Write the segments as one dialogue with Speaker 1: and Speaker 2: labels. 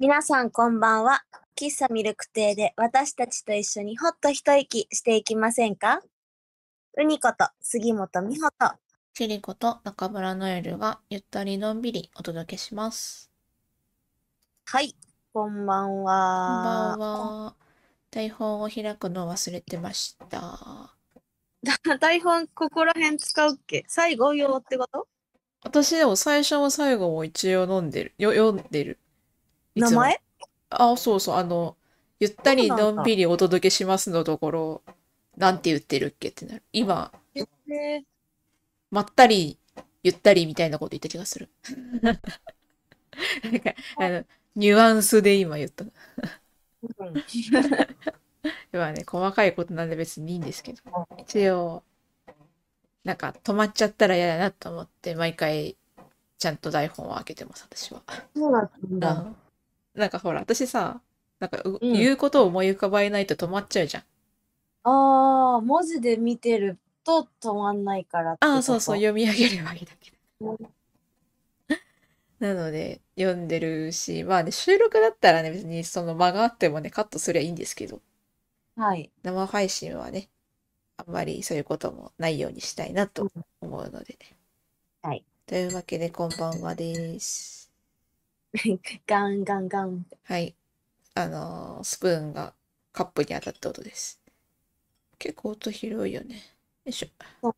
Speaker 1: 皆さんこんばんは。喫茶ミルク亭で私たちと一緒にほっと一息していきませんか？うにこと杉本美穂と
Speaker 2: チリコと中村ノエルがゆったりのんびりお届けします。
Speaker 1: はい、こんばん
Speaker 2: こん
Speaker 1: は。
Speaker 2: ばんは。台本を開くの忘れてました。
Speaker 1: 台本ここら辺使うっけ？最後用ってこと？
Speaker 2: 私でも最初も最後も一応飲んでる。よ、読んでる。いつも
Speaker 1: 名前？
Speaker 2: あ、そうそう。あの、ゆったりのんびりお届けしますのところ、なんて言ってるっけってなる。今、
Speaker 1: えー
Speaker 2: まったり、ゆったりみたいなこと言った気がする。なんか、あの、ニュアンスで今言った。
Speaker 1: うん
Speaker 2: まあね、細かいことなんで別にいいんですけど、一応、なんか止まっちゃったら嫌だなと思って、毎回ちゃんと台本を開けてます、私は。
Speaker 1: そうなん
Speaker 2: う
Speaker 1: だ。
Speaker 2: ん。なんかほら、私さ、なんかう
Speaker 1: うん
Speaker 2: 言うことを思い浮かばえないと止まっちゃうじゃん。
Speaker 1: ああ、文字で見てると止まんないからって
Speaker 2: ああ、そうそう、読み上げればいいだけ
Speaker 1: うん
Speaker 2: だ。なので、読んでるし、まあね、収録だったらね、別にその間があってもね、カットすりゃいいんですけど、
Speaker 1: はい。
Speaker 2: 生配信はね、あんまりそういうこともないようにしたいなと思うのでね。
Speaker 1: はい。
Speaker 2: というわけで、こんばんはです。
Speaker 1: ガンガンガンって。
Speaker 2: はい。あのースプーンがカップに当たった音です。結構音広いよね。よいしょ
Speaker 1: そう。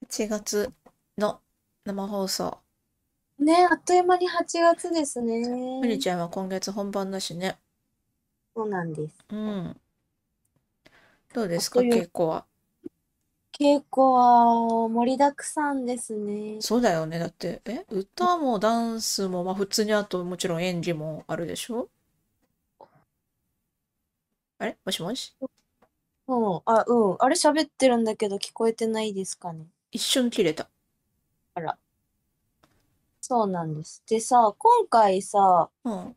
Speaker 2: 8月の生放送。
Speaker 1: ねあっという間に8月ですね。
Speaker 2: むりちゃんは今月本番だしね。
Speaker 1: そうなんです。
Speaker 2: うん。どうですか、
Speaker 1: あっという
Speaker 2: 稽古は。
Speaker 1: 稽古は盛りだくさんですね。
Speaker 2: そうだよね。だって、え、歌もダンスも、まあ普通にあともちろん演技もあるでしょ？あれ？もしもし？
Speaker 1: うん、あ、うん。あれ喋ってるんだけど聞こえてないですかね。
Speaker 2: 一瞬切れた。
Speaker 1: あら。そうなんです。でさ、今回さ、
Speaker 2: うん。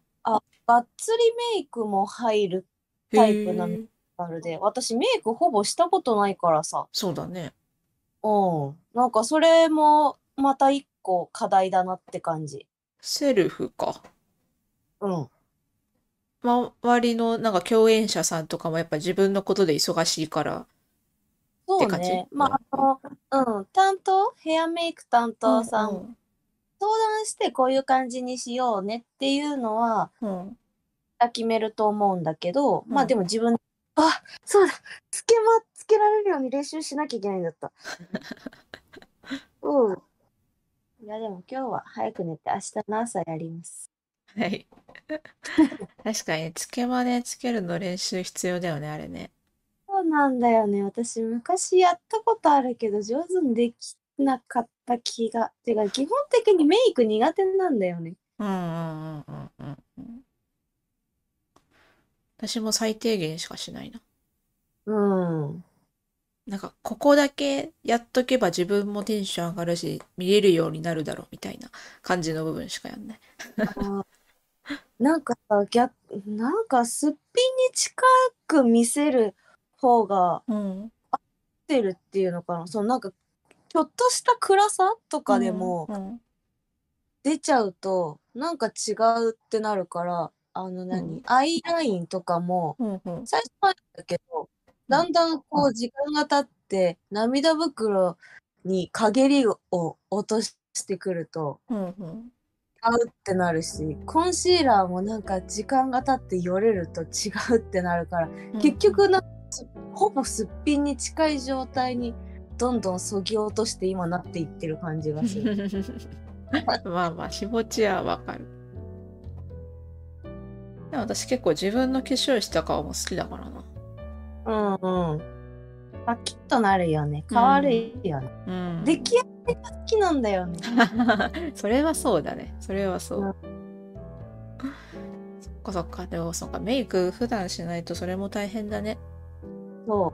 Speaker 1: がっつりメイクも入るタイプなの
Speaker 2: へー
Speaker 1: あれで、私メイクほぼしたことないからさ、
Speaker 2: そうだね。
Speaker 1: うん。なんかそれもまた一個課題だなって感じ。
Speaker 2: セルフか。
Speaker 1: うん。
Speaker 2: 周りのなんか共演者さんとかもやっぱ自分のことで忙しいから。
Speaker 1: そうね。まあ、あの、うん、担当、ヘアメイク担当さん、
Speaker 2: うん
Speaker 1: 相談してこういう感じにしようねっていうのは、
Speaker 2: うん。
Speaker 1: 決めると思うんだけど、
Speaker 2: うん
Speaker 1: まあでも自分、あ、そうだ、つけま、つけられるように練習しなきゃいけないんだった。うん。いやでも今日は早く寝て明日の朝やります。
Speaker 2: はい。確かに、つけまねつけるの練習必要だよね、あれね。
Speaker 1: そうなんだよね。私昔やったことあるけど上手にできなかった気が。てか基本的にメイク苦手なんだよね。
Speaker 2: うんうんうんうん。私も最低限しかしないな。
Speaker 1: うん。
Speaker 2: なんか、ここだけやっとけば自分もテンション上がるし、見れるようになるだろうみたいな感じの部分しかやんない。
Speaker 1: あなんかさ、逆、なんかすっぴんに近く見せる方が
Speaker 2: うん。
Speaker 1: ってるっていうのかな。そのなんか、ちょっとした暗さとかでも
Speaker 2: うん
Speaker 1: 出ちゃうと、なんか違うってなるから、あの何、
Speaker 2: うん。
Speaker 1: アイラインとかも、
Speaker 2: うんうん。
Speaker 1: 最初はだけど、だんだんこう時間が経って、涙袋に陰りを落としてくると、
Speaker 2: うんうん。
Speaker 1: 違うってなるし、コンシーラーもなんか時間が経ってよれると違うってなるから、
Speaker 2: うん。
Speaker 1: 結局なほぼすっぴんに近い状態にどんどんそぎ落として今なっていってる感じがする。
Speaker 2: まあまあ気持ちはわかる。でも私結構自分の化粧した顔も好きだからな。
Speaker 1: うんうん。パキッとなるよね。変わるよね。
Speaker 2: うん。
Speaker 1: 出来上がりが好きなんだよね。
Speaker 2: それはそうだね。それはそう。
Speaker 1: うん
Speaker 2: そっかそっか。でもそっか。メイク普段しないとそれも大変だね。
Speaker 1: そ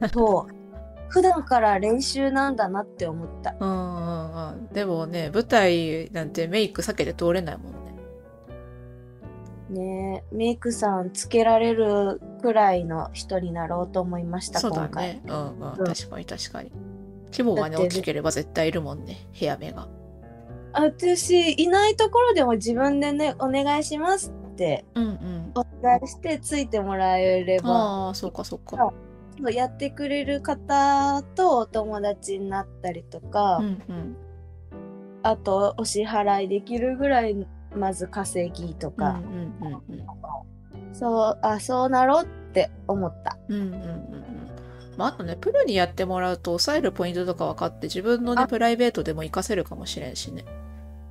Speaker 1: う。そう。普段から練習なんだなって思った。
Speaker 2: うんうんうん。でもね、舞台なんてメイク避けて通れないもんね。
Speaker 1: メイクさんつけられるくらいの人になろうと思いました、
Speaker 2: そうだ。ね。うんうん。
Speaker 1: うん
Speaker 2: 確かに確かに。規模がね、大きければ絶対いるもんね。ヘア目が。
Speaker 1: 私いないところでも自分でねお願いしますって
Speaker 2: うんうん。
Speaker 1: お願いしてついてもらえれば
Speaker 2: ああ、そうかそうか。
Speaker 1: やってくれる方とお友達になったりとか、
Speaker 2: うんうん。
Speaker 1: あとお支払いできるぐらいまず稼ぎと
Speaker 2: うん
Speaker 1: か、
Speaker 2: うんうんうん。
Speaker 1: そうあそうなろうって思った。
Speaker 2: うんうんうんうん。まあ、あとね、プロにやってもらうと抑えるポイントとか分かって自分のね、
Speaker 1: あ
Speaker 2: プライベートでも活かせるかもしれんしね。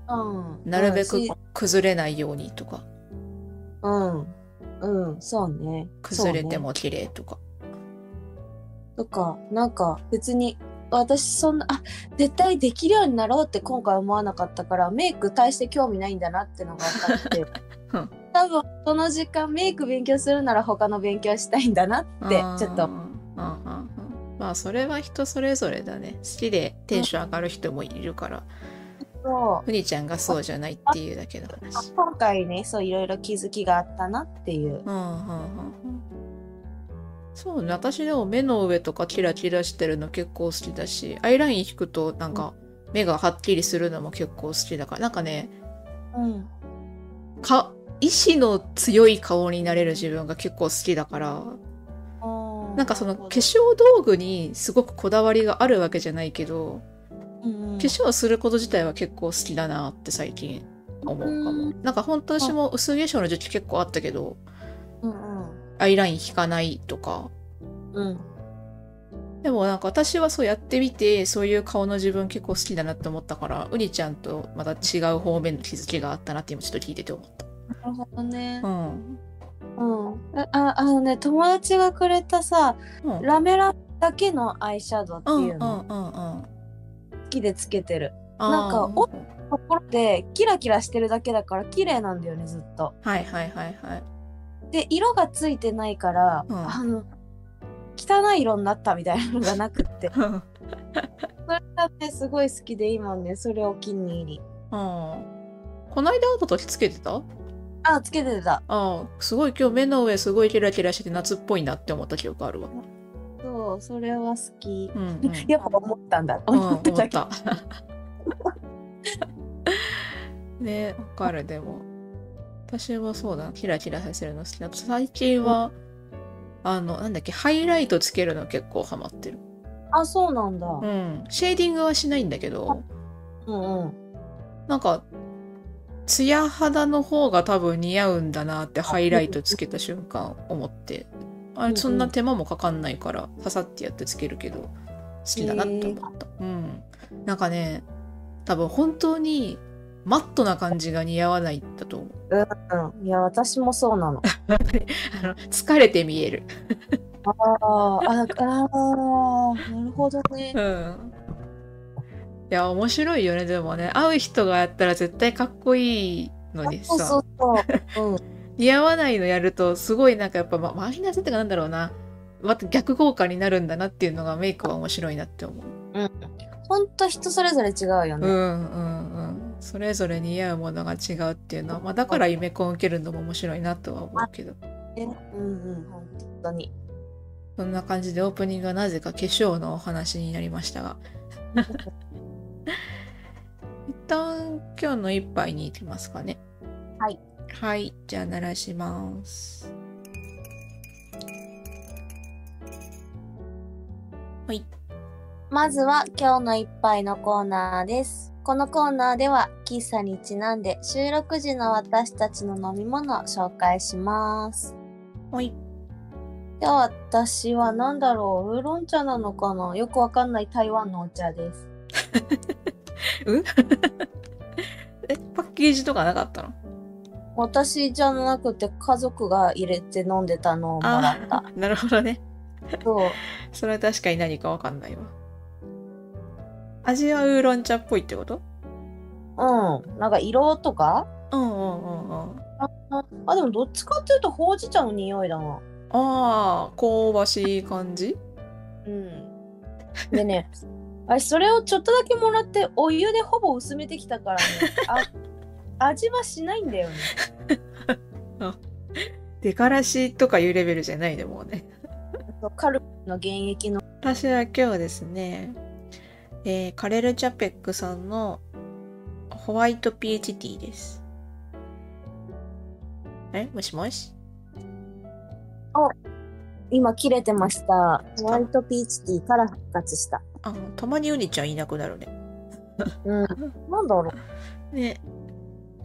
Speaker 1: うん、
Speaker 2: なるべく崩れないようにとか、
Speaker 1: うんうんそうね
Speaker 2: 崩れても綺麗とか。
Speaker 1: とかなんか別に私そんなあ絶対できるようになろうって今回思わなかったからメイク大して興味ないんだなってのが分かって。
Speaker 2: うん。
Speaker 1: 多分その時間メイク勉強するなら他の勉強したいんだなってちょっと。
Speaker 2: まあそれは人それぞれだね。好きでテンション上がる人もいるから、
Speaker 1: そう。
Speaker 2: ふにちゃんがそうじゃないっていうだけの話。
Speaker 1: 今回ねそういろいろ気づきがあったなっていう。
Speaker 2: うんうんうんうんそうね。私でも目の上とかキラキラしてるの結構好きだしアイライン引くとなんか目がはっきりするのも結構好きだからなんかね
Speaker 1: うん。
Speaker 2: か意志の強い顔になれる自分が結構好きだからなんかその化粧道具にすごくこだわりがあるわけじゃないけど
Speaker 1: うんうん。
Speaker 2: 化粧すること自体は結構好きだなって最近思うかも。
Speaker 1: う
Speaker 2: なんか本当私も薄化粧の時期結構あったけど
Speaker 1: うん
Speaker 2: アイライン引かないとか
Speaker 1: うんうん
Speaker 2: でもなんか私はそうやってみてそういう顔の自分結構好きだなって思ったからうにちゃんとまた違う方面の気づきがあったなって今ちょっと聞いてて思った。
Speaker 1: なるほどね
Speaker 2: う。ん。
Speaker 1: うん。あああのね友達がくれたさ
Speaker 2: うん。うん
Speaker 1: ラメラだけのアイシャドウって
Speaker 2: うん
Speaker 1: いううんの
Speaker 2: うんうん。
Speaker 1: 好きでつけてる。なんかおところでキラキラしてるだけだから綺麗なんだよねずっと。
Speaker 2: はいはいはいはい。
Speaker 1: で色がついてないから、
Speaker 2: うん
Speaker 1: あの汚い色になったみたいなのがなくって それがねすごい好きで今ねそれお気に入り。
Speaker 2: うん。こないだ会った時つけてた？
Speaker 1: あつけてた。
Speaker 2: ああ、すごい今日目の上すごいキラキラしてて夏っぽいなって思った記憶あるわ。
Speaker 1: そうそれは好き。
Speaker 2: うん、うん。
Speaker 1: やっぱ思ったんだ。
Speaker 2: うん、
Speaker 1: 思。った。
Speaker 2: ねわかるでも私はそうだな。キラキラさせるの好きだ。最近はあのなんだっけハイライトつけるの結構ハマってる。
Speaker 1: あそうなんだ。
Speaker 2: うん。シェーディングはしないんだけど
Speaker 1: うんうん。
Speaker 2: なんかツヤ肌の方が多分似合うんだなってハイライトつけた瞬間思って。あれそんな手間もかかんないからささってやってつけるけど好きだなって思った、うん。なんかね多分本当にマットな感じが似合わないんだと思う。
Speaker 1: うん、いや私もそうなの。
Speaker 2: あ の疲れて見える。
Speaker 1: あーああーなるほどね。
Speaker 2: う。ん。いや面白いよねでもね。会う人がやったら絶対かっこいいのにさ。
Speaker 1: そうそうそう。うん、
Speaker 2: 似合わないのやるとすごいなんかやっぱ、ま、マイナスってかなんだろうな。また逆効果になるんだなっていうのがメイクは面白いなって思う。
Speaker 1: 本当人それぞれ違うよね。
Speaker 2: うんうんうん。それぞれ似合うものが違うっていうのは、まあ、だからイメコン受けるのも面白いなとは思うけど。
Speaker 1: ねうんうん本当に。
Speaker 2: そんな感じでオープニングはなぜか化粧のお話になりましたが。一旦今日の一杯に行きますかね。
Speaker 1: はい。
Speaker 2: はい。じゃあ鳴らします。はい。
Speaker 1: まずは今日の一杯のコーナーです。このコーナーでは喫茶にちなんで収録時の私たちの飲み物を紹介します。
Speaker 2: はい。
Speaker 1: では私は何だろう？ウーロン茶なのかな？よくわかんない台湾のお茶です。
Speaker 2: え、パッケージとかなかったの？
Speaker 1: 私じゃなくて家族が入れて飲んでたのをもらった。
Speaker 2: なるほどね。
Speaker 1: そう。
Speaker 2: それは確かに何かわかんないわ。味はウーロン茶っぽいってこと？
Speaker 1: うん。なんか色とか？
Speaker 2: うんうんうんうん。
Speaker 1: ああ、でもどっちかっていうとほうじ茶の匂いだな。
Speaker 2: ああ、香ばしい感じ？
Speaker 1: うん。でね、あれそれをちょっとだけもらってお湯でほぼ薄めてきたからね。あ 味はしないんだよね。
Speaker 2: 出からしとかいうレベルじゃないでもうね。
Speaker 1: カルピの原液の。
Speaker 2: 私は今日ですね、えーカレルチャペックさんのホワイトピーチティーです。えもしもし？
Speaker 1: 今切れてました。ホワイトピーチティーから復活した。
Speaker 2: あの、たまにウニちゃんいなくなるね。
Speaker 1: うん。なんだろう。
Speaker 2: ね。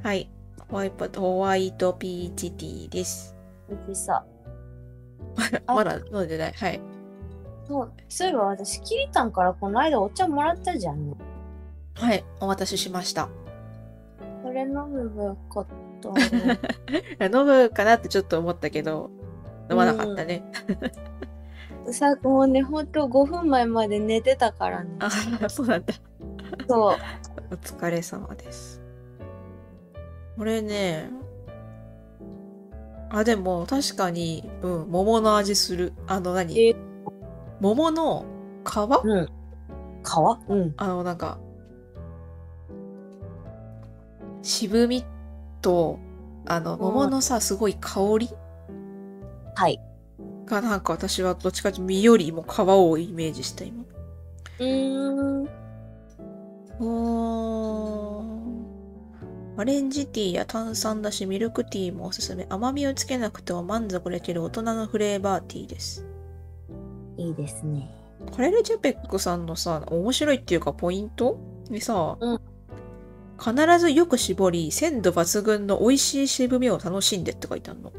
Speaker 2: はい。ホワイトホワイトピーチティーです。
Speaker 1: うちさ。あ
Speaker 2: まだ飲んでない。はい。
Speaker 1: そう、そういえば私、キリタンからこの間お茶もらったじゃんね。
Speaker 2: はい。お渡ししました。
Speaker 1: これ飲むばよかった。
Speaker 2: 飲むかなってちょっと思ったけど、飲まなかったね。
Speaker 1: さもうね、ほんと5分前まで寝てたからね。
Speaker 2: あ、そうなんだ。
Speaker 1: そう。
Speaker 2: お疲れ様です。これね、あ、でも確かに、うん、桃の味する。あの何、
Speaker 1: え
Speaker 2: 桃の皮、
Speaker 1: うん。皮？うん。
Speaker 2: あのなんか、渋みと、あの、桃のさ、すごい香り？
Speaker 1: はい。
Speaker 2: がなんか私はどっちかというと実よりも皮をイメージした今。
Speaker 1: うーん。
Speaker 2: おーオレンジティーや炭酸だしミルクティーもおすすめ。甘みをつけなくても満足できる大人のフレーバーティーです。
Speaker 1: いいですね。
Speaker 2: カレルジャペックさんのさ、面白いっていうかポイント？にさ、
Speaker 1: うん
Speaker 2: 必ずよく絞り、鮮度抜群の美味しい渋みを楽しんでって書いてあるの。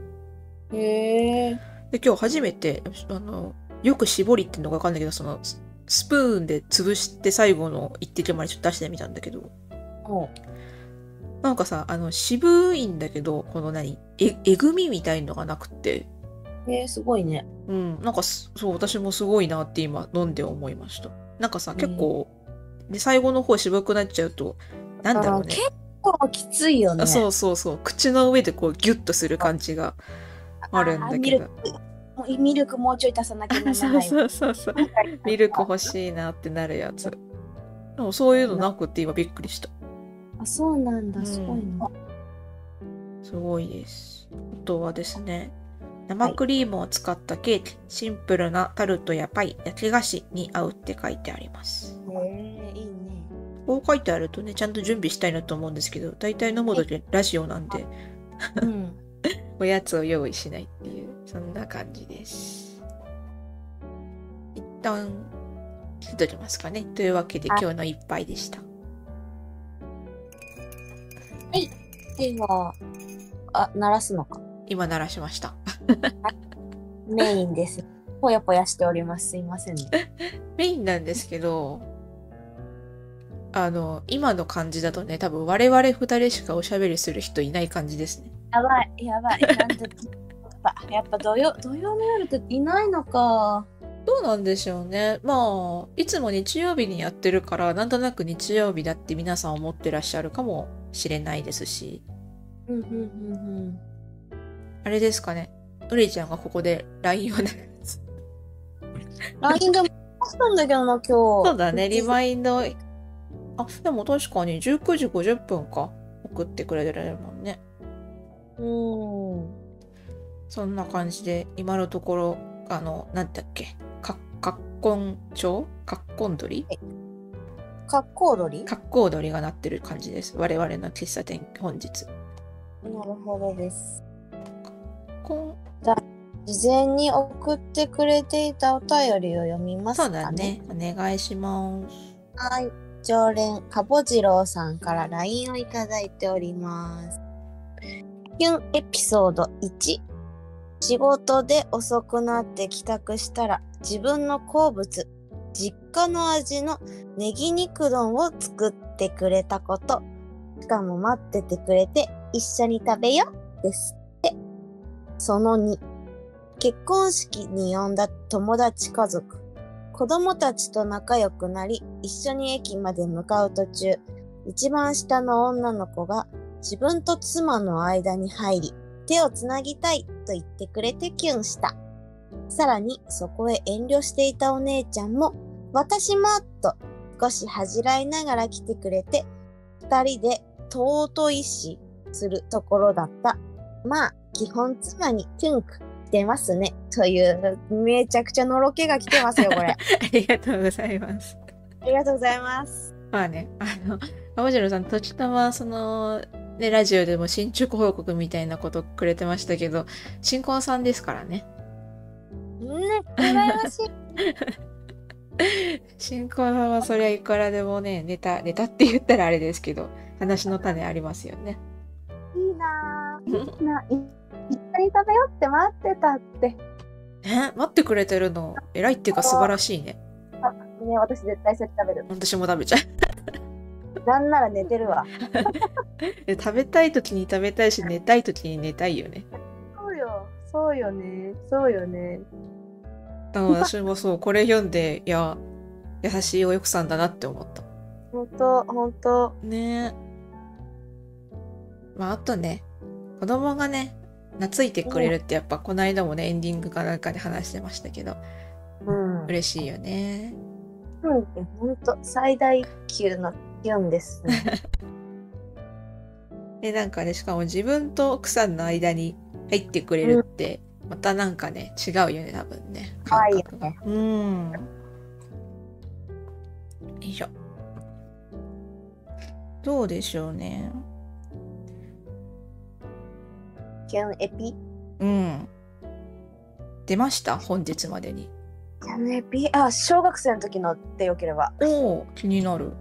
Speaker 1: へえ。
Speaker 2: で、今日初めて、あの、よく絞りっていうのがわかんないけど、その、ススプーンで潰して最後の一滴までちょっと出してみたんだけど、
Speaker 1: も
Speaker 2: なんかさ、あの、渋いんだけど、この何？え、えぐみみたいのがなくって、
Speaker 1: え、すごいね。
Speaker 2: うん、なんかす、そう、私もすごいなって今飲んで思いました。なんかさ、
Speaker 1: うん
Speaker 2: 結構、で、最後の方渋くなっちゃうと、なんだろうね。
Speaker 1: あ結構きついよね。
Speaker 2: あそうそうそう。口の上でこうギュッとする感じがあるんだけど。
Speaker 1: あミルクミルクもうちょい足さなきゃなら
Speaker 2: そう
Speaker 1: ない。
Speaker 2: そうそうそう。ミルク欲しいなってなるやつ。でもそういうのなくって今びっくりした。
Speaker 1: あ、そうなんだ。すごいな。
Speaker 2: すごいです。あとはですね、生クリームを使ったケーキ、シンプルなタルトやパイ、焼き菓子に合うって書いてあります。
Speaker 1: へえ、いいね。
Speaker 2: こう書いてあるとね、ちゃんと準備したいなと思うんですけど、大体飲むときラジオなんで、
Speaker 1: うん。
Speaker 2: おやつを用意しないっていう、そんな感じです。一旦、切っときますかね。というわけで
Speaker 1: はい
Speaker 2: 今日の一杯でした。
Speaker 1: では、あ、鳴らすのか。
Speaker 2: 今鳴らしました。
Speaker 1: メインです。ぽやぽやしております。すいませんね。
Speaker 2: メインなんですけど、あの、今の感じだとね、多分我々二人しかおしゃべりする人いない感じですね。
Speaker 1: やばい、やばい。なんで、やっぱ、土曜、土曜の夜っていないのか。
Speaker 2: どうなんでしょうね。まあ、いつも日曜日にやってるから、なんとなく日曜日だって皆さん思ってらっしゃるかもしれないですし、
Speaker 1: うん、うん、うん、
Speaker 2: あれですかね。うりちゃんがここで LINE をね。
Speaker 1: うん。LINE でもしたんだけどな、今日。
Speaker 2: そうだね、リマインド。あ、でも確かに19時50分か。送ってくれてるもんね。
Speaker 1: うん。
Speaker 2: そんな感じで、今のところ、あの、なんだっけ、か、かっこん町かっこん鳥かっこ踊り？がなってる感じです。我々の喫茶店、本日。
Speaker 1: なるほどです。
Speaker 2: こん
Speaker 1: 事前に送ってくれていたお便りを読みます
Speaker 2: そう
Speaker 1: かね。
Speaker 2: だね。お願いします。
Speaker 1: はい。常連、かぼじろうさんから LINE をいただいております。キュンエピソード1。仕事で遅くなって帰宅したら自分の好物、実家の味のネギ肉丼を作ってくれたこと。しかも待っててくれて一緒に食べよです。その2。結婚式に呼んだ友達家族。子供たちと仲良くなり、一緒に駅まで向かう途中、一番下の女の子が自分と妻の間に入り、手をつなぎたいと言ってくれてキュンした。さらに、そこへ遠慮していたお姉ちゃんも、私もと少し恥じらいながら来てくれて、二人で尊いしするところだった。まあ、基本妻にキュンクしてますね。という、めちゃくちゃのろけが来てますよ、これ。
Speaker 2: ありがとうございます。
Speaker 1: ありがとうございます。
Speaker 2: まあね、あの、青汁さん、時たま、その、ね、ラジオでも進捗報告みたいなことくれてましたけど、新婚さんですからね。
Speaker 1: ね、羨ましい。
Speaker 2: 新婚さんはそりゃいくらでもね、ネタ、ネタって言ったらあれですけど、話の種ありますよね。
Speaker 1: いいなぁ。いいな。一緒に食べようって待ってたって。
Speaker 2: え待ってくれてるの、偉いっていうか素晴らしいね。
Speaker 1: あね、私絶対それ食べる。
Speaker 2: 私も食べちゃう。
Speaker 1: なんなら寝てるわ。
Speaker 2: え 食べたい時に食べたいし、寝たい時に寝たいよね。
Speaker 1: そうよ。そうよね。そうよね。
Speaker 2: 私もそう、これ読んで、いや、優しいお奥さんだなって思った。
Speaker 1: ほんと、ほんと。
Speaker 2: ねまあ、あとね、子供がね、懐いてくれるってやっぱこの間もね、エンディングかなんかで話してましたけど、
Speaker 1: うん。
Speaker 2: 嬉しいよね。
Speaker 1: うんってほんと最大級のキュンですね。
Speaker 2: で、なんかね、しかも自分と奥さんの間に入ってくれるって、またなんかね、違うよね、多分ね。
Speaker 1: 可愛いよ
Speaker 2: 感覚が
Speaker 1: ね。
Speaker 2: うん。よいしょ。どうでしょうね。
Speaker 1: キュンエピ
Speaker 2: うん。出ました？本日までに。
Speaker 1: キュンエピあ、小学生の時のでよければ。
Speaker 2: おお気になる。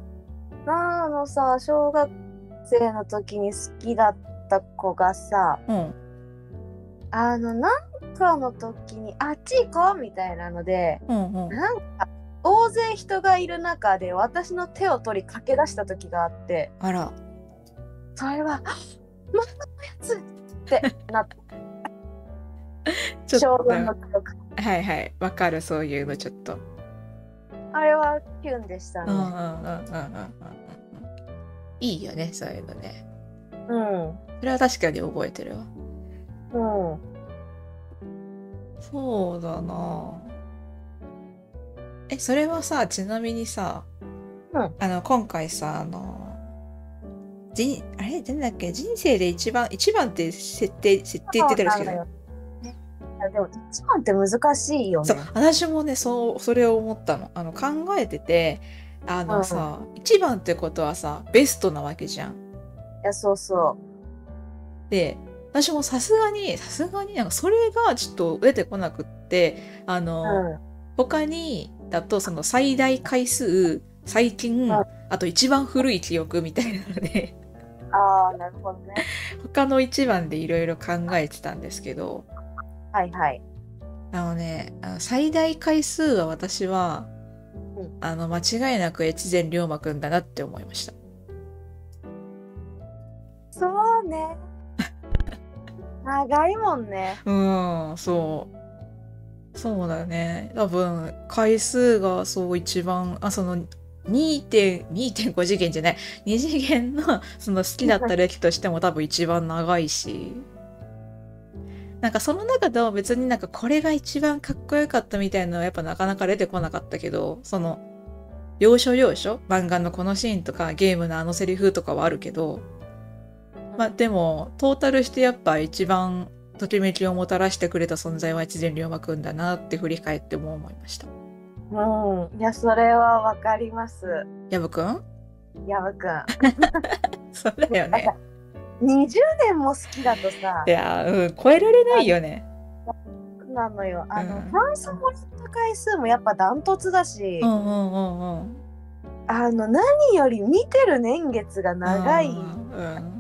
Speaker 1: なあのさ、小学生の時に好きだった子がさ、
Speaker 2: うん。
Speaker 1: あの、なんかの時に、あっち行こ？うみたいなので、
Speaker 2: うんうん。
Speaker 1: なんか、大勢人がいる中で私の手を取り駆け出した時があって、
Speaker 2: あら。
Speaker 1: それは、あまたのやつってなって、
Speaker 2: ちょっと。
Speaker 1: 小文
Speaker 2: は
Speaker 1: の記憶。
Speaker 2: いはい。わかる、そういうのちょっと。
Speaker 1: あれはキュンでしたね。
Speaker 2: うんうんうんうんうんうんうん。いいよね、そういうのね。
Speaker 1: うん。
Speaker 2: それは確かに覚えてるわ。
Speaker 1: うん。
Speaker 2: そうだなえ、それはさ、ちなみにさ、
Speaker 1: うん
Speaker 2: あの、今回さ、あの、人、あれ？なんだっけ？人生で一番、一番って設定、設定って言ってたんですけど、
Speaker 1: でも一番って難しいよね
Speaker 2: そう。、私もね、そう、それを思ったの。あの、考えてて、あのさ、一番ってことはさ、ベストなわけじゃん。
Speaker 1: いや、そうそ
Speaker 2: で、私もさすがに、さすがになんかそれがちょっと出てこなくって、あ
Speaker 1: う。
Speaker 2: の、
Speaker 1: うん。
Speaker 2: 他にだとその最大回数、最近、
Speaker 1: うん
Speaker 2: あと一番古い記憶みたいなので、
Speaker 1: ああ、なるほどね。
Speaker 2: 他の一番でいろいろ考えてたんですけど、
Speaker 1: はいはい。
Speaker 2: あのね、あの最大回数は私は、
Speaker 1: うん
Speaker 2: あの、間違いなく越前龍馬くんだなって思いました。
Speaker 1: そうね。長いもんね。
Speaker 2: うん、そう。そうだね。多分、回数がそう一番、あ、その、2.、2.5次元じゃない、2次元のその好きだった歴としても多分一番長いし、なんかその中でも別になんかこれが一番かっこよかったみたいなのはやっぱなかなか出てこなかったけど、その、要所要所、漫画のこのシーンとかゲームのあのセリフとかはあるけど、まあでも、トータルしてやっぱ一番ときめきをもたらしてくれた存在は越前龍馬くんだなって振り返っても思いました。
Speaker 1: うん。いや、それはわかります。
Speaker 2: やぶくん？
Speaker 1: ヤブくん。
Speaker 2: そうだよね。
Speaker 1: 20年も好きだとさ
Speaker 2: い、や、うん、超えられないよね。
Speaker 1: なのよ。あの、
Speaker 2: うん
Speaker 1: ファンサもらった回数もやっぱダントツだし、
Speaker 2: うんうんうんうん。
Speaker 1: あの、何より見てる年月が長い。
Speaker 2: うんうん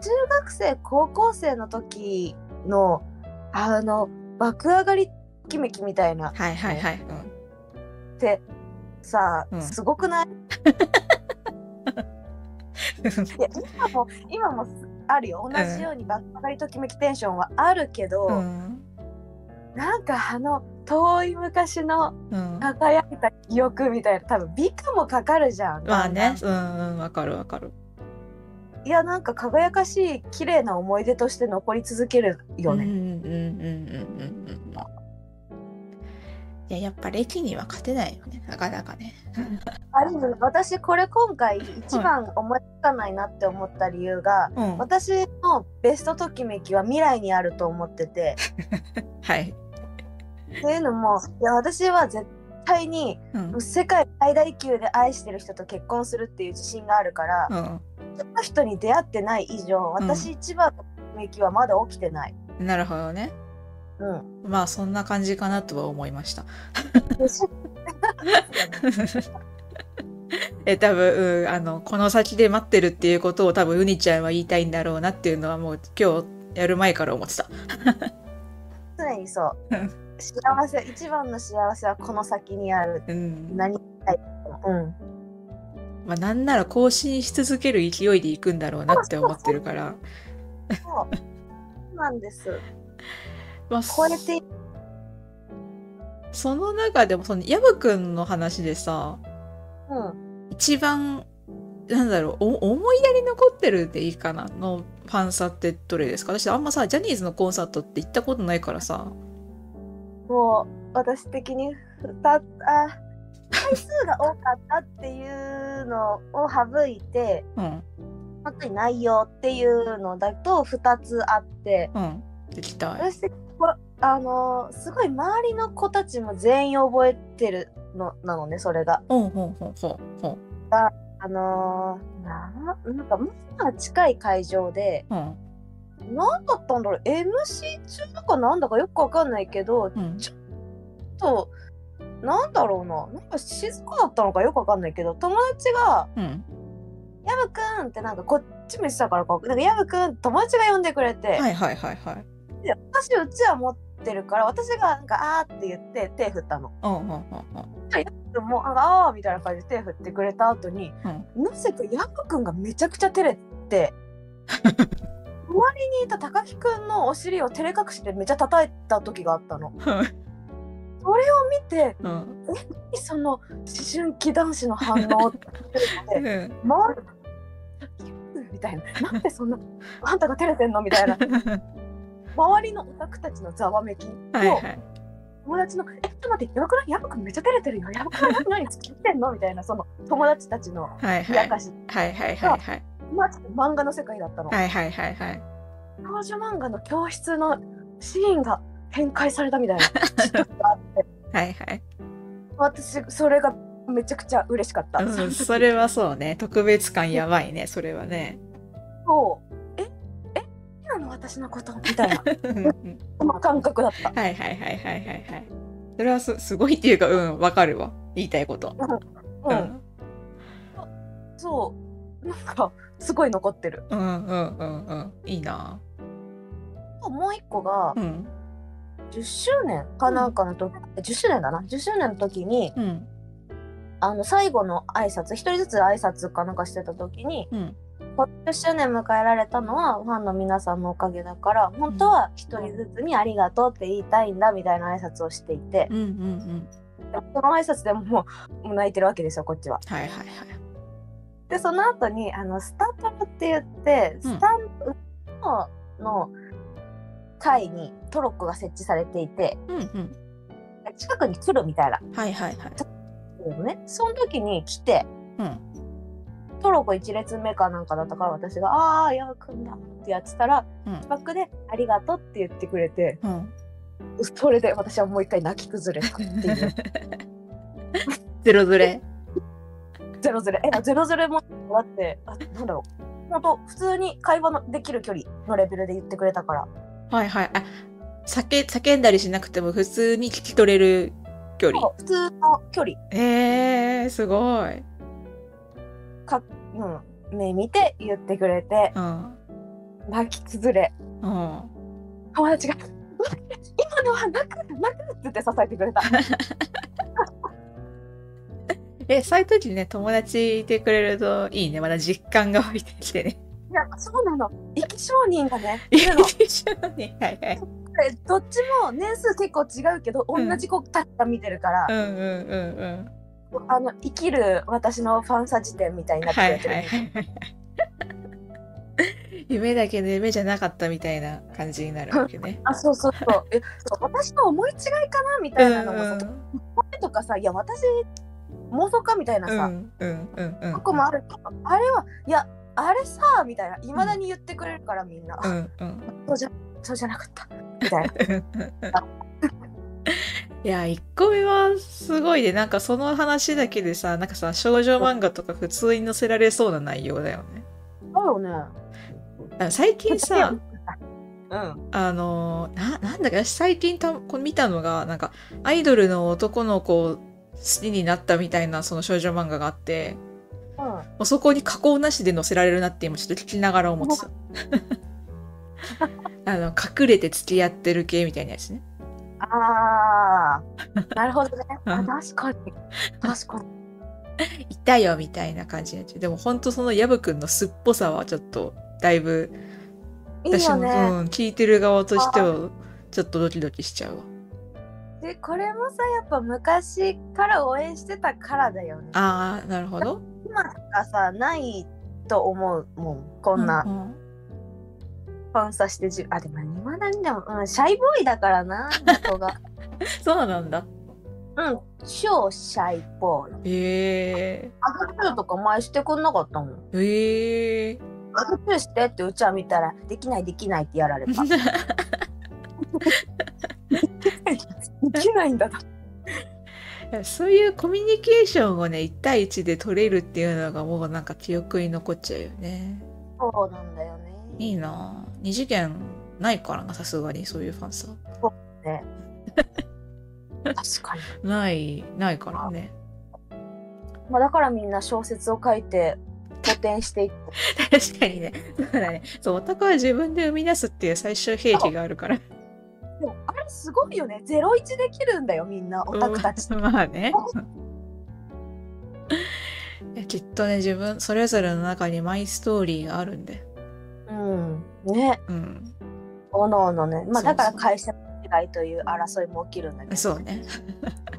Speaker 1: 中学生高校生の時のあの爆上がりときめきみたいなっ
Speaker 2: はいはいはい。
Speaker 1: てさ、
Speaker 2: うん。
Speaker 1: すごくない？
Speaker 2: うん。
Speaker 1: いや今も今もあるよ。同じように爆上がりときめきテンションはあるけど、
Speaker 2: うん。
Speaker 1: なんかあの遠い昔の
Speaker 2: うん。
Speaker 1: 輝いた記憶みたいな多分美化もかかるじゃん。
Speaker 2: まあね、
Speaker 1: だんだ
Speaker 2: うんうん、わかるわかる。
Speaker 1: んいやなんか輝かしい綺麗な思い出として残り続けるよね。
Speaker 2: うんうんうんうんうんうん。いや、やっぱ歴には勝てないよね、なかなかね。
Speaker 1: あ 私これ今回一番思いつかないなって思った理由が、
Speaker 2: うん。
Speaker 1: 私のベストときめきは未来にあると思ってて
Speaker 2: はい。
Speaker 1: っていうのもいや私は絶対に
Speaker 2: うん
Speaker 1: 世界最大級で愛してる人と結婚するっていう自信があるから、
Speaker 2: うん
Speaker 1: その人に出会ってない以上私一番のときはまだ起きてない。
Speaker 2: なるほどね
Speaker 1: うん。
Speaker 2: まあそんな感じかなとは思いました え多分、うんあのこの先で待ってるっていうことを多分ウニちゃんは言いたいんだろうなっていうのはもう今日やる前から思ってた
Speaker 1: 常にそう
Speaker 2: うん。
Speaker 1: 幸せ一番の幸せはこの先にある。
Speaker 2: うん
Speaker 1: 何したいうん。
Speaker 2: まあなんなら更新し続ける勢いでいくんだろうなって思ってるから
Speaker 1: そうそうなんです。
Speaker 2: まあ
Speaker 1: 超えて
Speaker 2: その中でもそのヤブくんの話でさ
Speaker 1: うん。
Speaker 2: 一番なんだろうお思い出に残ってるでいいかなのファンサってどれですか？私あんまさジャニーズのコンサートって行ったことないからさ。
Speaker 1: もう私的にふたあ 回数が多かったっていうのを省いて
Speaker 2: うん。
Speaker 1: 本当に内容っていうのだと2つあって
Speaker 2: うん。できたい。
Speaker 1: 私こあのすごい周りの子たちも全員覚えてるのなのねそれが。
Speaker 2: ほうほうほうほう。ほ
Speaker 1: あのーななんかまあ近い会場で
Speaker 2: ううん
Speaker 1: 何だったんだろう MC 中だかなんだかよくわかんないけど
Speaker 2: うん。
Speaker 1: となんだろうななんか静かだったのかよくわかんないけど友達が
Speaker 2: うん「
Speaker 1: ヤブくん」ってなんかこっちも言ってたからかなんかヤブくん友達が呼んでくれて、
Speaker 2: はいはいはいはい。
Speaker 1: で私うちは持ってるから私がなんか「あー」って言って手振ったの。
Speaker 2: うんうんうんうん。
Speaker 1: でもなんか「あー」みたいな感じで手振ってくれた後に、なぜかヤブくんがめちゃくちゃ照れて 周りにいた高木くんのお尻を照れ隠してめちゃ叩いた時があったの。それを見て
Speaker 2: うん。
Speaker 1: その思春期男子の反応って
Speaker 2: うん。
Speaker 1: 周りみたいな。なんでそんなあんたが照れてんの？みたいな 周りのオタクたちのざわめきを
Speaker 2: はいはい。
Speaker 1: 友達の「えちょっと待ってやばくない？やばくんめっちゃ照れてるよ。やばくない？やばくない付き合ってんの?」みたいなその友達たちの
Speaker 2: はいはい。
Speaker 1: 冷やかし、
Speaker 2: はいはいはいはい。
Speaker 1: まあちょっと漫画の世界だったの、
Speaker 2: はいはいはいはい。
Speaker 1: 少女漫画の教室のシーンが展開されたみたいな。時があって。
Speaker 2: はいはい
Speaker 1: 私それがめちゃくちゃ嬉しかった、
Speaker 2: うん、それはそうね。特別感やばいねそれはね。
Speaker 1: そうええ今の私のこと？みたいな。
Speaker 2: うんうん。
Speaker 1: その感覚だった。
Speaker 2: はいはいはいはいはいはい。それはすすごいっていうかうんわかるわ。言いたいこと。
Speaker 1: うん、
Speaker 2: うん。
Speaker 1: そう。なんかすごい残ってる。
Speaker 2: うんうんうんうん。いいな。
Speaker 1: もう一個が
Speaker 2: うん。
Speaker 1: 10周年かなんかの時、10周年だな。10周年の時に
Speaker 2: うん。
Speaker 1: あの最後の挨拶一人ずつ挨拶かなんかしてた時に
Speaker 2: うん
Speaker 1: 10周年迎えられたのはファンの皆さんのおかげだから本当は一人ずつにありがとうって言いたいんだみたいな挨拶をしていて
Speaker 2: うんうんうん。
Speaker 1: その挨拶でももう泣いてるわけですよこっちは。
Speaker 2: はいはいはい。
Speaker 1: でその後にあのスタンプって言って
Speaker 2: うん。
Speaker 1: スタンプの,、の階にトロッコが設置されていて
Speaker 2: うんうん。
Speaker 1: 近くに来るみたいな。
Speaker 2: はいはいはい。
Speaker 1: のね。その時に来て
Speaker 2: うん
Speaker 1: トロッコ1列目かなんかだったから私が「ああーやくんだ」ってやってたら
Speaker 2: うん。
Speaker 1: バックで「ありがとう」って言ってくれて
Speaker 2: うん。
Speaker 1: それで私はもう一回泣き崩れたっていう。
Speaker 2: ゼロズレ。
Speaker 1: ゼロゼロえゼロゼロもだってあなんだろう。本当普通に会話のできる距離のレベルで言ってくれたから。
Speaker 2: はいはい。あ叫叫んだりしなくても普通に聞き取れる距離。
Speaker 1: 普通の距離。
Speaker 2: えー、すごい
Speaker 1: か、うん、目見て言ってくれて
Speaker 2: うん。
Speaker 1: 泣き崩れ。
Speaker 2: うん。
Speaker 1: 友達が「今のは泣く泣く」って言って支えてくれた。
Speaker 2: えそういう時ね友達いてくれるといいね。まだ実感が湧いてきてね。
Speaker 1: いやそうなの。生き証人がね いるの。
Speaker 2: 一緒にはいはい。
Speaker 1: でどっちも年数結構違うけど、
Speaker 2: うん。
Speaker 1: 同じ子たちが見てるから。
Speaker 2: う、んうんうんうん
Speaker 1: あの生きる私のファンサ辞典みたいになってる、
Speaker 2: はいはいはい 夢だけど夢じゃなかったみたいな感じになるわけね。
Speaker 1: あそうそうそう。えそう私の思い違いかなみたいなのもさ、とかさいや私妄想かみたいなさ、
Speaker 2: うんうんうんうん。
Speaker 1: 過去もあるけどあれはいやあれさみたいないまだに言ってくれるからみんな、
Speaker 2: うんうん。
Speaker 1: そうじゃそうじゃなかった。みたいな
Speaker 2: いや、1個目はすごいね。なんかその話だけでさ、なんかさ、少女漫画とか普通に載せられそうな内容だよね。
Speaker 1: だよね。
Speaker 2: 最近さ、
Speaker 1: うん。
Speaker 2: あのな、なんだっけ、私最近たこう見たのが、なんか、アイドルの男の子を好きになったみたいなその少女漫画があって、
Speaker 1: うん。
Speaker 2: もうそこに加工なしで載せられるなって今ちょっと聞きながら思ってた。あの、隠れて付き合ってる系みたいなやつね。
Speaker 1: ああ、なるほどね。確かに。確かに。
Speaker 2: いたよみたいな感じになっちゃう。でも本当そのヤブくんの酸っぽさはちょっと、だいぶ、
Speaker 1: いいよね。
Speaker 2: うん、聞いてる側としては、ちょっとドキドキしちゃうわ。
Speaker 1: で、これもさ、やっぱ昔から応援してたからだよね。
Speaker 2: ああ、なるほど。
Speaker 1: 今とかさ、ないと思うもん。こんな
Speaker 2: ううん
Speaker 1: ファンサしてじ、あ、でも、いまだにでも、うん、シャイボーイだからな、元が。
Speaker 2: そうなんだ。
Speaker 1: うん、超シャイボーイ。
Speaker 2: へえ
Speaker 1: アグチューとか前してくんなかったもん。
Speaker 2: ー。へえー。
Speaker 1: アグチューしてってうちは見たら、できないできないってやられた。できないんだな。
Speaker 2: そういうコミュニケーションをね1対1で取れるっていうのがもうなんか記憶に残っちゃうよね
Speaker 1: そうなんだよね。
Speaker 2: いいなぁ二次元ないからなさすがにそういうファンさ
Speaker 1: ね。確かに。
Speaker 2: ないないからね
Speaker 1: まあ、だからみんな小説を書いて、古典していって。
Speaker 2: 確かにねそうだねそうオタクは自分で生み出すっていう最終兵器があるから
Speaker 1: でもあれすごいよね。ゼロ一できるんだよ、みんな、オタクたち。
Speaker 2: うんまあねきっとね自分それぞれの中にマイストーリーがあるんで
Speaker 1: うん。ね。
Speaker 2: うん
Speaker 1: おのおのね。まあ、だから会社の違いという争いも起きるんだけど。
Speaker 2: そうね。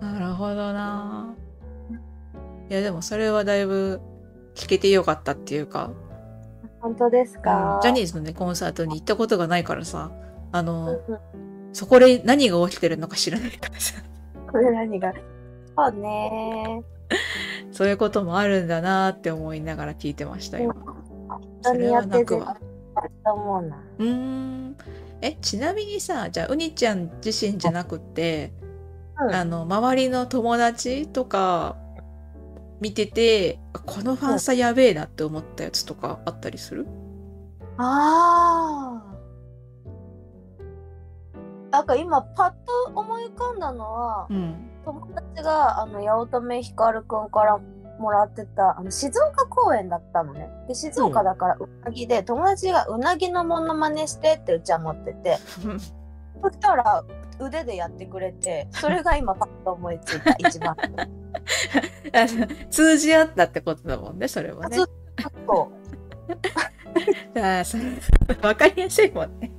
Speaker 2: なるほどないやでもそれはだいぶ聞けてよかったっていうか、
Speaker 1: 本当です
Speaker 2: うん
Speaker 1: か。
Speaker 2: ジャニーズのねコンサートに行ったことがないからさあ
Speaker 1: うん
Speaker 2: の、
Speaker 1: うん
Speaker 2: そこで何が起きてるのか知らないからさ
Speaker 1: これ何が？そうね。
Speaker 2: そういうこともあるんだなって思いながら聞いてました今
Speaker 1: 本当にやってて
Speaker 2: それは泣くわ
Speaker 1: と思うな。
Speaker 2: うーんえちなみにさじゃあうにちゃん自身じゃなくって、
Speaker 1: うん
Speaker 2: あの周りの友達とか見ててこのファンサやべえなって思ったやつとかあったりする？
Speaker 1: ああ。なんか今パッと思い浮かんだのは、
Speaker 2: うん
Speaker 1: 友達があの八乙女光くんからもらってたあの静岡公演だったのね。で静岡だからうなぎで、友達がうなぎのモノマネしてってうちは持ってて。そしたら腕でやってくれてそれが今パッと思いついた 一番。
Speaker 2: 通じ合ったってことだもんねそれはね。あ ーそれわかりやすいもんね。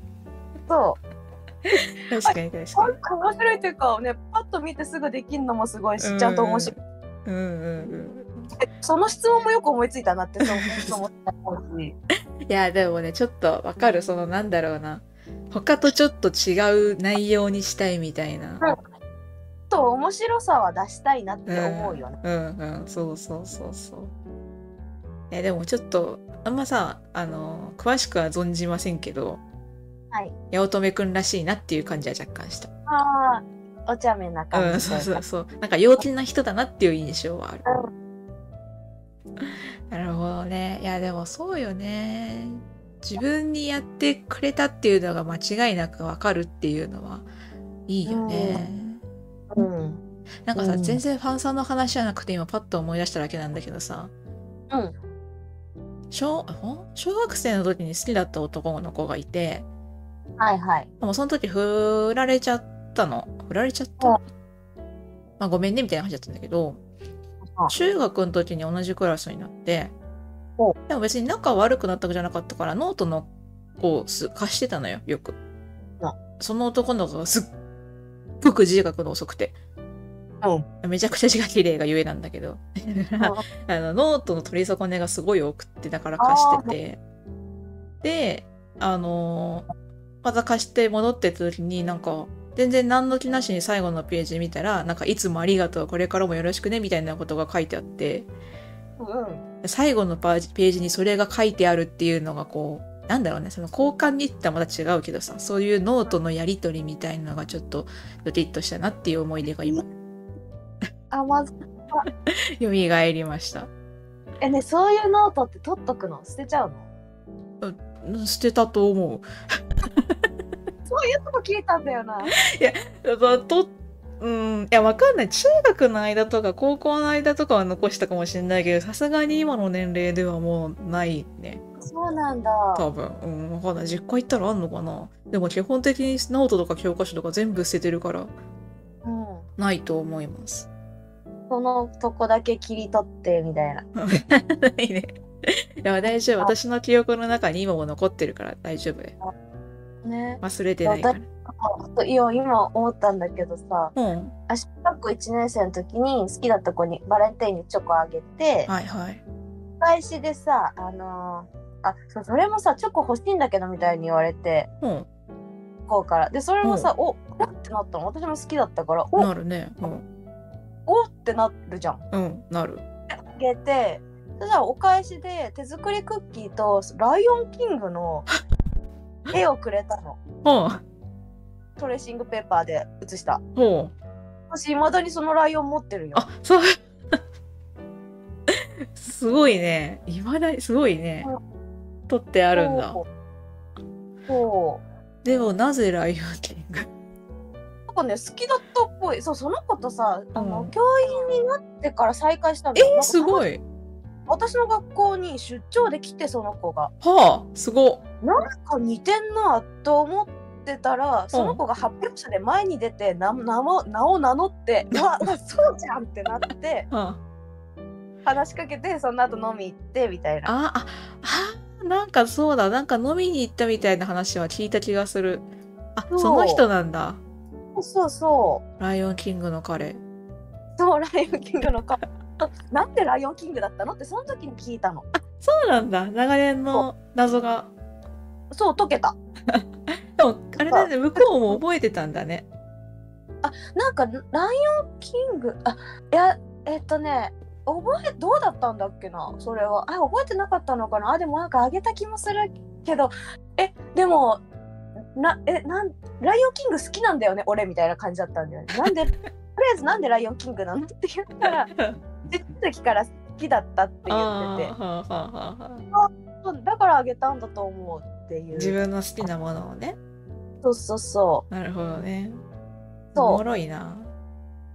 Speaker 1: そう。
Speaker 2: 確かに確か
Speaker 1: なんか面白いというかねパッと見てすぐできるのもすごいし
Speaker 2: うん
Speaker 1: ちゃんと面白い。
Speaker 2: にうんうん。
Speaker 1: その質問もよく思いついたなって そう思ったし。
Speaker 2: うん。いやでもねちょっとわかる。そのなんだろうな。他とちょっと違う内容にしたいみたいな。
Speaker 1: と面白さは出したいなって思うよね。
Speaker 2: うん。うんそうそうそうそう。えでもちょっとあんまさあの詳しくは存じませんけど
Speaker 1: はい。
Speaker 2: 八乙女くんらしいなっていう感じは若干した。
Speaker 1: ああ、お茶目な感
Speaker 2: うん
Speaker 1: じうか。
Speaker 2: そうそうそう。なんか陽気な人だなっていう印象はある。なるほどね。いやでもそうよね。自分にやってくれたっていうのが間違いなくわかるっていうのはいいよね、
Speaker 1: うん。
Speaker 2: なんかさ、
Speaker 1: うん。
Speaker 2: 全然ファンさんの話じゃなくて今パッと思い出しただけなんだけどさ。
Speaker 1: うん。
Speaker 2: 小ほ小学生の時に好きだった男の子がいて。
Speaker 1: はいはい。
Speaker 2: でもその時振られちゃったの？振られちゃった、
Speaker 1: うん
Speaker 2: まあごめんねみたいな話だったんだけど
Speaker 1: うん
Speaker 2: 中学の時に同じクラスになって
Speaker 1: うん
Speaker 2: でも別に仲悪くなったわけじゃなかったからノートのこうす貸してたのよよく。
Speaker 1: うん
Speaker 2: その男の子がすっごく字が書くの遅くて。めちゃくちゃ字が綺麗がゆえなんだけど。あ。のノートの取り損ねがすごい多くってだから貸してて。であのーまた貸して戻ってった時になんか全然何の気なしに最後のページ見たらなんかいつもありがとうこれからもよろしくねみたいなことが書いてあって
Speaker 1: うん。
Speaker 2: 最後のパージページにそれが書いてあるっていうのがこうなんだろうねその交換日ってまた違うけどさそういうノートのやり取りみたいなのがちょっとドキッとしたなっていう思い出が今
Speaker 1: あまず
Speaker 2: 蘇りました。
Speaker 1: えねそういうノートって取っとくの？捨てちゃうの？
Speaker 2: うん捨てたと思う
Speaker 1: そういうとこ聞いたんだよな。
Speaker 2: やっぱとうんいやわかんない。中学の間とか高校の間とかは残したかもしれないけどさすがに今の年齢ではもうないね。
Speaker 1: そうなんだ。
Speaker 2: 多分。うんわかんない。実家行ったらあんのかな。でも基本的にノートとか教科書とか全部捨ててるから
Speaker 1: うん。
Speaker 2: ないと思います。
Speaker 1: そのとこだけ切り取ってみたいな。
Speaker 2: ないね。いや大丈夫。私の記憶の中に今も残ってるから大丈夫
Speaker 1: ね。
Speaker 2: 忘れてないから。
Speaker 1: あいや今思ったんだけどさ
Speaker 2: うん。
Speaker 1: あ小学校1年生の時に好きだった子にバレンタインにチョコあげて
Speaker 2: はいはい。
Speaker 1: 返しでさあのーあそうそれもさチョコ欲しいんだけどみたいに言われて
Speaker 2: うん。
Speaker 1: こうから。でそれもさ、おおってなったの？私も好きだったからお
Speaker 2: なるね。うん。
Speaker 1: おってなるじゃん。
Speaker 2: うんなる。
Speaker 1: あげてそしたらお返しで手作りクッキーとライオンキングの 絵をくれたの。
Speaker 2: ほ
Speaker 1: トレーシングペーパーで写した。
Speaker 2: うほう。
Speaker 1: 私いまだにそのライオン持ってるよ。
Speaker 2: あそう。すごいね。今だにすごいね。取ってあるんだ。
Speaker 1: そう。
Speaker 2: でもなぜライオンキング？
Speaker 1: なんかね好きだったっぽい。そうその子とさあの、
Speaker 2: うん。
Speaker 1: 教員になってから再会したんだよ。
Speaker 2: えー、すご
Speaker 1: い
Speaker 2: い
Speaker 1: 私の学校に出張で来てその子が。
Speaker 2: はあすご
Speaker 1: なんか似てんなと思ってたらその子が発表者で前に出て名名も名を名乗って「うわうわ そうじゃん!」ってなって
Speaker 2: は
Speaker 1: 話しかけてその後飲み行ってみたいな。
Speaker 2: あああなんかそうだ。なんか飲みに行ったみたいな話は聞いた気がする。あ
Speaker 1: そう。
Speaker 2: その人なんだ。
Speaker 1: そうそう
Speaker 2: ライオンキングの彼。
Speaker 1: そうライオンキングの顔なんでライオンキングだったの？ってその時に聞いたの。
Speaker 2: そうなんだ。長年の謎が。
Speaker 1: そう解けた。
Speaker 2: でもあれだね。向こうも覚えてたんだね。
Speaker 1: なんかライオンキング？あいやえっとね覚えどうだったんだっけな？それは。あ覚えてなかったのかな？あでもなんかあげた気もするけど。えでもなえなんライオンキング好きなんだよね？俺みたいな感じだったんだよね。なんで とりあえずなんでライオンキングなの？って言ったら ちっちゃい時から好きだったって言ってて。だからあげたんだと思うっていう。
Speaker 2: 自分の好きなものをね。
Speaker 1: そうそうそ
Speaker 2: なるほどね。おもろいな。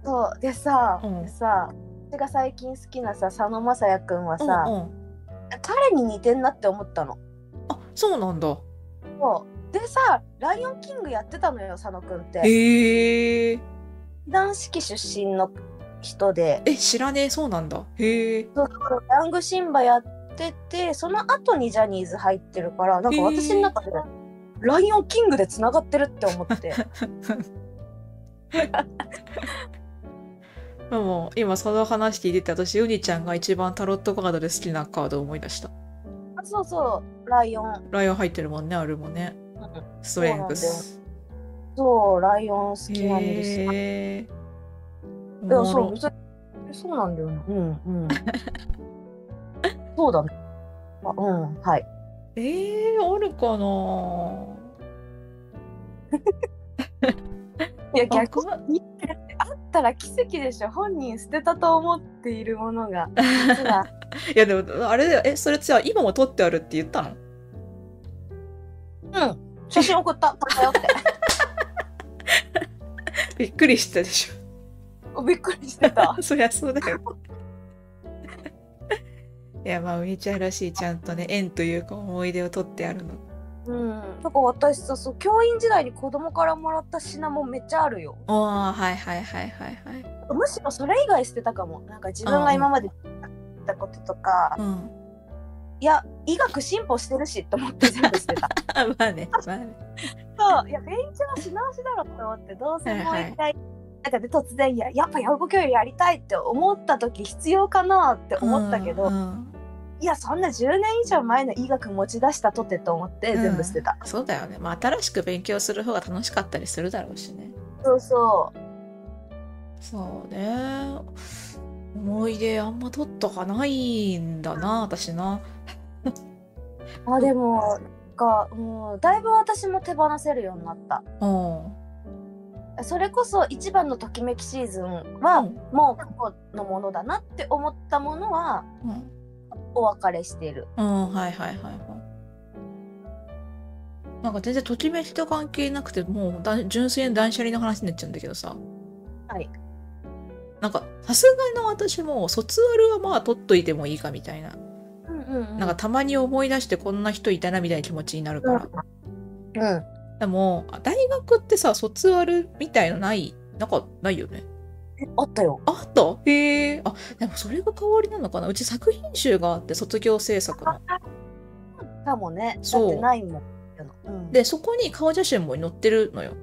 Speaker 1: うそう。でさ、
Speaker 2: うん。
Speaker 1: でさ私が最近好きなさ佐野晶也くんはさ、
Speaker 2: うんうん。
Speaker 1: 彼に似てんなって思ったの。
Speaker 2: あそうなんだ。
Speaker 1: そう。でさライオンキングやってたのよ佐野くんって。
Speaker 2: へえ
Speaker 1: 男式出身の人で。
Speaker 2: え知らねえそうなんだ。へえ。
Speaker 1: そうそうヤングシンバやっててその後にジャニーズ入ってるからなんか私の中でライオンキングでつながってるって思って。
Speaker 2: でも今その話聞いてて私ウニちゃんが一番タロットカードで好きなカードを思い出した。
Speaker 1: あそうそう。ライオン。
Speaker 2: ライオン入ってるもんねあるもんね。ストレングス。
Speaker 1: そうライオン好きなんですよ。いやそうそれそうなんだよね。うんうん。そうだね。あうんはい。
Speaker 2: えー、おるかな。い
Speaker 1: や逆にあったら奇跡でしょ。本人捨てたと思っているものが。い
Speaker 2: やでもあれだよ。えそれじゃあ今も撮ってあるって言ったの？
Speaker 1: うん。写真送った。撮ったよって。
Speaker 2: びっくりしたでし
Speaker 1: びっくりしてた。
Speaker 2: ょ そりゃそうだよ。いやまあウニちゃんらしいちゃんとね縁というか思い出を撮ってあるの。
Speaker 1: うん。なんか私さそう教員時代に子供からもらった品もめっちゃあるよ。
Speaker 2: おーはいはいはいはいはい。
Speaker 1: むしろそれ以外捨てたかも。なんか自分が今までやったこととか
Speaker 2: うん。
Speaker 1: いや医学進歩してるしと思って全部捨てた。
Speaker 2: あ まあねまあね。
Speaker 1: そういや勉強し直しだろと思ってどうせもう一回、なんかで突然ややっぱ養護教諭やりたいって思った時必要かなって思ったけど、
Speaker 2: うんうん。
Speaker 1: いやそんな10年以上前の医学持ち出したとてと思って全部捨てた、
Speaker 2: そうだよね。まあ新しく勉強する方が楽しかったりするだろうしね。
Speaker 1: そうそ
Speaker 2: そうね。思い出あんま取ったかないんだな私な。
Speaker 1: う あでもか、うん、だいぶ私も手放せるようになった。
Speaker 2: うん。
Speaker 1: それこそ一番のときめきシーズンは、
Speaker 2: うん
Speaker 1: もう過去のものだなって思ったものは
Speaker 2: うん。
Speaker 1: お別れしてる。
Speaker 2: うん、はいはいはいはい。なんか全然ときめきと関係なくて、もうだ純粋に断捨離の話になっちゃうんだけどさ。
Speaker 1: はい。
Speaker 2: なんか、さすがの私も、卒アルはまあ取っといてもいいかみたいな。
Speaker 1: うんうんうん、
Speaker 2: なんかたまに思い出してこんな人いたなみたいな気持ちになるから。
Speaker 1: うん、
Speaker 2: でも、大学ってさ、卒アルみたいのない、なんかないよね？
Speaker 1: あったよ。
Speaker 2: あった？へえ。あ、でもそれが代わりなのかな？うち作品集があって、卒業制作の。
Speaker 1: かもね。
Speaker 2: そう
Speaker 1: だってないもん。うん、
Speaker 2: で、そこに顔写真も載ってるのよ。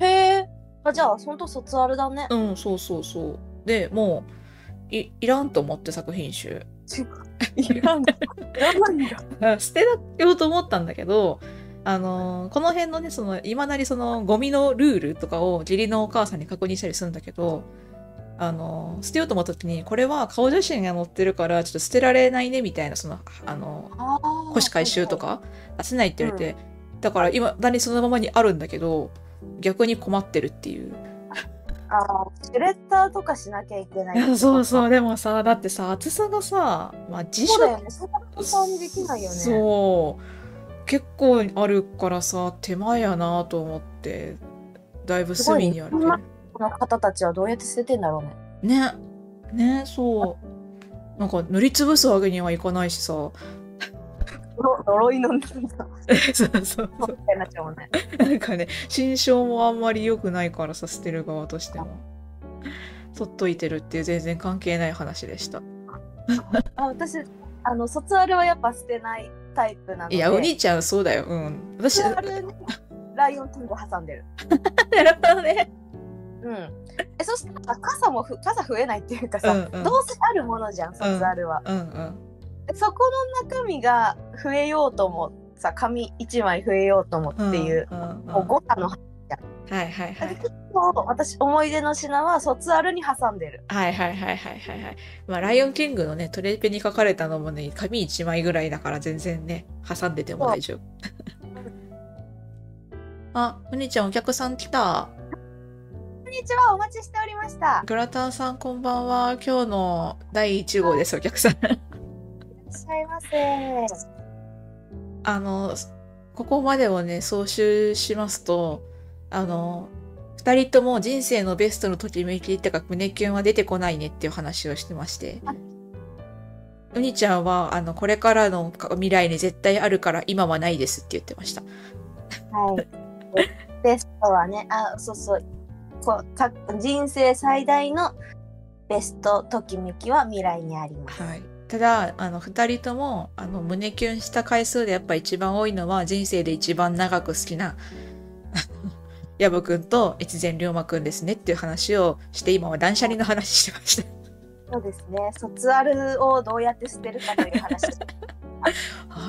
Speaker 1: へえ。あじゃあほんと卒アルだね。
Speaker 2: うん、そうそうそう。で、もう、いいらんと思って作品集。
Speaker 1: いらん。いらないんだ。
Speaker 2: 捨てようと思ったんだけど、あのーこの辺のね、その、いまだにその、ゴミのルールとかを義理のお母さんに確認したりするんだけど、あのー捨てようと思った時に、これは顔写真が載ってるから、ちょっと捨てられないね、みたいな、その、あの
Speaker 1: ああ。
Speaker 2: ー、古紙回収とか出せないって言われて、だから今、だにそのままにあるんだけど、逆に困ってるっていう。
Speaker 1: ああ、シュレッダーとかしなきゃいけない
Speaker 2: そうそう、でもさ、だってさ、厚さがさ、まあ、辞書
Speaker 1: そうだよね。そんな簡単にできないよね。
Speaker 2: そう結構あるからさ手間やなと思ってだいぶ隅にある
Speaker 1: ねこの方たちはどうやって捨ててんだろうね。
Speaker 2: ね。ねそう。なんか塗りつぶすわけにはいかないしさ。
Speaker 1: 呪いのなんか。
Speaker 2: うそうそう。
Speaker 1: なっちゃうもんね。
Speaker 2: なんかね心象もあんまり良くないからさ捨てる側としても。取っといてるっていう全然関係ない話でした。
Speaker 1: あ私あの卒アルはやっぱ捨てないタイプなので。
Speaker 2: いやお兄ちゃんそうだようん私
Speaker 1: ライオンキング挟んでる。
Speaker 2: るほどね
Speaker 1: うん。えそしたら傘もふ傘増えないっていうかさ、
Speaker 2: うんうん
Speaker 1: どうせあるものじゃん卒アルは。
Speaker 2: うんうん
Speaker 1: えそこの中身が増えようともさ紙一枚増えようともっていう、
Speaker 2: うんうんうん
Speaker 1: もう誤差の
Speaker 2: はいはいはい
Speaker 1: 結構私思い出の品は卒アルに挟んでる。
Speaker 2: はいはいはいはいはいはい。まあ、ライオンキングのね、トレペに書かれたのもね、紙1枚ぐらいだから全然ね、挟んでても大丈夫。あ、お兄ちゃんお客さん来た。
Speaker 1: こんにちはお待ちしておりました。
Speaker 2: グラタンさんこんばんは。今日の第1号です、お客さん。
Speaker 1: いらっしゃいませ。
Speaker 2: あの、ここまでをね、総集しますと、あの、二人とも人生のベストのときめきってか胸キュンは出てこないねっていう話をしてまして
Speaker 1: はい。
Speaker 2: うにちゃんは、あの、これからの未来に絶対あるから今はないですって言ってました。
Speaker 1: はい。ベストはね、あ、そうそう。こうか人生最大のベストときめきは未来にあります。
Speaker 2: はい。ただ、あの、二人とも、あの、胸キュンした回数でやっぱ一番多いのは人生で一番長く好きな、ヤブくんと越前龍馬くんですねっていう話をして、今は断捨離の話してました。
Speaker 1: そうですね。卒アルをどうやって捨てるかという話。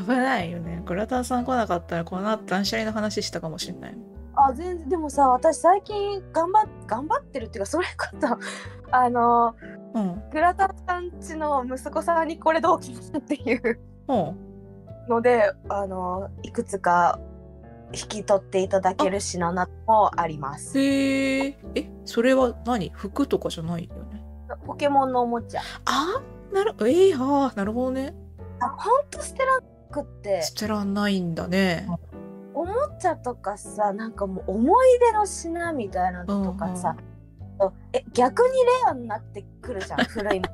Speaker 2: 危ないよね。グラタンさん来なかったら、この後断捨離の話したかもしれない。
Speaker 1: あ、全然でもさ、私最近頑張っ頑張ってるっていうか、それこそあの
Speaker 2: うん。
Speaker 1: グラタンさんちの息子さんにこれどう聞いたっていう
Speaker 2: ほ
Speaker 1: ので、あのいくつか引き取っていただける品などもありま
Speaker 2: う。
Speaker 1: す。
Speaker 2: へえ。え、それは何？服とかじゃないよね？
Speaker 1: ポケモンのおもちゃ。
Speaker 2: あなる、ええああ、なるほどね。
Speaker 1: あ、ほんと捨てらんなくって、
Speaker 2: 捨てらんないんだね。
Speaker 1: おもちゃとかさ、なんかもう思い出の品みたいなのとかさ、え逆にレアになってくるじゃん、古いも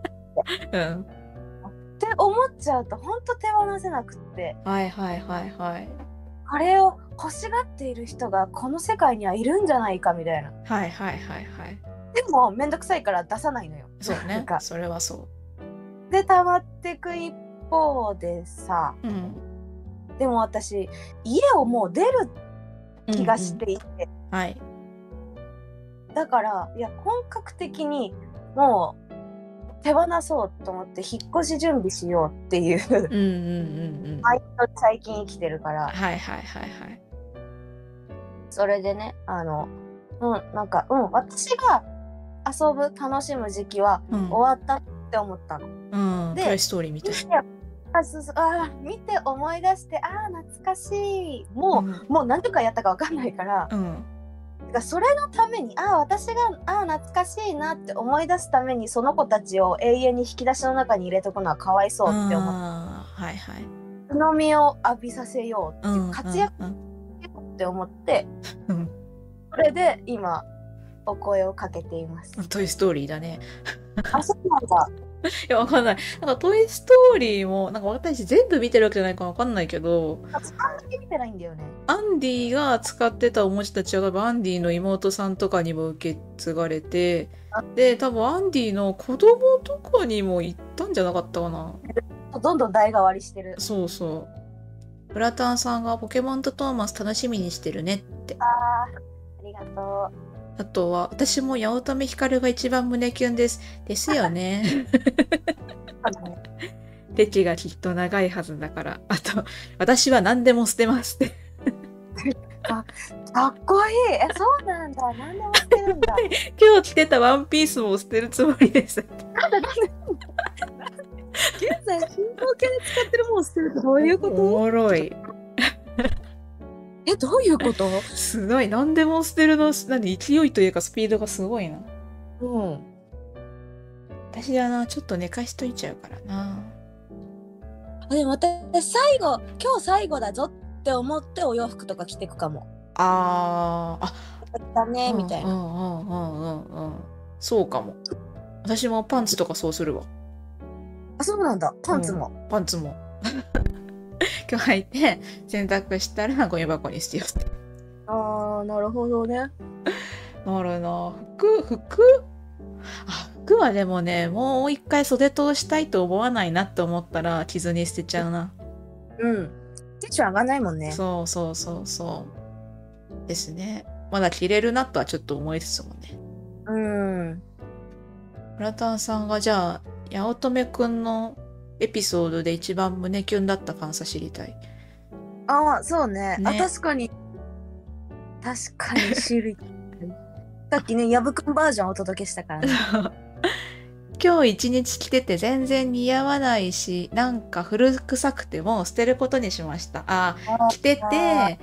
Speaker 1: の。
Speaker 2: うん。
Speaker 1: って思っちゃうとほんと手放せなくって
Speaker 2: はいはいはいはい。
Speaker 1: これを欲しがっている人がこの世界にはいるんじゃないかみたいな
Speaker 2: はいはいはいはい。
Speaker 1: でもめんどくさいから出さないのよ
Speaker 2: そうねそれはそう。
Speaker 1: で溜まってく一方でさ
Speaker 2: うん。
Speaker 1: でも私家をもう出る気がしていて、
Speaker 2: うんうんはい。
Speaker 1: だからいや本格的にもう手放そうと思って引っ越し準備しようっていう
Speaker 2: うんうんうんうん。
Speaker 1: 毎年最近生きてるから
Speaker 2: はいはいはいはい。
Speaker 1: それでねあのうんなんかうん私が遊ぶ楽しむ時期は
Speaker 2: うん。
Speaker 1: 終わったって思ったの。
Speaker 2: うん。
Speaker 1: で
Speaker 2: トイストーリーみたい。
Speaker 1: あそうそうあー見て思い出してああ懐かしいもう、
Speaker 2: うん
Speaker 1: もう何とかやったかわかんないから
Speaker 2: うん
Speaker 1: てかそれのためにああ私がああ懐かしいなって思い出すためにその子たちを永遠に引き出しの中に入れとくのはかわいそうって思って
Speaker 2: はいはい
Speaker 1: 日の目を浴びさせようっていう活躍
Speaker 2: うん
Speaker 1: って思って、
Speaker 2: うん
Speaker 1: それで今お声をかけています。
Speaker 2: うんトイ・ストーリーだね
Speaker 1: あそうなんだ。
Speaker 2: いやわかんない。なんかトイ・ストーリーもなんか私全部見てるわけじゃないからわかんないけど
Speaker 1: あそんだけ見てないんだよね。
Speaker 2: アンディが使ってたおもちゃたちは多分アンディの妹さんとかにも受け継がれてで多分アンディの子供とかにも行ったんじゃなかったかな。
Speaker 1: どんどん代替わりしてる。
Speaker 2: そうそう。ブラタンさんがポケモンとトーマス楽しみにしてるねって。
Speaker 1: ああ、ありがと
Speaker 2: あとは私も八乙女光が一番胸キュンですですよね
Speaker 1: う。
Speaker 2: 歴がきっと長いはずだからあと私は何でも捨てますって
Speaker 1: かっこいい。え、そうなんだ。何でも捨てるんだ。
Speaker 2: 今日着てたワンピースも捨てるつもりです
Speaker 1: 現在進行形で使ってるものを捨てるってどういうこ
Speaker 2: お
Speaker 1: と？
Speaker 2: もろい
Speaker 1: え、どういうこと？
Speaker 2: すごい何でも捨てるの何？勢いというかスピードがすごいな
Speaker 1: うん。
Speaker 2: 私はなちょっと寝かしといちゃうからな
Speaker 1: でも私最後今日最後だぞって思ってお洋服とか着てくかも。
Speaker 2: あーあ
Speaker 1: だねみたいな。
Speaker 2: うんうんうんうんうんそうかも私もパンツとかそうするわ
Speaker 1: あ、そうなんだ。パンツも。
Speaker 2: パンツも 今日履いて洗濯したらゴミ箱に捨てようって
Speaker 1: ああ、なるほどね。
Speaker 2: なるな服？服？あ服はでもねもう一回袖通したいと思わないなって思ったら傷に捨てちゃうな
Speaker 1: うん。テンション上がんないもんね。
Speaker 2: そうそうそうそうですねまだ着れるなとはちょっと思いつつもね
Speaker 1: うん。
Speaker 2: ブラタンさんがじゃあ八乙女くんのエピソードで一番胸キュンだった感想知りたい
Speaker 1: ああ、そうね。あ、
Speaker 2: ね
Speaker 1: 確かに。確かに種類。さっきね、ヤブくんバージョンお届けしたからね。
Speaker 2: 今日一日着てて全然似合わないしなんか古臭くても捨てることにしましたあー着てて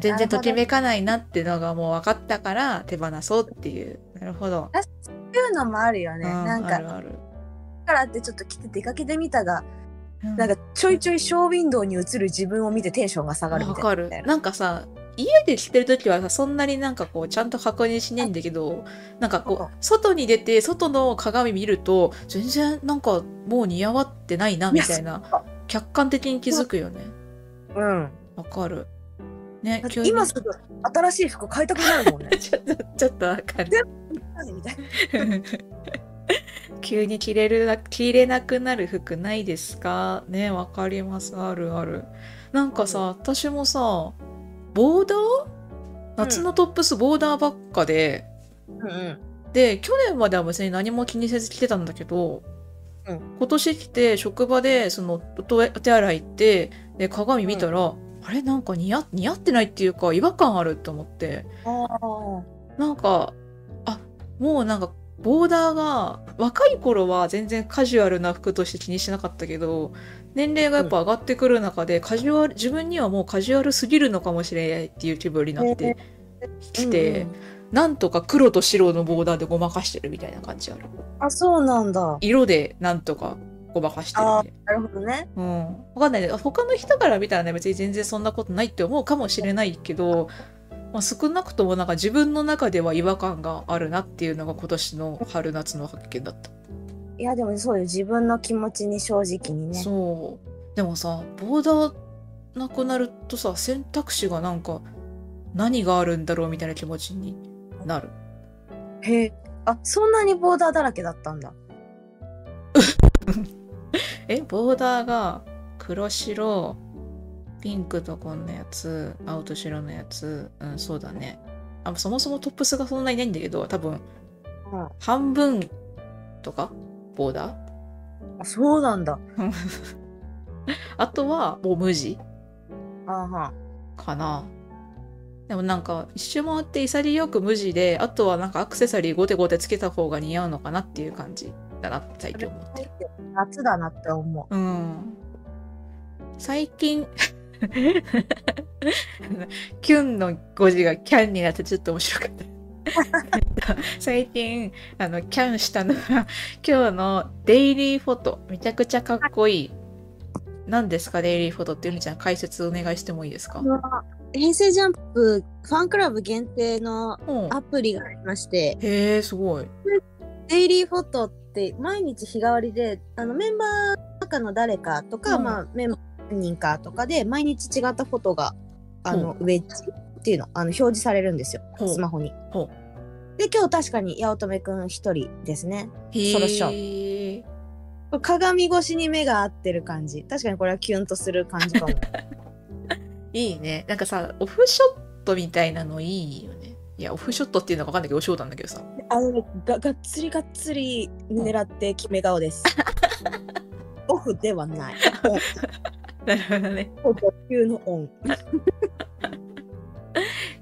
Speaker 2: 全然ときめかないなってのがもう分かったから手放そうっていうなるほど、
Speaker 1: そういうのもあるよね。
Speaker 2: うん
Speaker 1: なんか、
Speaker 2: あるある
Speaker 1: だからってちょっと着て出かけてみたが、
Speaker 2: うん
Speaker 1: なんかちょいちょいショーウィンドウに映る自分を見てテンションが下がるみ
Speaker 2: わ
Speaker 1: たいな。
Speaker 2: かるなんかさ家で着てる時はさそんなになんかこうちゃんと確認しないんだけどなんかこう外に出て外の鏡見ると全然なんかもう似合わってないなみたいな客観的に気づくよね
Speaker 1: うん。
Speaker 2: わかるね
Speaker 1: 今すぐ新しい服買いたくなるもんね。
Speaker 2: ちょっとちょっとわかる
Speaker 1: 何みたいな。
Speaker 2: 急に着れるな着れなくなる服ないですか？ねわかります。あるある。なんかさ私もさボーダー？夏のトップスボーダーばっかで、
Speaker 1: うんうん。
Speaker 2: で去年までは別に何も気にせず着てたんだけど、
Speaker 1: うん。
Speaker 2: 今年来て職場でそのお手洗い行ってで鏡見たら、あれ？なんか似合似合ってないっていうか違和感あるって思って。
Speaker 1: ああ。
Speaker 2: なんかあもうなんかボーダーが若い頃は全然カジュアルな服として気にしなかったけど年齢がやっぱ上がってくる中でカジュアル自分にはもうカジュアルすぎるのかもしれないっていう気分になってきて、なんとか黒と白のボーダーでごまかしてるみたいな感じある。
Speaker 1: あ、そうなんだ。
Speaker 2: 色でなんとかごまかしてる
Speaker 1: な。るほどね。
Speaker 2: なうん。わかんないね。他の人から見たらね別に全然そんなことないって思うかもしれないけど、まあ、少なくともなんか自分の中では違和感があるなっていうのが今年の春夏の発見だった、
Speaker 1: いや、でもそうよ。自分の気持ちに正直にね。
Speaker 2: そうでもさボーダーなくなるとさ選択肢がなんか何があるんだろうみたいな気持ちになる
Speaker 1: へえ。あ、そんなにボーダーだらけだったんだ。
Speaker 2: えボーダーが黒白ピンクとこんなやつ青と白のやつうんそうだね。あそもそもトップスがそんなにないんだけど多分
Speaker 1: うん
Speaker 2: 半分とか？ボーダー？
Speaker 1: あ、そうなんだ。
Speaker 2: あとはもう無地？
Speaker 1: あは
Speaker 2: かな。でもなんか一周回って潔く無地であとはなんかアクセサリーゴテゴテつけた方が似合うのかなっていう感じだな最近思ってる。
Speaker 1: 夏だなって思
Speaker 2: うん。最近キュンの語字がキャンになってちょっと面白かった。最近あのキャンしたのが今日のデイリーフォトめちゃくちゃかっこいい。何ですかデイリーフォトってゆみちゃん解説お願いしてもいいですか？
Speaker 1: 平成ジャンプファンクラブ限定の
Speaker 2: うん
Speaker 1: アプリがありまして、
Speaker 2: へえすごい。
Speaker 1: デイリーフォトって毎日日替わりで、あのメンバーの中の誰かとか、
Speaker 2: うん
Speaker 1: まあメンバー何人かとかで毎日違ったフォトが、あの、ウェッジっていうの、あの表示されるんですよスマホに
Speaker 2: ほ。
Speaker 1: で、今日確かに八乙女くん一人ですね。
Speaker 2: へ
Speaker 1: ソロショ
Speaker 2: ー
Speaker 1: 鏡越しに目が合ってる感じ。確かにこれはキュンとする感じかも。
Speaker 2: いいね。なんかさ、オフショットみたいなのいいよね。いや、オフショットっていうのかわかんないけど、お仕事なんだけどさ。
Speaker 1: あのねががっつりがっつり狙って決め顔です。オフではない。
Speaker 2: なるほどね。
Speaker 1: オン。級のオン。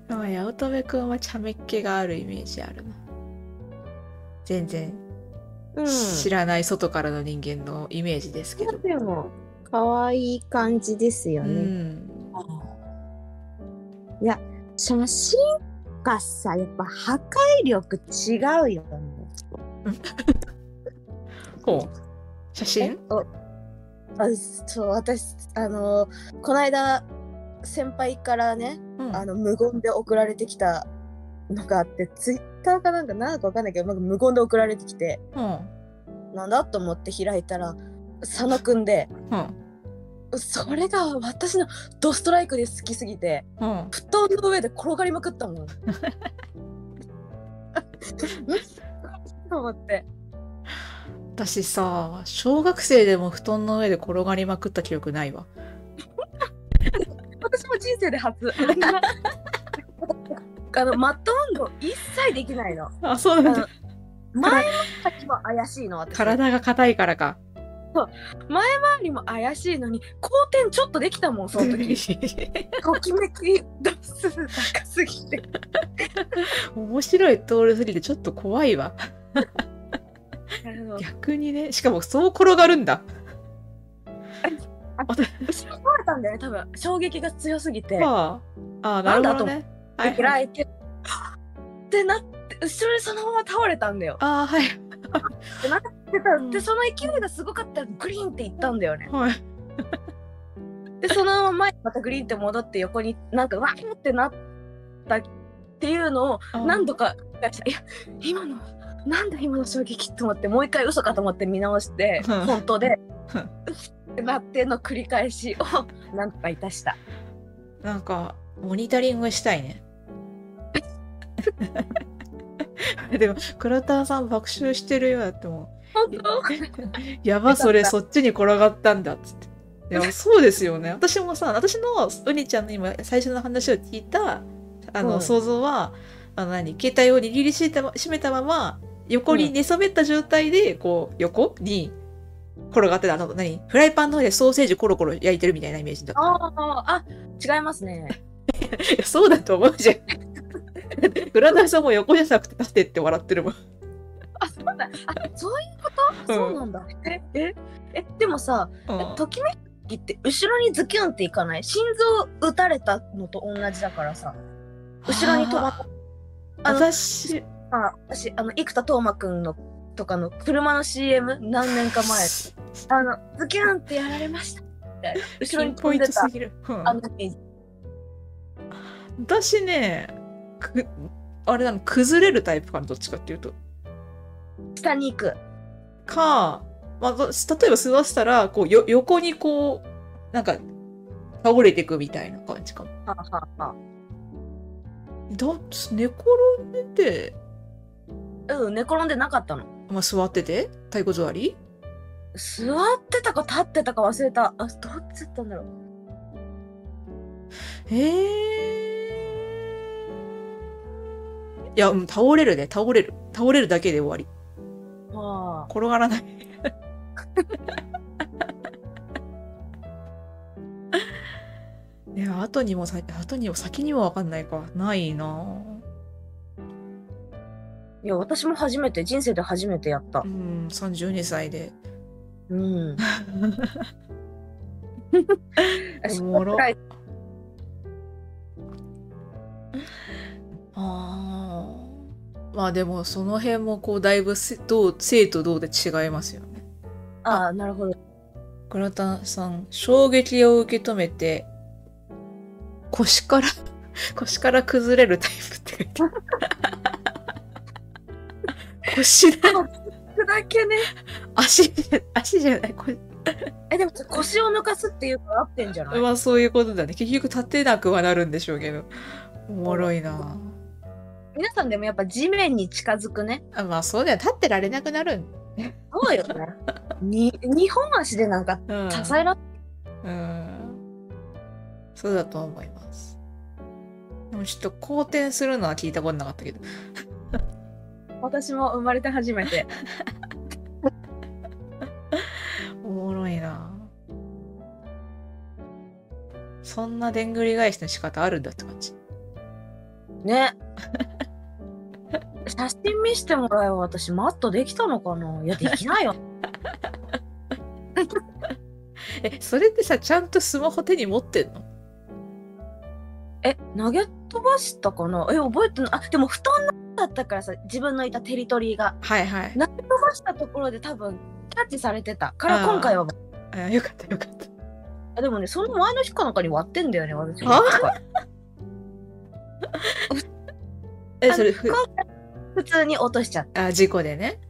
Speaker 2: まあ、八乙女くんは茶目っ気があるイメージあるな。全然
Speaker 1: うん。
Speaker 2: 知らない外からの人間のイメージですけど。
Speaker 1: でも、可愛い感じですよ
Speaker 2: う
Speaker 1: ね。
Speaker 2: ん。
Speaker 1: いや、写真がさ、やっぱ破壊力違うよね。
Speaker 2: ほう。写真？
Speaker 1: おあそう、私、あの、この間、先輩からね、
Speaker 2: うん
Speaker 1: あの、無言で送られてきたのがあって、ツイッターかなんかなんかわかんないけど、なんか無言で送られてきて、
Speaker 2: うん。
Speaker 1: なんだと思って開いたら、佐野くんで、
Speaker 2: うん。
Speaker 1: それが私のドストライクで好きすぎて、
Speaker 2: うん。
Speaker 1: 布団の上で転がりまくったもん。ん と思って。
Speaker 2: 私さ、小学生でも布団の上で転がりまくった記憶ないわ。
Speaker 1: 私も人生で初。あの、マット運動一切できないの。
Speaker 2: あ、そうなんだ。
Speaker 1: 前の先も怪しいの、私。
Speaker 2: 体が硬いからか。
Speaker 1: 周りも怪しいのに、後転ちょっとできたもん、その時。ときめき度数高すぎて。
Speaker 2: 面白い通りすぎてちょっと怖いわ。逆にね、しかもそう転がるんだ。
Speaker 1: 後ろに倒れたんだよね、多分。衝撃が強すぎて。
Speaker 2: ああ、ああ、なるほどね。はい、はい。
Speaker 1: 開いて、ってなって、後ろにそのまま倒れたんだよ。
Speaker 2: ああ、はい。
Speaker 1: でたで、その勢いがすごかったらグリーンっていったんだよね。
Speaker 2: はい。
Speaker 1: で、そのまま前にまたグリーンって戻って横になんかわーってなったっていうのを何度か。いや、今の、なんだ今の衝撃と思って、もう一回嘘かと思って見直して、
Speaker 2: うん
Speaker 1: 本当で
Speaker 2: うん、
Speaker 1: ってなっての繰り返しを なんとかいたした。
Speaker 2: なんか、モニタリングしたいね。でも、倉田さん爆笑してるよだっても
Speaker 1: 本当？
Speaker 2: う。やば、それそっちに転がったんだっつって。いや、そうですよね。私もさ、私のうにちゃんの今、最初の話を聞いた、あの、
Speaker 1: うん
Speaker 2: 想像は、あの何、携帯を握りしめたま閉めたまま、横に寝そべった状態で、こう、横に転がってた。あの、何？フライパンの上でソーセージコロコロ焼いてるみたいなイメージだった。
Speaker 1: ああ、あ、違いますね。
Speaker 2: そうだと思うじゃん。倉田さんも横じゃなくて立ってって笑ってるもん。
Speaker 1: あ、そうだ。あ、そういうこと、そうなんだ。え、え、え、でもさ、
Speaker 2: うん
Speaker 1: ときめきって後ろにズキュンっていかない？心臓撃たれたのと同じだからさ。後ろに飛ば
Speaker 2: あ
Speaker 1: あの
Speaker 2: 私、
Speaker 1: あ、私、あの、生田斗真くんのとかの車の CM 何年か前、あの、ズキュンってやられました。後ろに
Speaker 2: ピンポイン
Speaker 1: 飛んでた
Speaker 2: トすぎる。うん
Speaker 1: あのイメージ。
Speaker 2: 私ね、くあれなの、崩れるタイプかな、どっちかっていうと。
Speaker 1: 下に行く。
Speaker 2: か、まあ、ど例えば座ってたら、こう、よ横にこう、なんか、倒れていくみたいな感じかも。
Speaker 1: はあはあは
Speaker 2: だ寝転んでて、
Speaker 1: あうん、寝転んでなかったの。
Speaker 2: まあ、座ってて、太鼓座り？
Speaker 1: 座ってたか立ってたか忘れた。あ、どっちだったんだろう。
Speaker 2: へえ。いや、うん、倒れるね、倒れる。倒れるだけで終わり。
Speaker 1: はあ。
Speaker 2: 転がらない。いや、後にもさ、後にも先にもわかんないか。ないなぁ
Speaker 1: いや、私も初めて、人生で初めてやった
Speaker 2: う。ん、32歳で。
Speaker 1: うん。
Speaker 2: おもろ
Speaker 1: はい
Speaker 2: あーまあでもその辺もこうだいぶせどう生とどうで違いますよね。
Speaker 1: ああ、なるほど。
Speaker 2: グラタンさん、衝撃を受け止めて、腰から、腰から崩れるタイプって書いてある。腰で、
Speaker 1: だけね。
Speaker 2: 足じゃ、足じゃない、これ、
Speaker 1: え、でも腰を抜かすっていうの合ってんじゃない？
Speaker 2: まあそういうことだね。結局立てなくはなるんでしょうけど。おもろいな
Speaker 1: 皆さんでもやっぱ地面に近づくね。
Speaker 2: あまあそうだよ。立ってられなくなるん。
Speaker 1: そうよね。に、二本足でなんか
Speaker 2: うん。
Speaker 1: 支えら
Speaker 2: うん。そうだと思います。でもちょっと好転するのは聞いたことなかったけど。
Speaker 1: 私も生まれて初めて。
Speaker 2: おもろいなそんなでんぐり返しの仕方あるんだって感じ。
Speaker 1: ね。写真見してもらえば私マットできたのかないや、できないよ。
Speaker 2: え、それってさ、ちゃんとスマホ手に持ってんの？
Speaker 1: え、投げ飛ばしたかな？え、覚えてない。あ、でも布団だったからさ、自分のいたテリトリーが。
Speaker 2: はいはい。
Speaker 1: 投げ飛ばしたところで多分キャッチされてたから今回は
Speaker 2: あよかったよかった。
Speaker 1: あでもねその前の日かなんかに割ってんだよね私
Speaker 2: は？え、
Speaker 1: あ
Speaker 2: それ、ふ
Speaker 1: 今回普通に落としちゃっ
Speaker 2: あ、事故でね。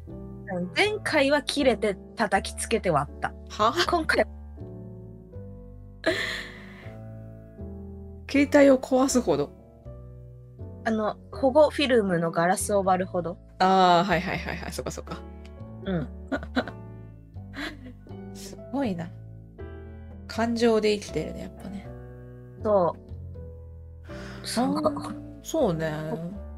Speaker 1: た前回は切れて叩きつけて割った
Speaker 2: は？
Speaker 1: 今回は
Speaker 2: 携帯を壊すほど。
Speaker 1: あの保護フィルムのガラスを割るほど
Speaker 2: ああ、はいはいはいはい、そっかそっか。
Speaker 1: うん
Speaker 2: すごいな。感情で生きてるね、やっぱね。
Speaker 1: そうそう
Speaker 2: ね。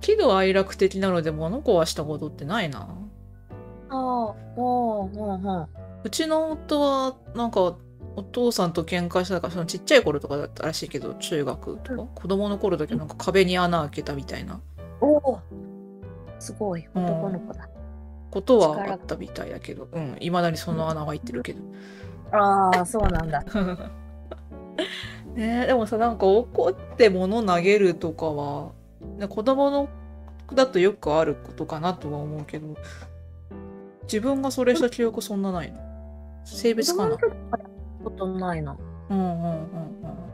Speaker 2: 喜怒哀楽的なので物壊したことってないな。
Speaker 1: ああおおおお
Speaker 2: うちの夫は、なんか、お父さんと喧嘩したから、そのちっちゃい頃とかだったらしいけど、中学とか、子供の頃だけなんか壁に穴開けたみたいな。
Speaker 1: おおすごい。男の子だ。
Speaker 2: ことはあったみたいだけど、うん、未だにその穴が開いてるけど。
Speaker 1: ああそうなんだ。
Speaker 2: ねえでもさ、なんか怒って物投げるとかは、ね、子供のだとよくあることかなとは思うけど、自分がそれした記憶そんなないの？性別かな？
Speaker 1: ことないな。
Speaker 2: うんうんうん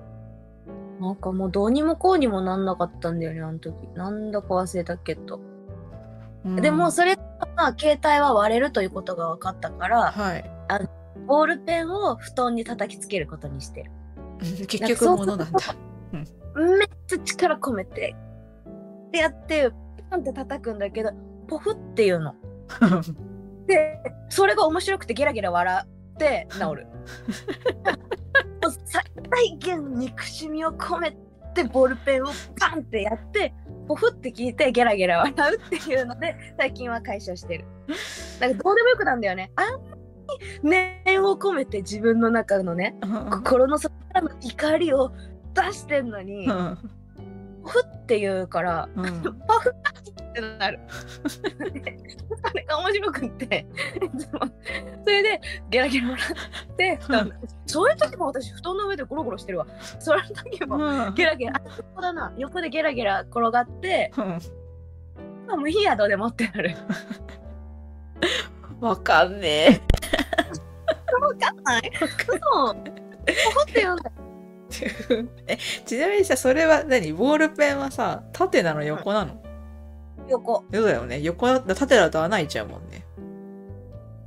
Speaker 1: なんかもうどうにもこうにもなんなかったんだよねあの時。なんだか忘れたけど。
Speaker 2: うん。
Speaker 1: でもそれが携帯は割れるということが分かったから
Speaker 2: はい。
Speaker 1: ボールペンを布団に叩きつけることにしてる。
Speaker 2: 結局物なんだ。
Speaker 1: めっちゃ力込めて。でやってパンって叩くんだけどポフっていうの。でそれが面白くてゲラゲラ笑って治る。もう最大限憎しみを込めてボールペンをパンってやってポフって聞いてゲラゲラ笑うっていうので最近は解消してる。なんかどうでもよくなんだよね。あんなに念を込めて自分の中のね心の底からの怒りを出してんのに
Speaker 2: うん。
Speaker 1: ポフって言うから
Speaker 2: うん。
Speaker 1: パフってなる。でそれが面白くって、それでゲラゲラ笑って、そういう時も私、布団の上でゴロゴロしてるわ。それの時も
Speaker 2: うん
Speaker 1: ゲラゲラ、あ、横だな。横でゲラゲラ転がって、あもういいや、どうでもってなる。
Speaker 2: わかんね
Speaker 1: わかんない。そう。ポフって言うんだよ。
Speaker 2: え。えちなみにさ、それは何？ボールペンはさ、縦なの？横なの？
Speaker 1: 横。
Speaker 2: そうだよね。横だったら縦だと穴開いちゃうもんね。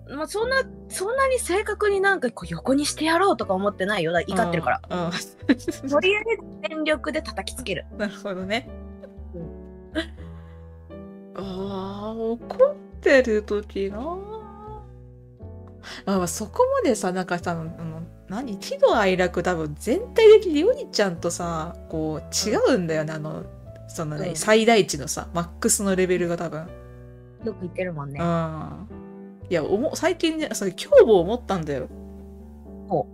Speaker 1: まあ、そんな、そんなに正確になんかこう横にしてやろうとか思ってないよ。だ怒ってるから。
Speaker 2: うん。うん
Speaker 1: とりあえず全力で叩きつける。
Speaker 2: なるほどね
Speaker 1: う。
Speaker 2: ああ、怒ってる時なあ。あそこまでさ、なんかさ、あの何？喜怒哀楽多分全体的にヨニちゃんとさ、こう違うんだよね。あの、そのね、
Speaker 1: うん
Speaker 2: 最大値のさ、マックスのレベルが多分。
Speaker 1: よく言ってるもんね。
Speaker 2: うん。いや、おも最近ね、それ今日も思ったんだよ。
Speaker 1: ほ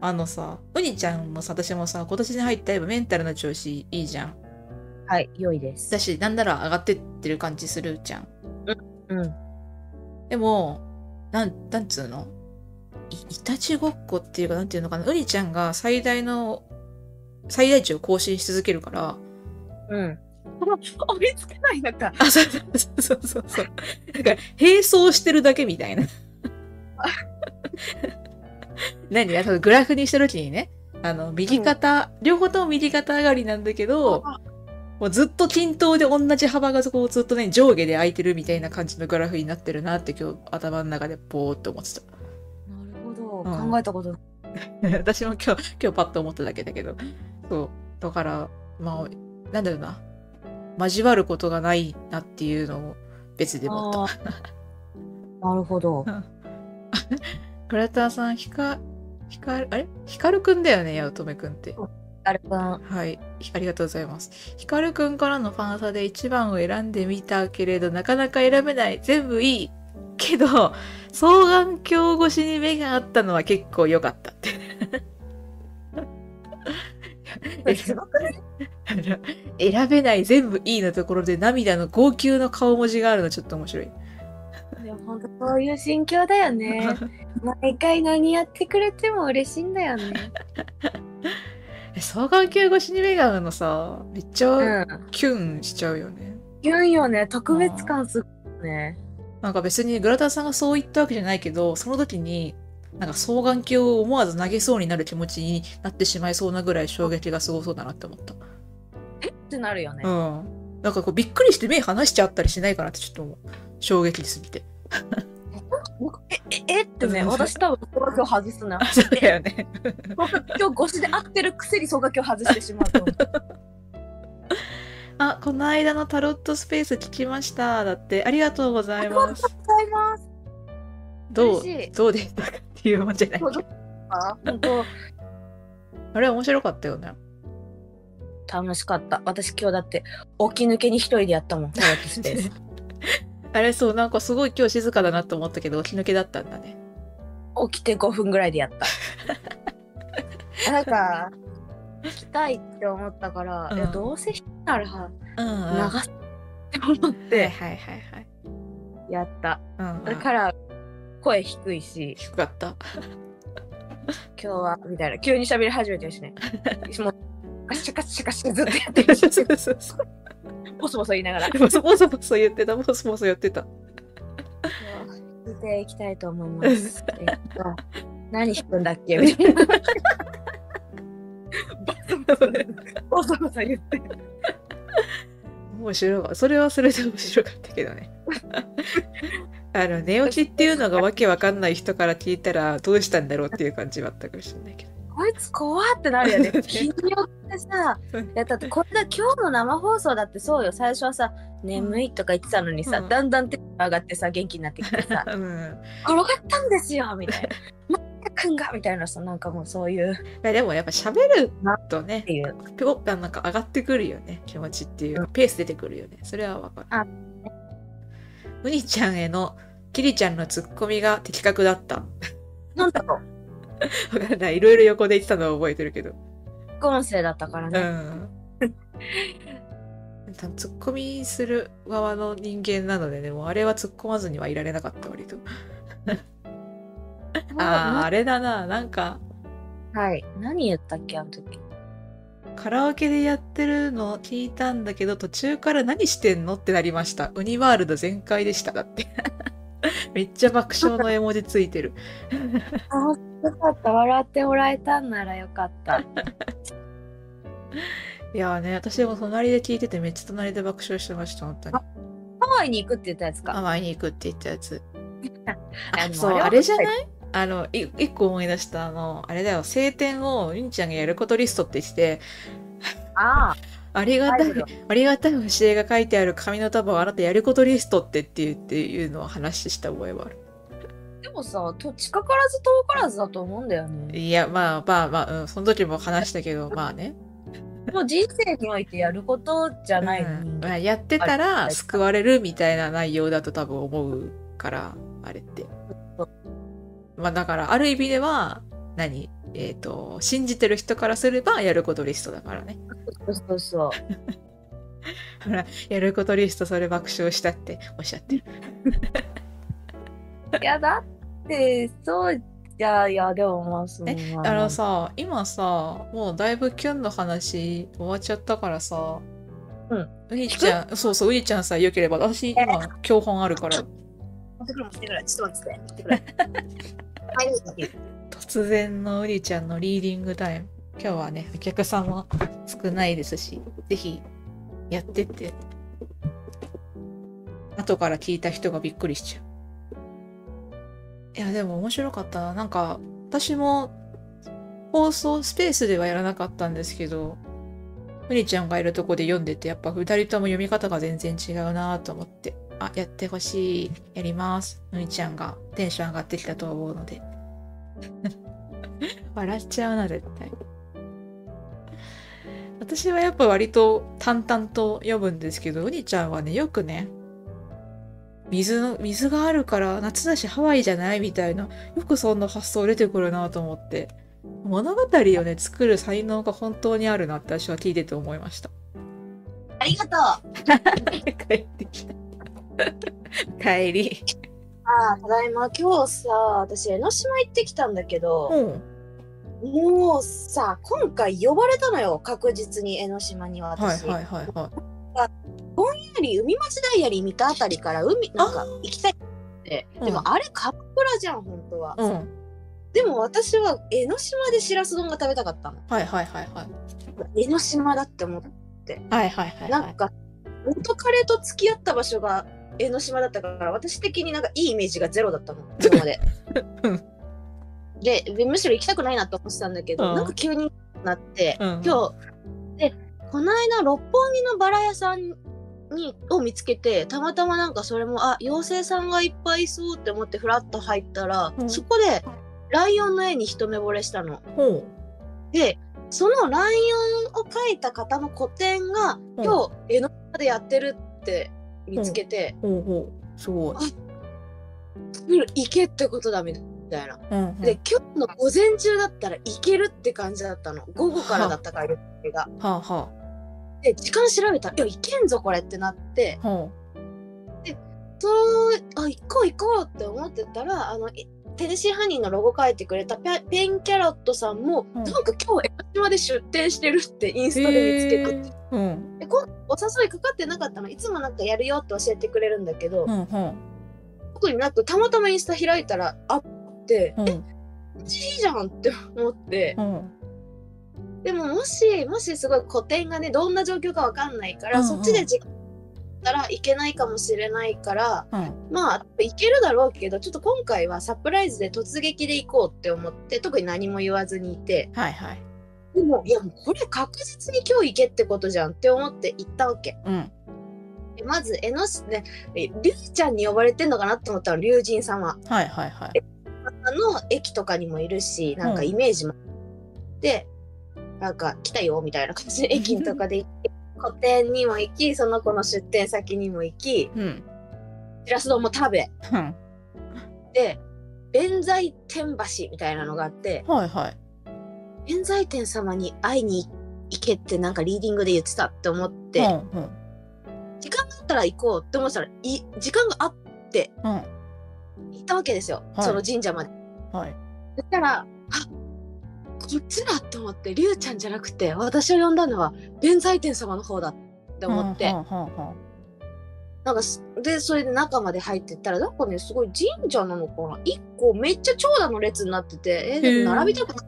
Speaker 2: あのさ、ウニちゃんもさ、私もさ、今年に入ったらメンタルの調子いいじゃん。
Speaker 1: はい、良いです。
Speaker 2: だし、なんなら上がってってる感じするじゃん。
Speaker 1: うん。
Speaker 2: でも、なん、なんつうの？いたちごっこっていうか、なんていうのかな、ウニちゃんが最大の、最大値を更新し続けるから、
Speaker 1: うん。追いつけないのか。
Speaker 2: あ、そうそうそうそうそう。だから、並走してるだけみたいな。何？あのグラフにした時にね、あの、右肩、両方とも右肩上がりなんだけど、もうずっと均等で同じ幅がそこをずっとね、上下で空いてるみたいな感じのグラフになってるなって今日頭の中でポーって思ってた。
Speaker 1: なるほど。
Speaker 2: うん
Speaker 1: 考えたことない。
Speaker 2: 私も今日、今日パッと思っただけだけど。そう。だから、まあ、なんだろうな。交わることがないなっていうのを別で思った。
Speaker 1: なるほど。
Speaker 2: グラターさん、ひか、ひか、あれ？ヒカルくんだよね、八乙女くんって。
Speaker 1: あれくん。
Speaker 2: はい。ありがとうございます。ヒカルくんからのファンサで1番を選んでみたけれど、なかなか選べない。全部いい。けど、双眼鏡越しに目があったのは結構良かったって。
Speaker 1: すごくない？
Speaker 2: あ の選べない全部いいのところで涙の号泣の顔文字があるのちょっと面白い。
Speaker 1: いや、本当そういう心境だよね。毎回何やってくれても嬉しいんだよね。
Speaker 2: え双眼鏡越しに目が合うのさ、めっちゃ
Speaker 1: うん。
Speaker 2: キュンしちゃうよね。
Speaker 1: 言うんよね。特別感すごいね。
Speaker 2: なんか別にグラタンさんがそう言ったわけじゃないけど、その時に、なんか双眼鏡を思わず投げそうになる気持ちになってしまいそうなぐらい衝撃がすごそうだなって思った。
Speaker 1: ってなるよね。
Speaker 2: うん。なんかこうびっくりして目離しちゃったりしないかなってちょっと思う。衝撃すぎて。
Speaker 1: え、え、えってね、
Speaker 2: うん
Speaker 1: 私多分双眼鏡外すな
Speaker 2: あ、。そうだよね。
Speaker 1: 双眼鏡越しで合ってるくせに双眼鏡外してしまうと。
Speaker 2: あ、この間のタロットスペース聞きました。だって、ありがとうございます。
Speaker 1: ございます。
Speaker 2: どうどうでしたか？っていうもんじゃない
Speaker 1: あ
Speaker 2: れ面白かったよね。
Speaker 1: 楽しかった。私今日だって起き抜けに一人でやったもん。タロットスペース。
Speaker 2: あれそう、なんかすごい今日静かだなと思ったけど、起き抜けだったんだね。
Speaker 1: 起きて5分ぐらいでやった。なんか、行きたいって思ったから、
Speaker 2: うん
Speaker 1: いやどうせしたら
Speaker 2: うん、うん。
Speaker 1: 流
Speaker 2: はい
Speaker 1: すって思っ
Speaker 2: はい
Speaker 1: て
Speaker 2: はいはい。
Speaker 1: やった。
Speaker 2: うん、うん。
Speaker 1: だから、声低いし、
Speaker 2: 低かった。
Speaker 1: 今日は、みたいな、急に喋り始めてるしね。もう、カシャカシャカシャずっとやってるし、
Speaker 2: そうそうそう。
Speaker 1: ボソボソ言いながら。
Speaker 2: ボソボソボソ言ってた、ボソボソ言ってた。
Speaker 1: 聞いていきたいと思います。えっと、何弾くんだっけみたいな。ボソボソ言って。
Speaker 2: 面白かった。それはそれで面白かったけどね。あの、寝起きっていうのがわけわかんない人から聞いたらどうしたんだろうっていう感じはあったかもしれないけど。
Speaker 1: こいつ怖ってなるよね。日によってさ、いやだってこれだ今日の生放送だってそうよ。最初はさ、眠いとか言ってたのにさ、
Speaker 2: うん
Speaker 1: だんだん手が上がってさ、元気になってきてさ、
Speaker 2: うん。
Speaker 1: 転がったんですよみたいな。マッくんがみたいなさ、なんかもうそういうっ
Speaker 2: いやでもやっぱ喋るとね
Speaker 1: て、いう。
Speaker 2: ぴょなんか上がってくるよね、気持ちっていうか、ペース出てくるよね。それはわかる。
Speaker 1: あ
Speaker 2: うにちゃんへのキリちゃんのツッコミが的確だった。
Speaker 1: なんだろう。
Speaker 2: わかんない。いろいろ横で言ってたのは覚えてるけど。
Speaker 1: 副音声だったから
Speaker 2: う
Speaker 1: ね。
Speaker 2: ん。ツッコミする側の人間なのでね、もうあれは突っ込まずにはいられなかった、割と。ああ、あれだな。なんか、
Speaker 1: はい。何言ったっけ、あの時。
Speaker 2: カラオケでやってるの聞いたんだけど、途中から何してんのってなりました。ウニワールド全開でした。だって。めっちゃ爆笑の絵文字ついてる。
Speaker 1: あ、よかった。笑ってもらえたんならよかった。
Speaker 2: いやーね、私も隣で聞いててめっちゃ隣で爆笑してました、本当に。
Speaker 1: ハワイに行くって言ったやつか。
Speaker 2: ハワイに行くって言ったやつ。
Speaker 1: あ
Speaker 2: あ、そう、
Speaker 1: あれ
Speaker 2: じゃない？あの、い一個思い出した、あの、あれだよ、晴天をゆんちゃんがやることリストって言ってて、
Speaker 1: ああ、
Speaker 2: ありがたいありがたい教えが書いてある紙の束をあなたやることリストってって言っていうのを話した覚えはある。
Speaker 1: でもさ、と近からず遠からずだと思うんだよね。
Speaker 2: いや、まあまあまあ、うん、その時も話したけど、まあね。
Speaker 1: もう人生においてやることじゃないのに。
Speaker 2: うんまあ、やってたら救われるみたいな内容だと多分思うから、あれって。まあだから、ある意味では、何？えっ、と、信じてる人からすればやることリストだからね。
Speaker 1: そうそうそう。
Speaker 2: ほら、やることリストそれ爆笑したっておっしゃってる。
Speaker 1: いやだってそういやいや、でもまあ、その
Speaker 2: え、
Speaker 1: まあ
Speaker 2: あのさ、今さ、もうだいぶキュンの話終わっちゃったからさ、
Speaker 1: うん。
Speaker 2: うにちゃん、そうそう、うにちゃんさえ良ければ、私今、教本あるから、
Speaker 1: 持ってくる持ってくる。ちょっと待って。持ってくる。はい。
Speaker 2: 突然のうにちゃんのリーディングタイム。今日はね、お客さんも少ないですし、ぜひやってって。後から聞いた人がびっくりしちゃう。いや、でも面白かったな。なんか、私も放送スペースではやらなかったんですけど、うにちゃんがいるとこで読んでて、やっぱ二人とも読み方が全然違うなと思って、あ、やってほしい。やります。うにちゃんがテンション上がってきたと思うので。笑っちゃうな、絶対。私はやっぱ割と淡々と読むんですけど、うにちゃんはね、よくね、水の、水があるから夏だしハワイじゃないみたいな、よくそんな発想出てくるなと思って、物語をね、作る才能が本当にあるなって私は聞いてて思いました。
Speaker 1: ありがとう。
Speaker 2: 帰ってきた。帰り。
Speaker 1: ああ、ただいま。今日さ、私、江ノ島行ってきたんだけど、
Speaker 2: うん。
Speaker 1: もうさ、今回呼ばれたのよ。確実に江ノ島に
Speaker 2: はい
Speaker 1: 私。
Speaker 2: はいはいは
Speaker 1: ぼんやり海町ダイヤリー見たあたりから海なんか行きたいって。
Speaker 2: うん。
Speaker 1: でもあれカップラじゃん本当は、
Speaker 2: い。うん。
Speaker 1: でも私は江ノ島でしらす丼が食べたかったの。
Speaker 2: はいはいはいはい。
Speaker 1: 江ノ島だって思って。
Speaker 2: はいはいはいはい。
Speaker 1: なんか元彼と付き合った場所が江ノ島だったから私的になんかいいイメージがゼロだったの。今まででむしろ行きたくないなと思ってたんだけど、
Speaker 2: うん。
Speaker 1: なんか急になって、
Speaker 2: うん。
Speaker 1: 今日でこの間六本木のバラ屋さんにを見つけてたまたまなんかそれもあ妖精さんがいっぱいいそうって思ってフラッと入ったら、
Speaker 2: うん
Speaker 1: そこでライオンの絵に一目惚れしたの。でそのライオンを描いた方の個展が
Speaker 2: うん
Speaker 1: 今日江ノ島でやってるって見つけて、
Speaker 2: ほうほう。すごい。
Speaker 1: うん行けってことだみたいな。
Speaker 2: うんうん。
Speaker 1: で今日の午前中だったら行けるって感じだったの午後からだったから予定が。
Speaker 2: はあは
Speaker 1: で時間調べたら「いや行けんぞこれ」ってなって
Speaker 2: あ。ほ
Speaker 1: そうあ行こう行こうって思ってたらあのいテネシーハニーのロゴ書いてくれたペペンキャロットさんも、
Speaker 2: うん
Speaker 1: なんか今日江ノ島で出店してるってイン
Speaker 2: う。
Speaker 1: スタで見つけて、
Speaker 2: へーうん。
Speaker 1: でお誘いかかってなかったのいつもなんかやるよって教えてくれるんだけど、
Speaker 2: うんうん。
Speaker 1: 特になくたまたまインスタ開いたらあって、
Speaker 2: うん。
Speaker 1: えいいじゃんって思って、
Speaker 2: うん。
Speaker 1: でももしもしすごい個展がねどんな状況かわかんないから、
Speaker 2: うんうん
Speaker 1: そっちで時間たらいけないかもしれないから
Speaker 2: うん。
Speaker 1: まあいけるだろうけどちょっと今回はサプライズで突撃で行こうって思って特に何も言わずにいて
Speaker 2: はいはい。
Speaker 1: でもいやもうこれ確実に今日行けってことじゃんって思って行ったわけ
Speaker 2: うん。
Speaker 1: でまず江ノ島ねえリュウちゃんに呼ばれてんのかなと思ったら龍神様
Speaker 2: はいはいはい。
Speaker 1: あの駅とかにもいるしなんかイメージも、でなんか来たよみたいな感じで 駅とかで行って個展にも行きその子の出店先にも行き
Speaker 2: うん。
Speaker 1: しらす丼も食べ
Speaker 2: うん。
Speaker 1: で弁財天橋みたいなのがあって
Speaker 2: はいはい。
Speaker 1: 弁財天様に会いに行けってなんかリーディングで言ってたって思って、
Speaker 2: うんうん。
Speaker 1: 時間があったら行こうって思ってたらい時間があって
Speaker 2: うん。
Speaker 1: 行ったわけですよ、
Speaker 2: はい
Speaker 1: その神社まで。
Speaker 2: はい。
Speaker 1: そしたら、あこっちだって思って、りゅうちゃんじゃなくて、私を呼んだのは、弁財天様の方だって思って、
Speaker 2: うんうんうんうん。
Speaker 1: なんかす、で、それで中まで入ってったら、なんかね、すごい神社なのかな？一個めっちゃ長蛇の列になってて、えーでも並びたくない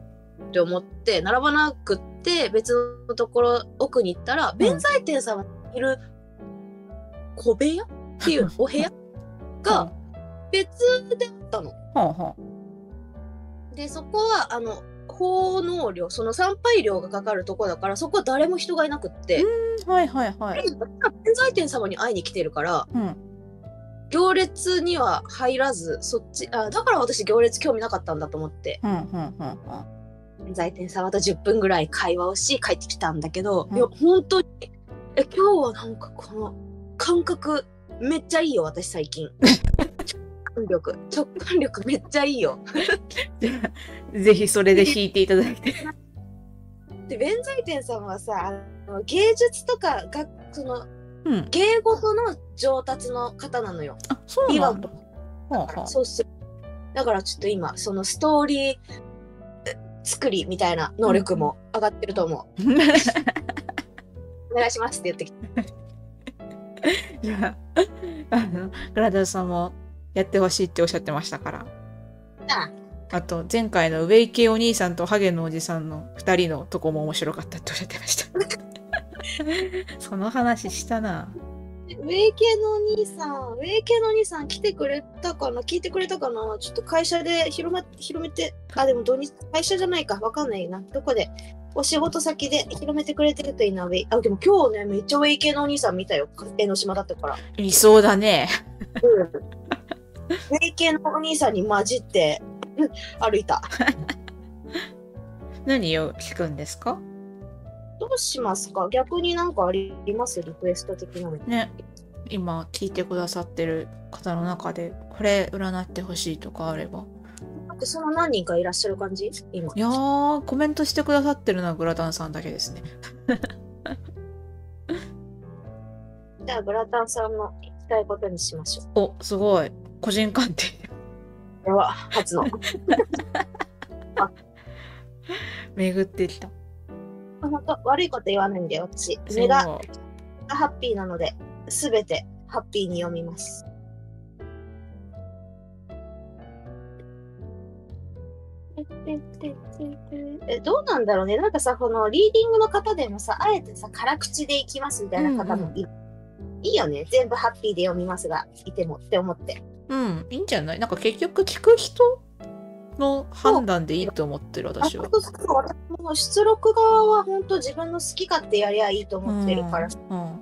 Speaker 1: って思って、並ばなくって、別のところ、奥に行ったら、弁財天様にいる小部屋？っていうお部屋？が別であったの。でそこはあの奉納料その参拝料がかかるとこだからそこは誰も人がいなくって
Speaker 2: う。はいはいはい。
Speaker 1: 弁財天様に会いに来てるから
Speaker 2: うん。
Speaker 1: 行列には入らずそっちあだから私行列興味なかったんだと思って
Speaker 2: うんうんうん
Speaker 1: 弁財天様と10分ぐらい会話をし帰ってきたんだけど、
Speaker 2: うん
Speaker 1: いや本当にえ今日はなんかこの感覚めっちゃいいよ私最近直 感力直感力めっちゃいいよ
Speaker 2: じゃあぜひそれで弾いていただいて。
Speaker 1: で弁財天様はさあの芸術とかがその
Speaker 2: うん。
Speaker 1: 芸事の上達の方なのよ。
Speaker 2: あ、そうなんだ。
Speaker 1: と
Speaker 2: ほうほう
Speaker 1: そうする。だからちょっと今、そのストーリーえ作りみたいな能力も上がってると思う。お願いしますって言ってきて。
Speaker 2: いや、あの、グラダさんもやってほしいっておっしゃってましたから。
Speaker 1: あ
Speaker 2: あと、前回のウェイ系お兄さんとハゲのおじさんの二人のとこも面白かったっておっしゃってました。その話したな。
Speaker 1: ウェイ系のお兄さん、ウェイ系のお兄さん来てくれたかな聞いてくれたかなちょっと会社で広ま広めて、あ、でも土日、会社じゃないか、わかんないな。どこで、お仕事先で広めてくれてるといいな、ウェイ。あ、でも今日ね、めっちゃウェイ系のお兄さん見たよ。江ノ島だったから。
Speaker 2: いそうだね。
Speaker 1: うん。ウェイ系のお兄さん。に混じって、歩いた。
Speaker 2: 何を聞くん。ですか
Speaker 1: どうしますか逆になん。かありますリクエスト的なの。
Speaker 2: ね。今聞いてくださってる方の中で、これ占ってほしいとかあれば。
Speaker 1: その何人かいらっしゃる感じ今。
Speaker 2: いや、コメントしてくださってるのはグラタンさん。だけですね。
Speaker 1: じゃあ、グラタンさん。の聞きたいことにしましょう。
Speaker 2: お、すごい。個人鑑定。
Speaker 1: これは初の。
Speaker 2: 巡ってきた。
Speaker 1: 本当？悪いこと言わないんで、私。
Speaker 2: そう
Speaker 1: 目がハッピーなので、すべてハッピーに読みます。えどうなんだろうねなんかさこのリーディングの方でもさあえてさ辛口でいきますみたいな方もいる、いいよね全部ハッピーで読みますがいてもって思って
Speaker 2: うん、いいんじゃない？なんか結局聞く人の判断でいいと思ってる私は
Speaker 1: あ。そう出力側は本当自分の好き勝手やりゃいいと思ってるから、
Speaker 2: うん。うん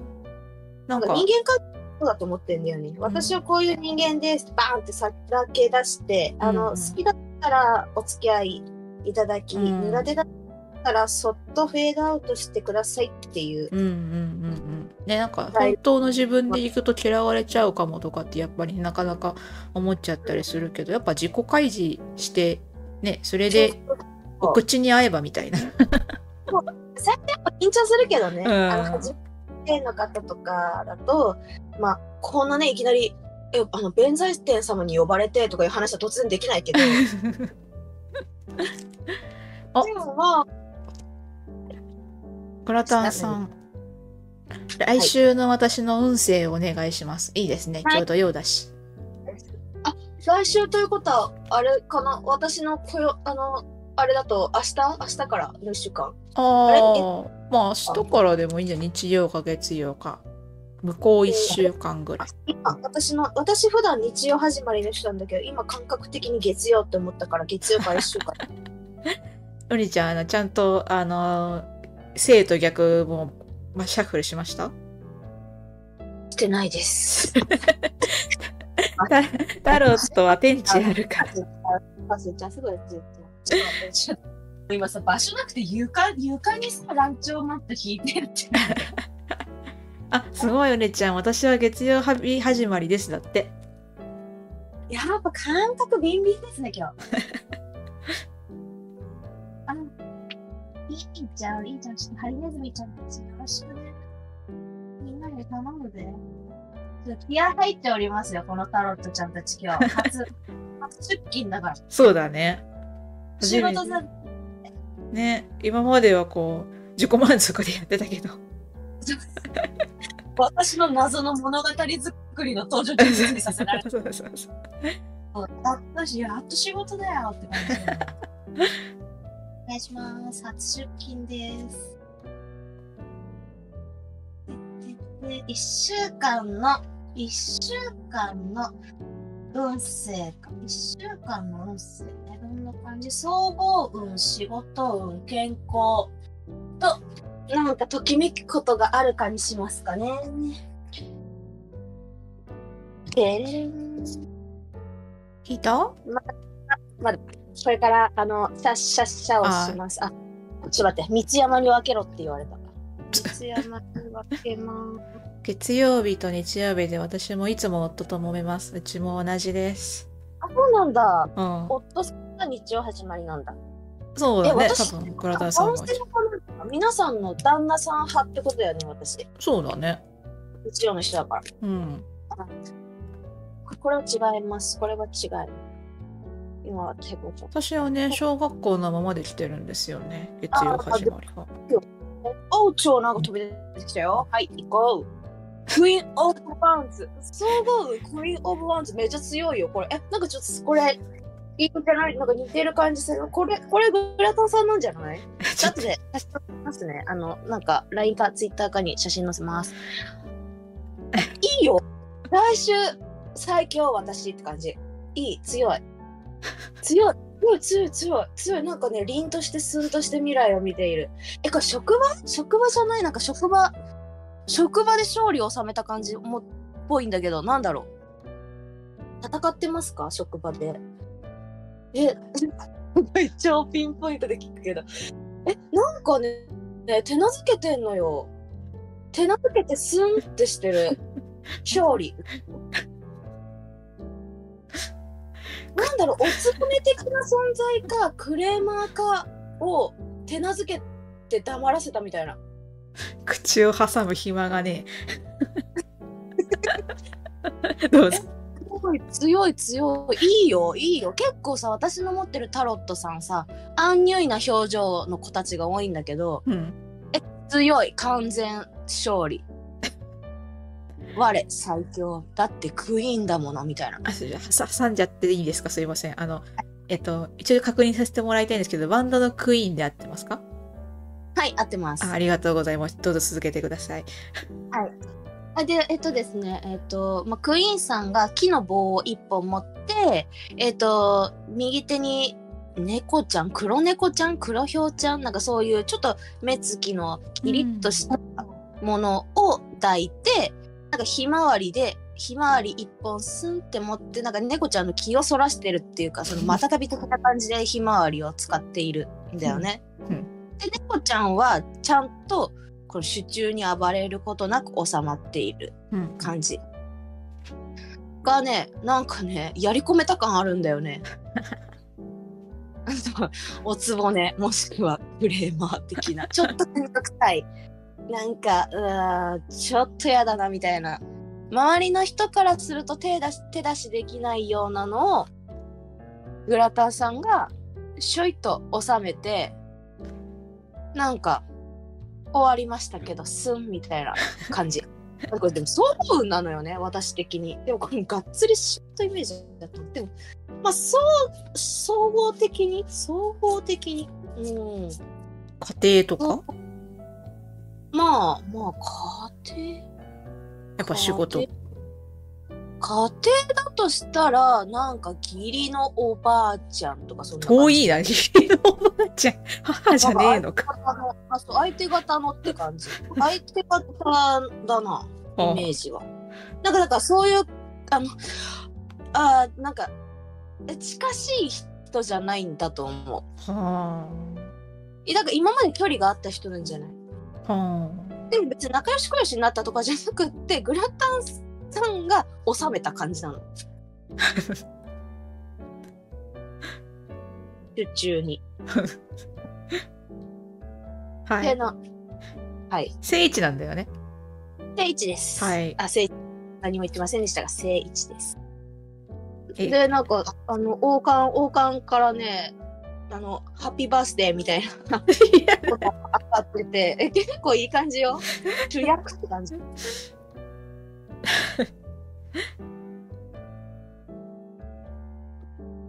Speaker 2: なんか、
Speaker 1: 人間関係だと思ってんだよね。私はこういう人間です。バーンってさらけ出して、あの、
Speaker 2: うん
Speaker 1: 好きだったらお付き合いいただき、
Speaker 2: うん
Speaker 1: 苦手だったらそっとフェードアウトしてくださいっていう。
Speaker 2: うんうんうんうん。ね、なんか
Speaker 1: はい
Speaker 2: 本当の自分で行くと嫌われちゃうかもとかってやっぱりなかなか思っちゃったりするけど、やっぱ自己開示して、ね、それでお口に合えばみたいな。
Speaker 1: 最初やっぱ緊張するけどね。
Speaker 2: うん
Speaker 1: あの、初めての方とかだと、まあ、こんなね、いきなり、え、あの、弁財天様に呼ばれてとかいう話は突然できないけど。
Speaker 2: あ
Speaker 1: でもまあ、
Speaker 2: グラタンさん。来週の私の運勢をお願いします。いいですね。
Speaker 1: はい
Speaker 2: ちょうどようだし。
Speaker 1: 来週ということは、あれかな？私のこよ、あの、あれだと、明日？明日からの1週間。
Speaker 2: あ
Speaker 1: れ
Speaker 2: あ、まあ明日からでもいいんじゃん。日曜か月曜か。向こう1週間ぐらい。
Speaker 1: 今、私の、私普段日曜始まりの人なんだけど、今感覚的に月曜って思ったから、月曜から1週間。
Speaker 2: うりちゃん、あのちゃんと、あの、生と逆も、まあ、シャッフルしました？
Speaker 1: してないです。
Speaker 2: タロットは天地あるから。
Speaker 1: 今さ、場所なくて床、床にさ、ランチョンマット引いてるって。
Speaker 2: あ、すごい、うりちゃん。私は月曜はび始まりです。だって。
Speaker 1: やっぱ感覚ビンビンですね、今日。いいじゃん、いいじゃん。ちょっとハリネズミちゃんたちよろしくね。みんなに頼むで。ちょっと気合入っておりますよ、このタロットちゃんたち今日。初、初出勤だから。
Speaker 2: そうだね。
Speaker 1: 仕事さ、
Speaker 2: ね、今まではこう、自己満足でやってたけど。
Speaker 1: 私の謎の物語作りの登場人物にさせられて
Speaker 2: そうそうそう
Speaker 1: やっとし、やっと仕事だよって感じで。お願いします。初出勤です。で、で、一週間の、一週間の運勢か。一週間の運勢ね。どんな感じ？総合運、仕事運、健康と、なんかときめくことがあるかにしますかね。でれれん
Speaker 2: 聞いた
Speaker 1: これから、あの、シャッシャッシャをします。あ、ちょっと待って、道山に分けろって言われた。道山に分けます。
Speaker 2: 月曜日と日曜日で私もいつも夫と揉めます。うちも同じです。
Speaker 1: あ、そうなんだ。
Speaker 2: うん。
Speaker 1: 夫さんが日曜始まりなんだ。
Speaker 2: そうだね。多分、倉田さんも
Speaker 1: 男。性の子なんだ皆さんの旦那さん派ってことだよね、私。
Speaker 2: そうだね。
Speaker 1: 日曜の人だから。
Speaker 2: うん。
Speaker 1: これは違います。これは違い。今、テコちゃん。
Speaker 2: 私はね、小学校のままで来てるんですよね。月曜始まりが。
Speaker 1: おう、超なんか飛び出てきたよ。はい、行こう。 Queen of Wands。すごい、 Queen of Wands めっちゃ強いよ。これ、え、なんかちょっとこれ、いいんじゃない？なんか似てる感じする？これ、これグラタンさんなんじゃない？
Speaker 2: ちょっと
Speaker 1: 後で写真載せますね。あの、なんか LINE か Twitter かに写真載せます。いいよ。来週、最強私って感じ。いい、強い。強い。強い強い強い。強いなんかね凛としてスンとして未来を見ている。えこれ職場？職場じゃない？なんか職場。職場で勝利を収めた感じもっぽいんだけど。なんだろう。戦ってますか？職場で。え超ピンポイントで聞くけど。えなんかねね手なずけてんのよ。手なずけてスンってしてる。勝利。なんだろうおつぼね的な存在かクレーマーかを手なずけて黙らせたみたいな
Speaker 2: 口を挟む暇がねえ。どうぞ。
Speaker 1: すごい強い強いいいよいいよ結構さ私の持ってるタロットさんさアンニュイな表情の子たちが多いんだけど
Speaker 2: うん。
Speaker 1: 強い完全勝利我最強だってクイーンだものみたいな。
Speaker 2: あ、挟んじゃっていいですか？すいません。あの、えっと、一応確認させてもらいたいんですけど、バンドのクイーンで合ってますか？
Speaker 1: はい合ってます。
Speaker 2: あありがとうございます。どうぞ続けてください。
Speaker 1: あでえっとですねえっと、まあ、クイーンさんが木の棒を一本持ってえっと右手に猫ちゃん黒猫ちゃん黒ひょうちゃんなんかそういうちょっと目つきのキリッとしたものを抱いて、なんかひまわりでひまわり一本スンって持ってなんか猫ちゃんの気をそらしてるっていうかそのまたたび的な感じでひまわりを使っているんだよね。
Speaker 2: うん
Speaker 1: で猫ちゃんはちゃんとこの手中に暴れることなく収まっている
Speaker 2: うん。
Speaker 1: 感じがねなんかねやり込めた感あるんだよね。おつぼねもしくはフレーマー的なちょっと面倒くさいなんかうわちょっとやだなみたいな。周りの人からすると手出し手出しできないようなのをグラタンさんがしょいと収めてなんか終わりましたけどスンみたいな感じ。なんかでも総合運なのよね私的に。でもこれがっつりシュッとイメージだとでもまあそう総合的に総合的にうん。
Speaker 2: 家庭とか？
Speaker 1: まあまあ家庭？
Speaker 2: やっぱ仕事。
Speaker 1: 家。庭？だとしたらなんか義理のおばあちゃんとかそんな
Speaker 2: 遠いな、義理のおばあちゃん。母じゃねえのか。
Speaker 1: あそう相手方のって感じ。相手方だなイメージは。なんかだからそういうあのあーなんかえ近しい人じゃないんだと思う。
Speaker 2: は
Speaker 1: えだから今まで距離があった人なんじゃない？でも別に仲良しこよしになったとかじゃなくってグラタンさんが収めた感じなの 宇宙に。
Speaker 2: あ。はい。
Speaker 1: はい
Speaker 2: 聖地なんだよね。
Speaker 1: 聖一です。
Speaker 2: はい
Speaker 1: あ聖一何も言ってませんでしたが聖一です。
Speaker 2: え
Speaker 1: でなんかあの王冠王冠からねあのハッピーバースデーみたいな。ことが当たっててえ結構いい感じよ。主役って感じ。う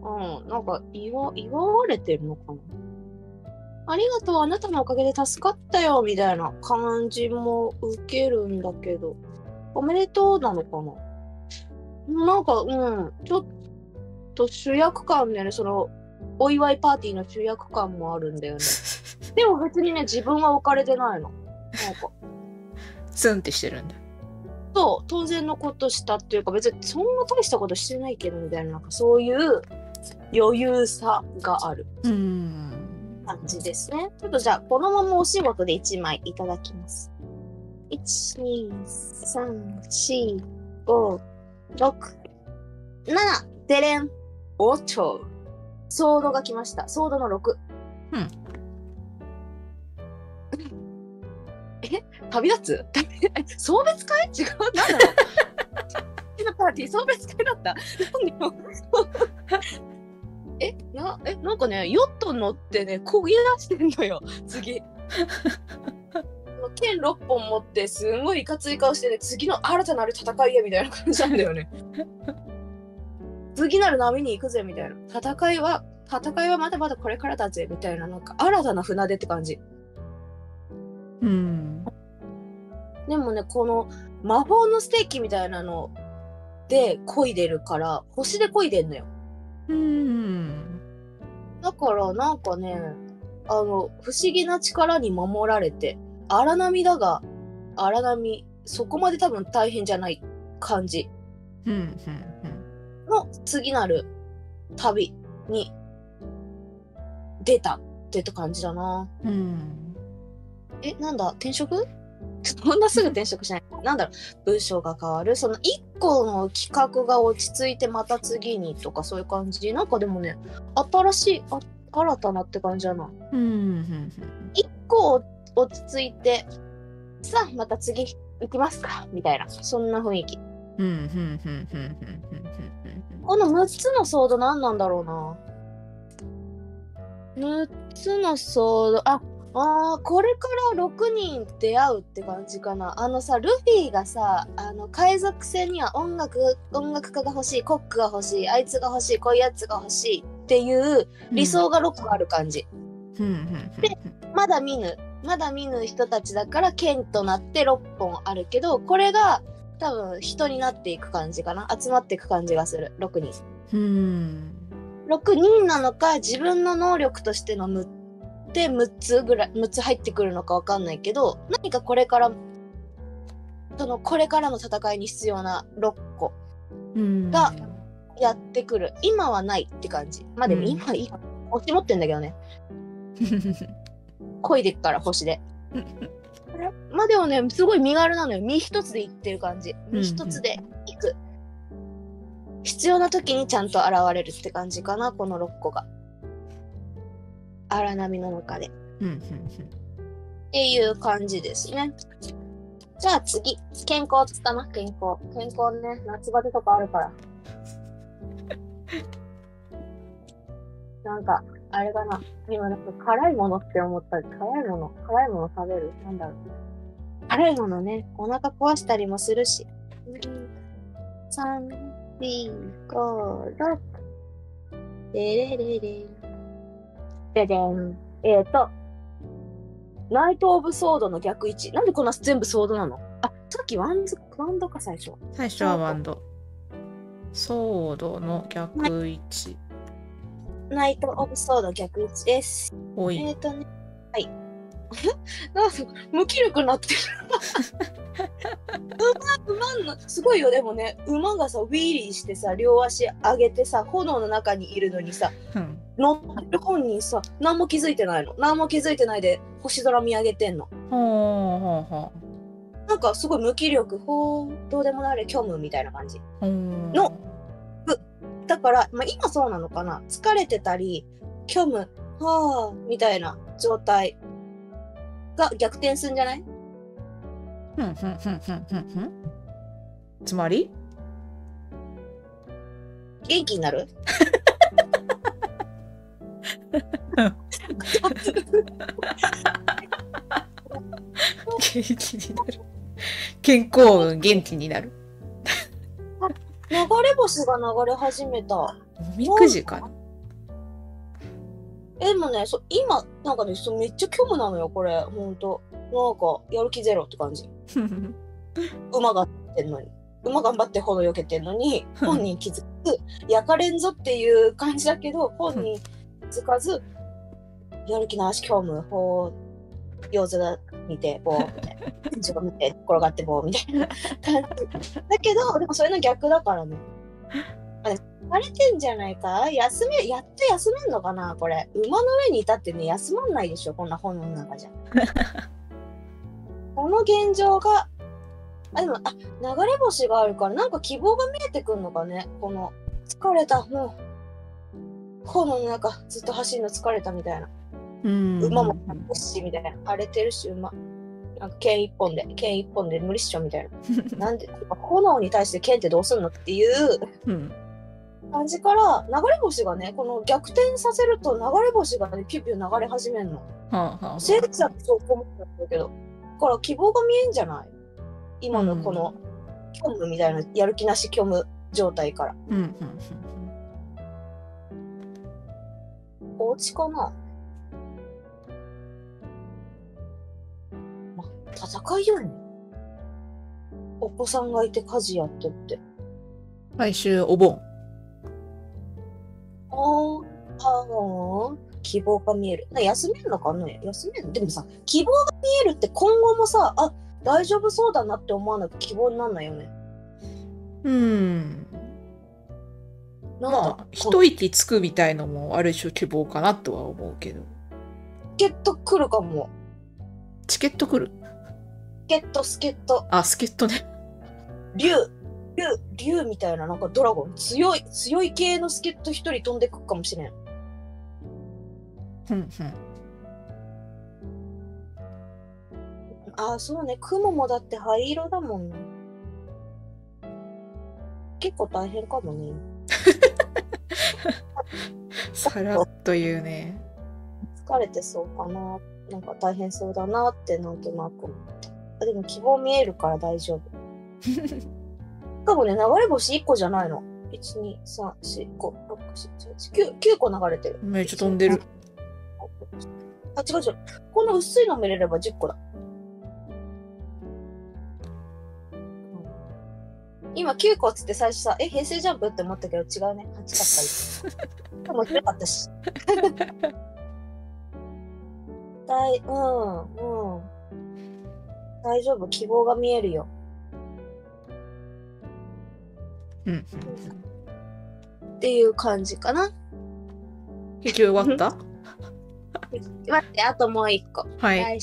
Speaker 1: んなんか祝祝われてるのかな。ありがとうあなたのおかげで助かったよみたいな感じも受けるんだけど。おめでとうなのかな。なんかうんちょっと主役感でねそのお祝いパーティーの主役感もあるんだよね でも別にね自分は置かれてないのなんか
Speaker 2: ツンってしてるんだ。
Speaker 1: そう当然のことしたっていうか別にそんな大したことしてないけどみたいななんかそういう余裕さがある
Speaker 2: うん。
Speaker 1: 感じですね。ちょっとじゃあこのままお仕事で1枚いただきます。1、2、3、4、5、ソードが来ました。ソードの6。
Speaker 2: うん。
Speaker 1: え？旅立つ？送別会？違う？なんだろう？のパーティー送別会だった。なんでよえ？な？え？なんかねヨット乗ってね漕ぎ出してんのよ。次。剣6本持ってすんごいいかつい顔してね次の新たなる戦いへみたいな感じなんだよね次なる波に行くぜみたいな戦いは戦いはまだまだこれからだぜみたいななんか新たな船出って感じ
Speaker 2: うん。
Speaker 1: でもねこの魔法のステーキみたいなので漕いでるから星で漕いでんのよ
Speaker 2: うん。
Speaker 1: だからなんかねあの不思議な力に守られて荒波だが荒波そこまで多分大変じゃない感じ
Speaker 2: うん。うん。
Speaker 1: の次なる旅に出たってって感じだな
Speaker 2: うん。
Speaker 1: えなんだ転職？そんなすぐ転職しないなんだろう文章が変わる？その一個の企画が落ち着いてまた次にとかそういう感じ？なんかでもね新しいあ新たなって感じだな
Speaker 2: うん。うん。
Speaker 1: 一個落ち着いてさあまた次行きますかみたいなそんな雰囲気
Speaker 2: うん。うん。うん。うん。うん。
Speaker 1: この6つのソード何なんだろうな。6つのソード。ああーこれから6人出会うって感じかな。あのさルフィがさあの海賊船には音楽音楽家が欲しいコックが欲しいあいつが欲しいこういうやつが欲しいっていう理想が6個ある感じ、
Speaker 2: うん。うん。
Speaker 1: まだ見ぬ。まだ見ぬ人たちだから剣となって6本あるけどこれが多分人になっていく感じかな。集まっていく感じがする。6人。
Speaker 2: うん。
Speaker 1: 6人なのか自分の能力としての6で6つぐらい6つ入ってくるのかわかんないけど何かこれからそのこれからの戦いに必要な6個
Speaker 2: うん。
Speaker 1: がやってくる。今はないって感じ。まあでも
Speaker 2: うん。
Speaker 1: 今いい星持ってんだけどね。漕いでっから星で まあでもねすごい身軽なのよ。身一つでいってる感じ。身一つでいく、必要な時にちゃんと現れるって感じかなこの6個が。荒波の中で。っ
Speaker 2: うん。うん。
Speaker 1: ていう感じですね。じゃあ次。健康つったな。健康。健康ね。夏バテとかあるから。なんかあれかな。今なんか辛いものって思った。り辛いもの。辛いもの食べる？なんだろう。辛いものね。お腹壊したりもするし。3、4、5、6でれれれ。ででん。えっ、ー、と。ナイト・オブ・ソードの逆位置。なんでこんな全部ソードなの？あさっきワンズワンドか最初。
Speaker 2: 最初はワンド。ソードの逆位置。
Speaker 1: ナイト・オブ・ソード逆位置です
Speaker 2: おい。
Speaker 1: えっ、ー、とね、はい。なんか無気力になってる。馬、馬の、すごいよ、でもね、馬がさ、ウィーリーしてさ、両足上げてさ、炎の中にいるのにさ、
Speaker 2: うん。
Speaker 1: 乗ってる本人さ、何も気づいてないの。何も気づいてないで、星空見上げてんの。
Speaker 2: ほうほうほ
Speaker 1: なんかすごい無気力、ほう、どうでもなれ、虚無みたいな感じ。のだから、まあ、今そうなのかな？疲れてたり、虚無、はあ、みたいな状態が逆転するんじゃない？
Speaker 2: ふんふんふんふんふんふんつまり？
Speaker 1: 元気になる？
Speaker 2: 元気になる。健康運元気になる。
Speaker 1: 流れ星が流れ始めた。
Speaker 2: おみくじかな。
Speaker 1: え、でもね、そ今、なんかね、そめっちゃ虚無なのよ、これ。ほんと。なんか、やる気ゼロって感じ。馬がってんのに。馬頑張ってほどよけてんのに、本人気づく。焼かれんぞっていう感じだけど、本人気づかず、やる気なし虚無、ほう、様子が見て、ぼーみた いな。天井が見て、転がってぼーみたいな感じ。だけど、でもそれの逆だからね。あれ、疲れてんじゃないか？休め、やっと休めんのかなこれ。馬の上にいたってね、休まんないでしょこんな本の中じゃ。この現状が、あ、でも、あ、流れ星があるから、なんか希望が見えてくんのかねこの、疲れた、もう、炎の中ずっと走るの疲れたみたいな。
Speaker 2: うん
Speaker 1: 馬もし、みたいな。荒れてるし、馬。なんか剣一本で、剣一本で無理っしょみたいな。なんで、炎に対して剣ってどうすんのっていう。
Speaker 2: うん。
Speaker 1: 感じから流れ星がねこの逆転させると流れ星がねピュピュ流れ始めるの。
Speaker 2: はあはあ
Speaker 1: 生物だってそう思ったんだけど。だから希望が見えんじゃない？今のこの虚無みたいなやる気なし虚無状態から。
Speaker 2: うんうん。
Speaker 1: お家かな？戦いよね。お子さんがいて家事やってって。
Speaker 2: 来週お盆。
Speaker 1: あーあー、希望が見える。な休めるのかね？休めるでもさ、希望が見えるって今後もさ、あ大丈夫そうだなって思わなく希望になんないよね。
Speaker 2: うん。
Speaker 1: なんだ、
Speaker 2: まあ、一息つくみたいのもある種希望かなとは思うけど。
Speaker 1: チケット来るかも。
Speaker 2: チケット来る
Speaker 1: スケット、スケット、
Speaker 2: あ、スケットね。
Speaker 1: 竜、竜、竜みたいななんかドラゴン、強い、強い系の助っ人一人飛んでくかもしれん。
Speaker 2: うんうん。
Speaker 1: ああ、そうね。雲もだって灰色だもんね。結構大変かもね。
Speaker 2: さらっと言うね。
Speaker 1: 疲れてそうかな。なんか大変そうだなってなんとなく思った。あでも希望見えるから大丈夫。しかもね、流れ星1個じゃないの。1、2、3、4、5、6、7、8、9、9個流れてる。
Speaker 2: めっちゃ飛んでる。
Speaker 1: あ、違う違う。この薄いの見れれば10個だ。今9個っつって最初さ、え、平成ジャンプって思ったけど違うね。8かった。面白かったし。大、うん、うん。大丈夫？希望が見えるよ。
Speaker 2: うん。
Speaker 1: っていう感じかな。
Speaker 2: 結局終わった？
Speaker 1: 待って、あともう一個。
Speaker 2: はい。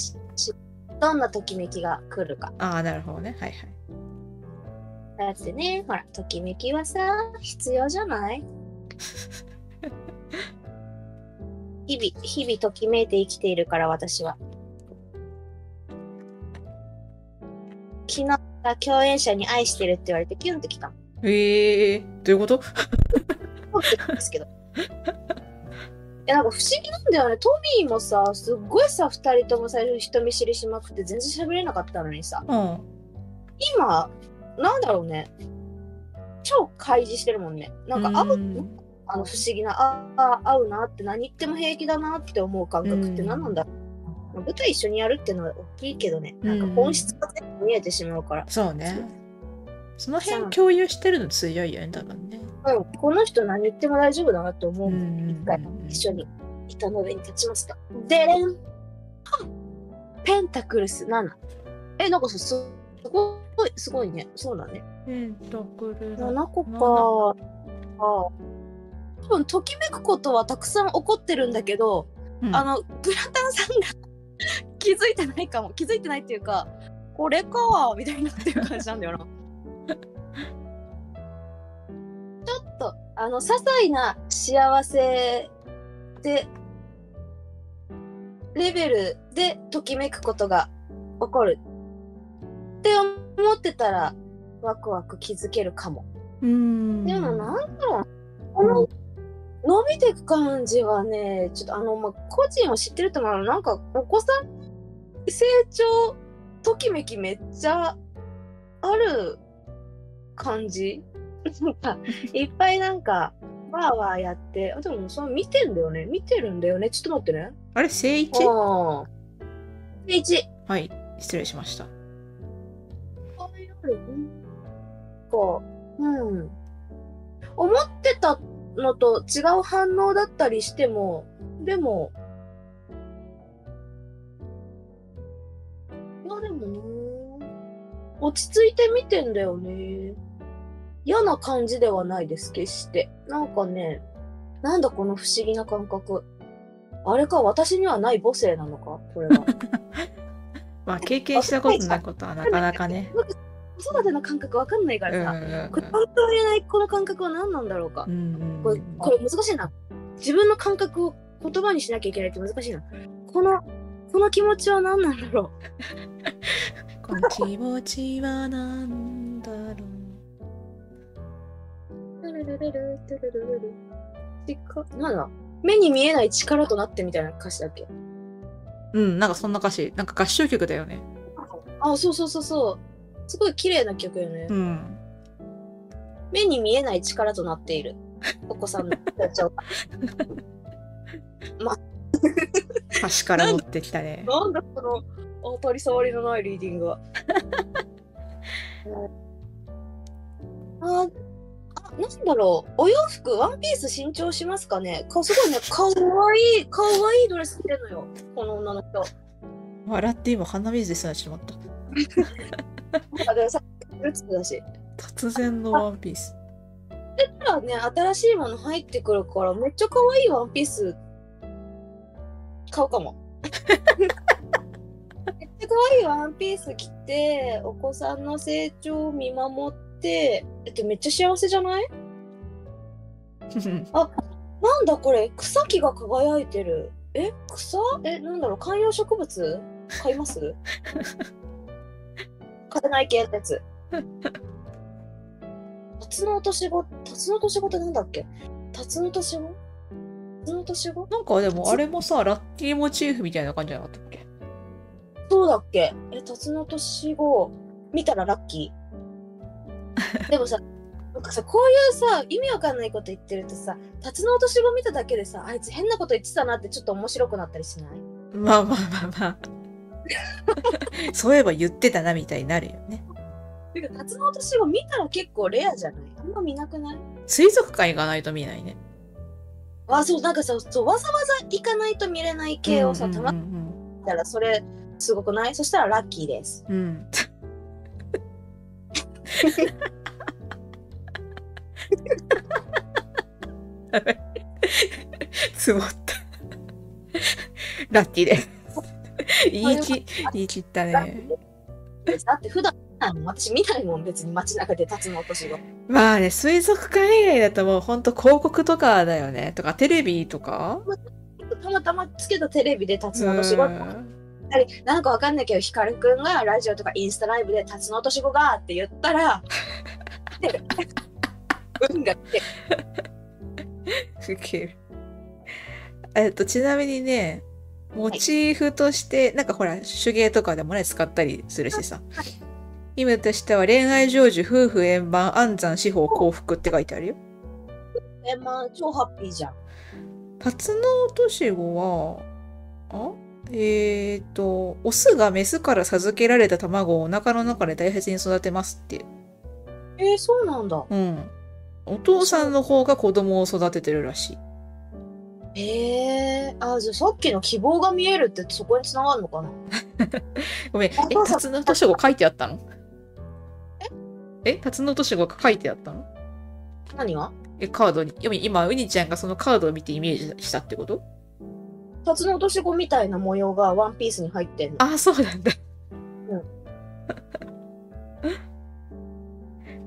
Speaker 1: どんなときめきが来るか。
Speaker 2: ああ、なるほどね。はいはい。
Speaker 1: だってね、ほら、ときめきはさ、必要じゃない？日々、日々ときめいて生きているから、私は。昨日、共演者に愛してるって言われて、キュンってきたの。
Speaker 2: ええー、どういうこと？
Speaker 1: ですけど。いや、なんか不思議なんだよね。トミーもさ、すっごいさ、二人とも最初人見知りしまくって全然喋れなかったのにさ、
Speaker 2: うん。
Speaker 1: 今、なんだろうね。超開示してるもんね。なんか合う、
Speaker 2: うん
Speaker 1: あの不思議な、ああ、合うなって何言っても平気だなって思う感覚って何なんだろう。まあ舞台一緒にやるっていうのは大きいけどね、なんか本質が全部見えてしまうから、
Speaker 2: そうね。その辺共有してるの強いよね、多分ね。
Speaker 1: うん、この人何言っても大丈夫だなって思う一回一緒に板の上に立ちました。でれんペンタクルス7。え、なんかさすごい、すごいね。そうだね。
Speaker 2: ペンタクル
Speaker 1: 7個か。あ多分ときめくことはたくさん起こってるんだけど、
Speaker 2: うん
Speaker 1: あのグラタンさんが 気づいてないかも。気づいてないっていうかこれかみたいになってる感じなんだよな。ちょっとあの些細な幸せでレベルでときめくことが起こるって思ってたらワクワク気づけるかも。
Speaker 2: うん。
Speaker 1: でもなんだろう。この伸びていく感じはね、ちょっとあの、まあ、個人を知ってると思うのなんかお子さん成長ときめきめっちゃある感じ？いっぱいなんかわーわーやって、あでもその見てんだよね見てるんだよねちょっと待ってね。
Speaker 2: あれ、正一？
Speaker 1: ああ。ページ。
Speaker 2: はい、失礼しました。
Speaker 1: ある？か、うん。思ってたのと違う反応だったりしても、でも、いやでもな落ち着いて見てんだよね。嫌な感じではないです、決して。なんかね、なんだこの不思議な感覚。あれか、私にはない母性なのかこれは。
Speaker 2: まあ、経験したことないことはなかなかね。
Speaker 1: 子育ての感覚わかんないか
Speaker 2: うん
Speaker 1: らさ、
Speaker 2: うん
Speaker 1: これ本当に言えないこの感覚は何なんだろうか
Speaker 2: う。ん
Speaker 1: これこれ難しいな。自分の感覚を言葉にしなきゃいけないって難しいな。この、この気持ちは何なんだろ
Speaker 2: この気持ちはなんだろう。
Speaker 1: う。ルルルルトゥルルルル力なんだ？目に見えない力となってみたいな歌詞だっけ？
Speaker 2: うん、なんかそんな歌詞。なんか合唱曲だよね。
Speaker 1: あ、そうそうそうそう。すごい綺麗な曲よね。
Speaker 2: うん。
Speaker 1: 目に見えない力となっている。お子さんの成長が。
Speaker 2: 歌詞から持ってきたね。
Speaker 1: なんだこの当たり障りのないリーディングは。あ、あ、なんだろう。お洋服、ワンピース新調しますかねかすごいね、かわいい、かわいいドレス着てんのよ。この女の人。
Speaker 2: 笑って今鼻水でさしまった。
Speaker 1: あ、でもさ、フルーツだし。
Speaker 2: 突然のワンピース。
Speaker 1: たらね、新しいもの入ってくるから、めっちゃ可愛いワンピース買うかも。めっちゃ可愛いワンピース着て、お子さんの成長を見守って、えっと、めっちゃ幸せじゃない？なんだこれ、草木が輝いてる。え、草？え、なんだろう、観葉植物？買います？買えない系のやつ。タツノオトシゴ、タツノオトシゴってなんだっけ？タツノオトシゴタツノオトシゴ
Speaker 2: なんかでもあれもさ、ラッキーモチーフみたいな感じじゃなかったっけ？
Speaker 1: そうだっけ？え、タツノオトシゴ、見たらラッキー。でもさ、なんかさ、こういうさ、意味わかんないこと言ってるとさ、タツノオトシゴ見ただけでさ、あいつ変なこと言ってたなってちょっと面白くなったりしない？
Speaker 2: まあまあまあまあ。そういえば言ってたなみたいになるよね。
Speaker 1: てか、タツノオトシゴ見たら結構レアじゃない？あんま見なくない？
Speaker 2: 水族館行かないと見ないね。
Speaker 1: あ、そう、なんかさ、そうわざわざ行かないと見れない系をさ、たま
Speaker 2: う
Speaker 1: に
Speaker 2: ん
Speaker 1: 見たらそれすごくない？そしたらラッキーです。
Speaker 2: うんうん。つぼ った。ラッキーで。言い切、言い切ったね。
Speaker 1: だって普段私見ないもん別に街中でタツノオトシゴ。
Speaker 2: まあね、水族館以外だともうほんと広告とかだよね。とかテレビとか？
Speaker 1: たまたまつけたテレビでタツノオトシゴって
Speaker 2: うん
Speaker 1: なんかわかんないけど、ヒカルくんがラジオとかインスタライブでタツノオトシゴがって言ったら、で運が来て。
Speaker 2: えっと、ちなみにね、モチーフとして、なんかほら、手芸とかでもね、使ったりするしさ。意味としては、恋愛成就、夫婦円満、安産、司法、幸福って書いてあるよ。
Speaker 1: え、まあ、超ハッピーじゃん。
Speaker 2: タツノオトシゴは、あえっ、と、オスがメスから授けられた卵をお腹の中で大切に育てますって。
Speaker 1: えー、そうなんだ。
Speaker 2: うん。お父さんの方が子供を育ててるらしい。
Speaker 1: えー、あ、じゃあさっきの希望が見えるってそこに繋がるのかな？
Speaker 2: ごめん、え、タツノオトシゴ書いてあったの？え？タツノオトシゴが書いてあったの？
Speaker 1: 何が？
Speaker 2: え、カードに。今、今ウニちゃんがそのカードを見てイメージしたってこと？
Speaker 1: タツノオトシゴみたいな模様がワンピースに入ってんの。
Speaker 2: あ、そうなんだ。
Speaker 1: うん。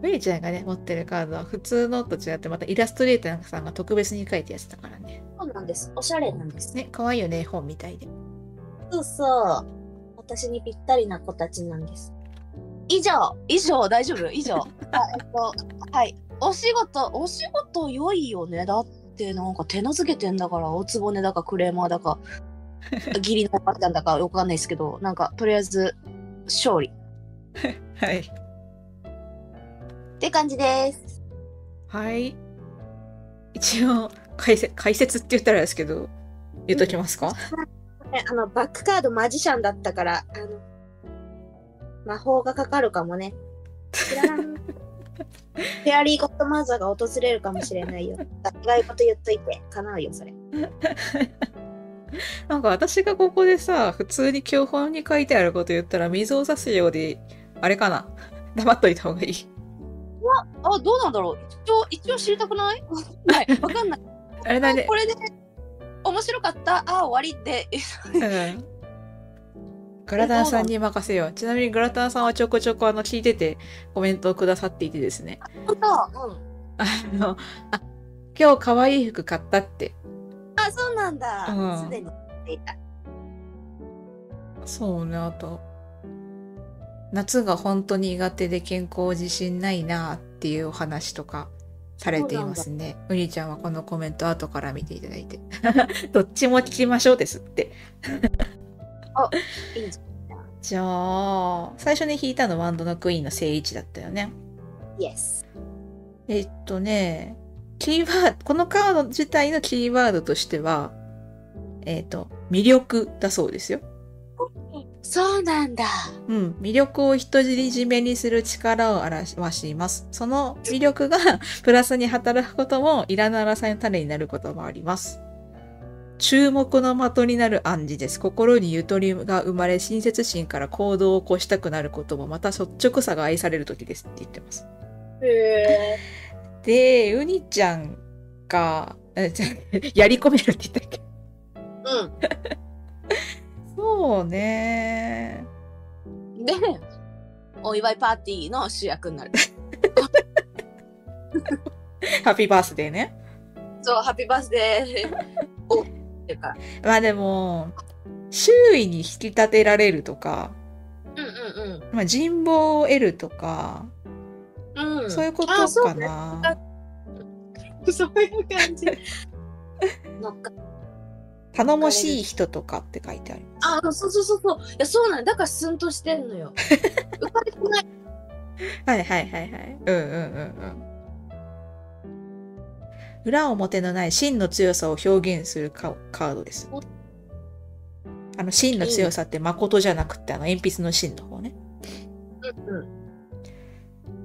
Speaker 2: ウニちゃんがね、持ってるカードは普通のと違って、またイラストレーターさんが特別に書いたやつだからね。
Speaker 1: そうなんです。おしゃれなんです。
Speaker 2: ね、可愛いよね、本みたいで。
Speaker 1: そうそう。私にぴったりな子たちなんです。以上、以上、大丈夫？以上？あ、えっと、はい。お仕事、お仕事良いよね。だってなんか手なずけてんだから、おつぼねだかクレーマーだか、義理のおばちゃんだかわかんないですけど、なんかとりあえず、勝利。
Speaker 2: はい。
Speaker 1: って感じです。
Speaker 2: はい。一応、解説、解説って言ったらですけど、言っときますか、
Speaker 1: えあの、バックカードマジシャンだったから、あの、魔法がかかるかもね。知らん。フェアリーゴッドマザーが訪れるかもしれないよ。意いこと言っといて、叶うよ、それ。
Speaker 2: なんか私がここでさ、普通に教本に書いてあること言ったら水を差すようで、あれかな？黙っといた方がいい。
Speaker 1: あ、どうなんだろう一応、一応知りたくないはい、わかんない。
Speaker 2: あれだね
Speaker 1: こ。れで、面白かった。あ、終わりって。
Speaker 2: うん。グラタンさんに任せよう。ちなみにグラタンさんはちょこちょこあの聞いててコメントをくださっていてですね。
Speaker 1: 本当？うん。
Speaker 2: あの、あ、今日可愛い服買ったって。
Speaker 1: あ、そうなんだ。
Speaker 2: うん
Speaker 1: すでに言っていた。
Speaker 2: そうね、あと。夏が本当に苦手で健康自信ないなっていうお話とか。されていますね。うにちゃんはこのコメント後から見ていただいて。どっちも聞きましょうですって。
Speaker 1: いいじ
Speaker 2: じゃあ、最初に弾いたのワンドのクイーンの正位置だったよね。
Speaker 1: ゃん。イエス。
Speaker 2: えっとね、キーワード、このカード自体のキーワードとしては、えっと、魅力だそうですよ。
Speaker 1: そうなんだ。
Speaker 2: うん、魅力を独り占めにする力を表します。その魅力が プラスに働くことも、いらぬ争いの種になることもあります。注目の的になる暗示です。心にゆとりが生まれ、親切心から行動を起こしたくなることも、また率直さが愛される時ですって言ってます。
Speaker 1: へえ。
Speaker 2: で、ウニちゃんが、えじゃ やり込めるって言ったっけ？
Speaker 1: う
Speaker 2: そうね。
Speaker 1: ん。で、お祝いパーティーの主役になる。
Speaker 2: ハッピーバースデーね。
Speaker 1: そう、ハッピーバースデー。おっていうか。
Speaker 2: まあでも、周囲に引き立てられるとか、
Speaker 1: うんうん
Speaker 2: まあ、人望を得るとか、
Speaker 1: うん。うん。
Speaker 2: そういうこと
Speaker 1: あそうね
Speaker 2: かな。
Speaker 1: そういう感じ。乗っか
Speaker 2: 頼もしい人とかって書いてあります。
Speaker 1: あ、そうそうそうそう。いや、そうなんだ。だからスンとしてんのよ。浮かれてない。
Speaker 2: はいはいはいはい。うんうんうんうん。裏表のない真の強さを表現するカカードです。あの真の強さって誠じゃなくて、あの鉛筆の真の方ね。
Speaker 1: うんうん。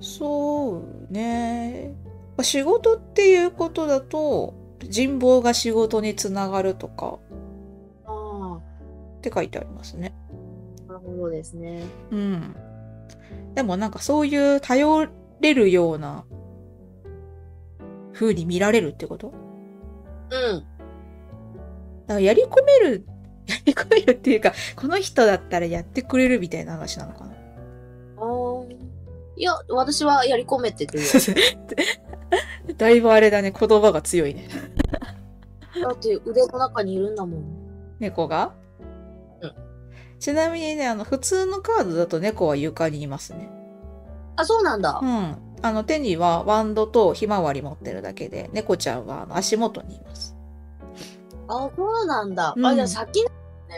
Speaker 2: そうね。まあ仕事っていうことだと、人望が仕事につながるとか
Speaker 1: あ
Speaker 2: って書いてありますね。
Speaker 1: あ、なるほどですね。
Speaker 2: うん。でもなんかそういう頼れるような風に見られるってこと？
Speaker 1: うん。
Speaker 2: だからやり込める、やり込めるっていうか、この人だったらやってくれるみたいな話なのかな？
Speaker 1: いや、私はやり込めててよ。
Speaker 2: だいぶあれだね、言葉が強いね。
Speaker 1: だって腕の中にいるんだもん。
Speaker 2: 猫が？
Speaker 1: うん
Speaker 2: ちなみにね、あの、普通のカードだと猫は床にいますね。
Speaker 1: あ、そうなんだ
Speaker 2: う。ん。あの、手にはワンドとひまわり持ってるだけで、猫ちゃんはあの足元にいます。
Speaker 1: あ、そうなんだ。
Speaker 2: うん
Speaker 1: あ、じゃあ先ね。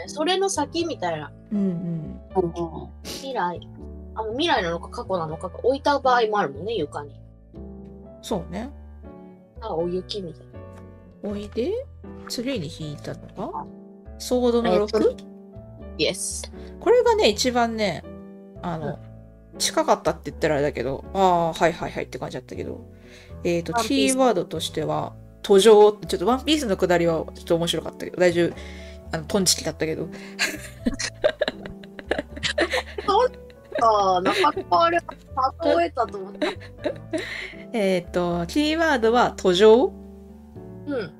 Speaker 1: それの先みたいな。
Speaker 2: うんうん。
Speaker 1: 未来。あ、もう未来なのか過去なのか置いた場合もあるもんね、床に。
Speaker 2: そうね。
Speaker 1: あ、お雪みたいな。
Speaker 2: おいで、次に引いたのが、ソードの
Speaker 1: えっと
Speaker 2: 6?
Speaker 1: イエス。
Speaker 2: これがね、一番ね、あの、近かったって言ったらあれだけど、ああ、はいはいはいって感じだったけど、えっ、
Speaker 1: ース
Speaker 2: キーワードとしては、途上ちょっとワンピースのくだりはちょっと面白かったけど、大丈夫、あの、トンチキだったけど、
Speaker 1: ああ、なかなかあれ、例えたと思った。
Speaker 2: えっ、と、キーワードは途上
Speaker 1: うん。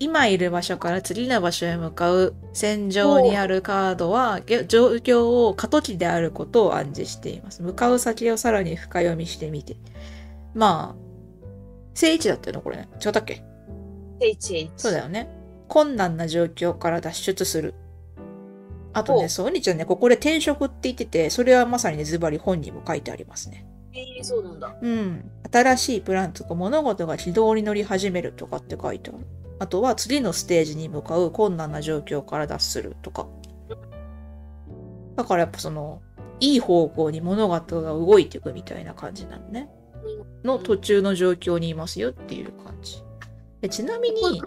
Speaker 2: 今いる場所から次の場所へ向かう戦場にあるカードはげ状況を過渡期であることを暗示しています。向かう先をさらに深読みしてみて。まあ、正位置だったよね、これね。違ったっけ
Speaker 1: ？HH。
Speaker 2: そうだよね。困難な状況から脱出する。あとね、そう、お兄ちゃんね、ここで転職って言ってて、それはまさにね、ズバリ本にも書いてありますね。
Speaker 1: えー、そうなんだ。
Speaker 2: うん。新しいプランとか物事が軌道に乗り始めるとかって書いてある。あとは次のステージに向かう困難な状況から脱するとか。だからやっぱその、いい方向に物事が動いていくみたいな感じなのね。の途中の状況にいますよっていう感じ。でちなみに、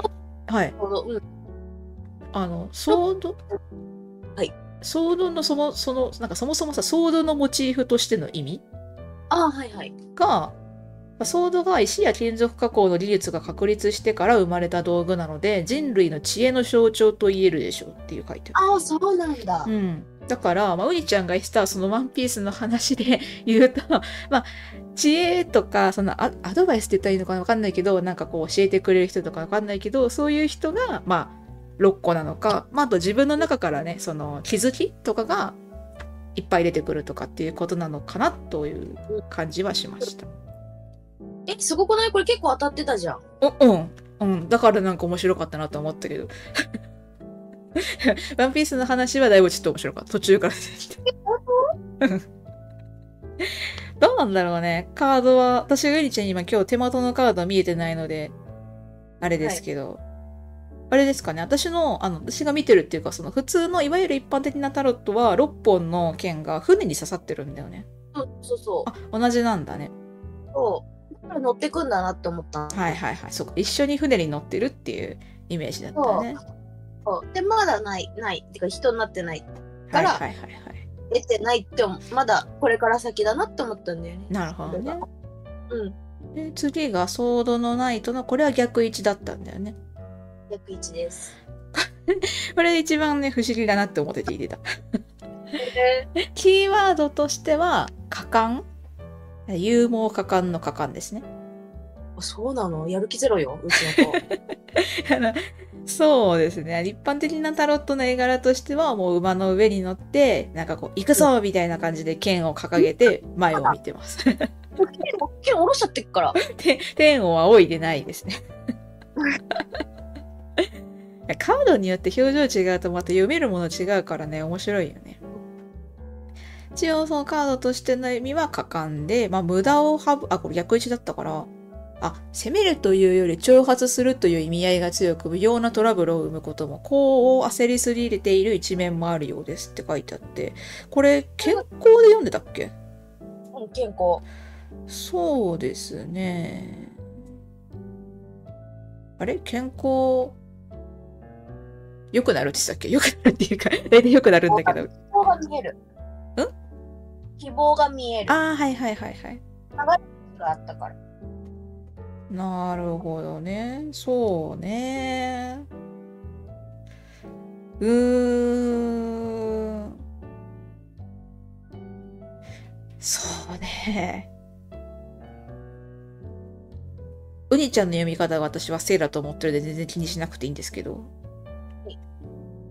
Speaker 2: はい。あの、ソード、
Speaker 1: はい。
Speaker 2: ソードのそも、その、なんかそもそもさ、ソードのモチーフとしての意味
Speaker 1: ああ、はいはい。
Speaker 2: が、まあソードが石や金属加工の技術が確立してから生まれた道具なので、人類の知恵の象徴と言えるでしょうっていう書いてある。
Speaker 1: ああ、そうなんだ。
Speaker 2: うん。だから、まあ、ウニちゃんが言ってたそのワンピースの話で 言うと、まあ、知恵とか、そのアアドバイスって言ったらいいのかわかんないけど、なんかこう教えてくれる人とかわかんないけど、そういう人が、まあ、6個なのか、まあ、あと自分の中からね、その気づきとかがいっぱい出てくるとかっていうことなのかなという感じはしました。
Speaker 1: え、すごくない？これ結構当たってたじゃん。
Speaker 2: ううん。うん。だからなんか面白かったなと思ったけど。ワンピースの話はだいぶちょっと面白かった。途中から出てきて。どうなんだろうね。カードは、私がゆりちゃんに今今日手元のカード見えてないので、あれですけど、あれですかね。私の、あの、私が見てるっていうか、その普通のいわゆる一般的なタロットは6本の剣が船に刺さってるんだよね。
Speaker 1: そうそうそう。
Speaker 2: あ、同じなんだね。
Speaker 1: そう。だから乗ってくんだなって思った。
Speaker 2: はいはいはい。そうか。一緒に船に乗ってるっていうイメージだったよね。
Speaker 1: そうで、まだない、ない。てか人になってない。
Speaker 2: はい
Speaker 1: から
Speaker 2: はいはいはい。
Speaker 1: 出てないって思まだこれから先だなって思ったんだよね。
Speaker 2: なるほどね。
Speaker 1: うん。
Speaker 2: で次がソードのナイトの、これは逆位置だったんだよね。
Speaker 1: 逆位置です。
Speaker 2: これ一番ね、不思議だなって思ってて入れた。
Speaker 1: え
Speaker 2: キーワードとしては、果敢勇猛果敢の果敢ですね。
Speaker 1: そうなの？やる気ゼロよ、うちの子。
Speaker 2: そうですね。一般的なタロットの絵柄としては、もう馬の上に乗って、なんかこう、行くぞみたいな感じで剣を掲げて前を見てます。
Speaker 1: 剣、剣下ろしちゃってっから。
Speaker 2: て天を仰いでないですね。カードによって表情違うとまた読めるもの違うからね、面白いよね。一応そのカードとしての意味は果敢で、まあ無駄を省あ、これ逆位置だったから、あ、攻めるというより挑発するという意味合いが強く、無用なトラブルを生むことも、こう焦りすぎている一面もあるようですって書いてあって、これ健康で読んでたっけ？
Speaker 1: うん、健康。
Speaker 2: そうですね。あれ？健康、良くなるって言ってたっけ？良くなるっていうか、大体良くなるんだけど。
Speaker 1: 希望が見える。希望が見える。
Speaker 2: ああ、はいはいはいはい。
Speaker 1: があったから。
Speaker 2: なるほどね。そうね。うーん。そうね。うにちゃんの読み方は私は正だと思ってるんで全然気にしなくていいんですけど
Speaker 1: はい。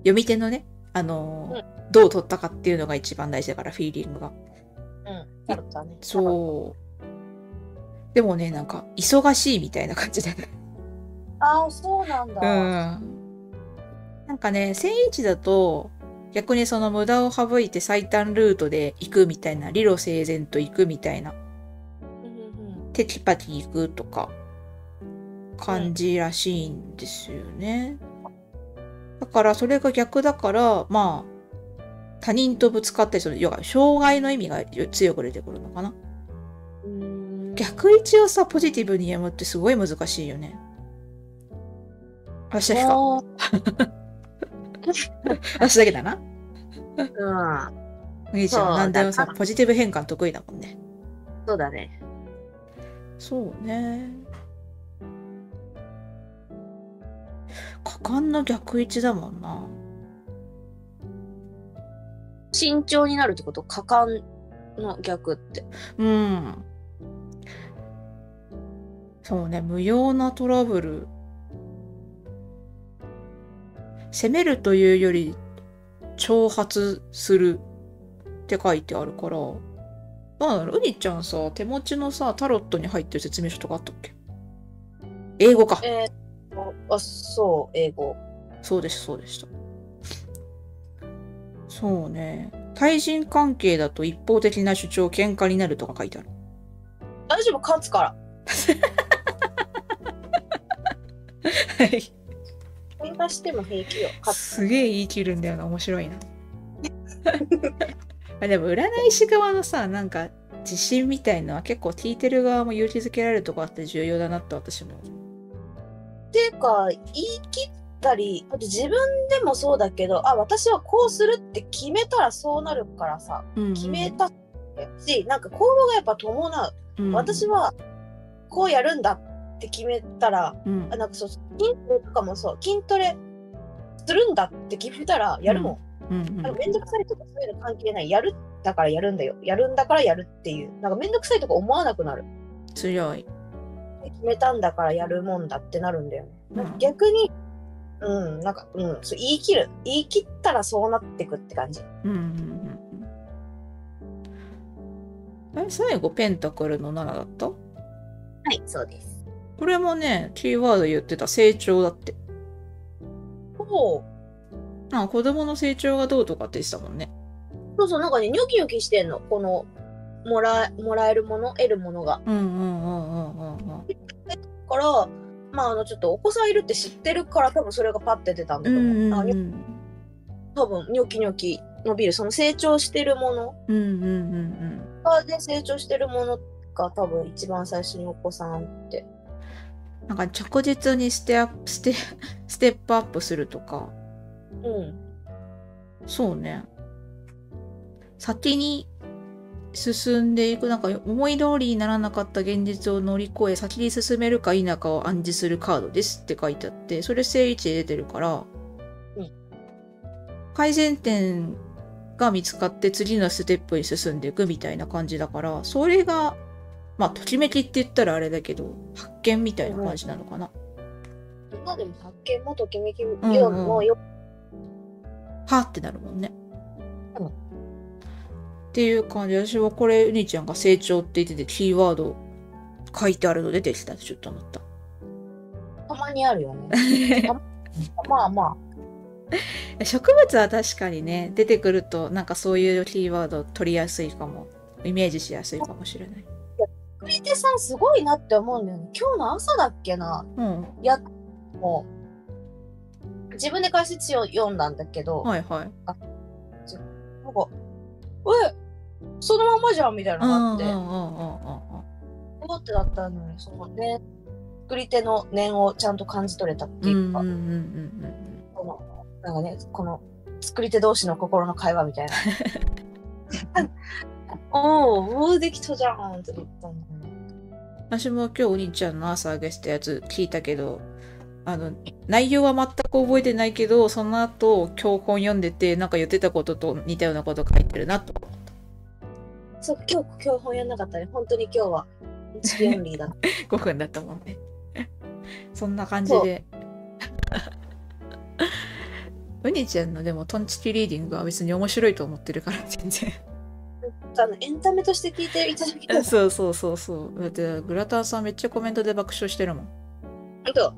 Speaker 2: 読み手のね、あのー
Speaker 1: う
Speaker 2: どう取ったかっていうのが一番大事だから、フィーリングが。
Speaker 1: うん。ね。
Speaker 2: そう。でもね、なんか、忙しいみたいな感じで。
Speaker 1: ああ、そうなんだ。
Speaker 2: うん。なんかね、1001だと、逆にその無駄を省いて最短ルートで行くみたいな、理路整然と行くみたいな、
Speaker 1: うんうんうん
Speaker 2: テキパキ行くとか、感じらしいんですよね。だから、それが逆だから、まあ、他人とぶつかったりする、要は、障害の意味が強く出てくるのかな。逆位置をさ、ポジティブに読むってすごい難しいよね。私だけか。
Speaker 1: も
Speaker 2: 私だけだな。
Speaker 1: ううん。
Speaker 2: お兄ちゃん何でもさ
Speaker 1: だ、
Speaker 2: ポジティブ変換得意だもんね。
Speaker 1: そうだね。
Speaker 2: そうね。果敢の逆位置だもんな。
Speaker 1: 慎重になるってこと？果敢の逆って。
Speaker 2: うん。そうね、無用なトラブル。攻めるというより、挑発するって書いてあるから。なんだろう、うにちゃんさ、手持ちのさ、タロットに入ってる説明書とかあったっけ？英語か。
Speaker 1: えーあ、そう、英語。
Speaker 2: そうでした、そうでした。そうね。対人関係だと一方的な主張、喧嘩になるとか書いてある。
Speaker 1: 大丈夫、勝つから。
Speaker 2: はい。
Speaker 1: 喧嘩しても平気よ。
Speaker 2: すげえ言い切るんだよな、面白いな。あでも占い師側のさ、なんか自信みたいのは結構聞いてる側も勇気づけられるとこあって重要だなって私も。
Speaker 1: っていうか、言い切ったり、あと自分でもそうだけど、あ、私はこうするって決めたらそうなるからさ、決めたし、なんか行動がやっぱ伴う。
Speaker 2: うん。
Speaker 1: 私はこうやるんだって決めたら、
Speaker 2: うん。
Speaker 1: あなんかそう筋トレとかもそう筋トレするんだって決めたらやるもん、
Speaker 2: うんうん。
Speaker 1: あのめんどくさいとかそういうの関係ない。やるだからやるんだよ。やるんだからやるっていう。なんかめんどくさいとか思わなくなる。
Speaker 2: 強い。
Speaker 1: 決めたんだからやるもんだってなるんだよね、逆にうんなんかうんそう言い切る。言い切ったらそうなってくって感じ。
Speaker 2: うんうんうん最後ペンタクルの7だった？
Speaker 1: はいそうです。
Speaker 2: これもね、キーワード言ってた成長だって。
Speaker 1: おう。
Speaker 2: あ子供の成長がどうとかって言ってたもんね。
Speaker 1: そうそうなんかねニョキニョキしてんの。このもらもらえるもの得るものが。
Speaker 2: うんうんうんうんうんうん。
Speaker 1: からまああのちょっとお子さんいるって知ってるから多分それがパッて出たんだと思う、
Speaker 2: うんうん
Speaker 1: 多分ニョキニョキ伸びる。その成長してるもの。
Speaker 2: うんうんうん
Speaker 1: がで成長してるものが多分一番最初にお子さんって。
Speaker 2: うん。なんか着実にステアップ、ステ、ステップアップするとか、
Speaker 1: うん。
Speaker 2: そうね。先に進んでいく、なんか思い通りにならなかった現実を乗り越え、先に進めるか否かを暗示するカードですって書いてあって、それ正位置で出てるから、
Speaker 1: うん
Speaker 2: 改善点が見つかって次のステップに進んでいくみたいな感じだから、それが、まあ、ときめきって言ったらあれだけど、発見みたいな感じなのかな。
Speaker 1: 今でも発見もときめきよ
Speaker 2: うん
Speaker 1: うもよ
Speaker 2: はってなるもんね。
Speaker 1: うん
Speaker 2: っていう感じで、私はこれ、うにちゃんが成長って言ってて、キーワード書いてあるの出てきたってちょっと思った。
Speaker 1: たまにあるよね まあま
Speaker 2: 植物は確かにね、出てくると、なんかそういうキーワード取りやすいかも。イメージしやすいかもしれない。
Speaker 1: あ作り手さんすごいなって思うんだよね今日の朝だっけな
Speaker 2: うん。
Speaker 1: やもう自分で解説書読んだんだけど、
Speaker 2: はいはい。
Speaker 1: なんかえそのままじゃんみたいなのがあって、
Speaker 2: うんうんうんうんうん。
Speaker 1: 思ってだったのにそのね作り手の念をちゃんと感じ取れたって
Speaker 2: うん。
Speaker 1: いううんか、
Speaker 2: うんうんうん。
Speaker 1: このなんかねこの作り手同士の心の会話みたいな。おおもうできたじゃんって言ったんだね
Speaker 2: 私も今日お兄ちゃんの朝あげしたやつ聞いたけど、あの、内容は全く覚えてないけど、その後、今日本読んでて、なんか言ってたことと似たようなこと書いてるなと。
Speaker 1: そう今日今日本やんなかったね本当に今日はチキンオンリーだった
Speaker 2: 5分だったもんね。そんな感じで。うにちゃんのでもトンチキリーディングは別に面白いと思ってるから全然。
Speaker 1: あのエンタメとして聞いていただけたら
Speaker 2: そうそうそうそう。だってグラタンさんめっちゃコメントで爆笑してるもん。
Speaker 1: 本当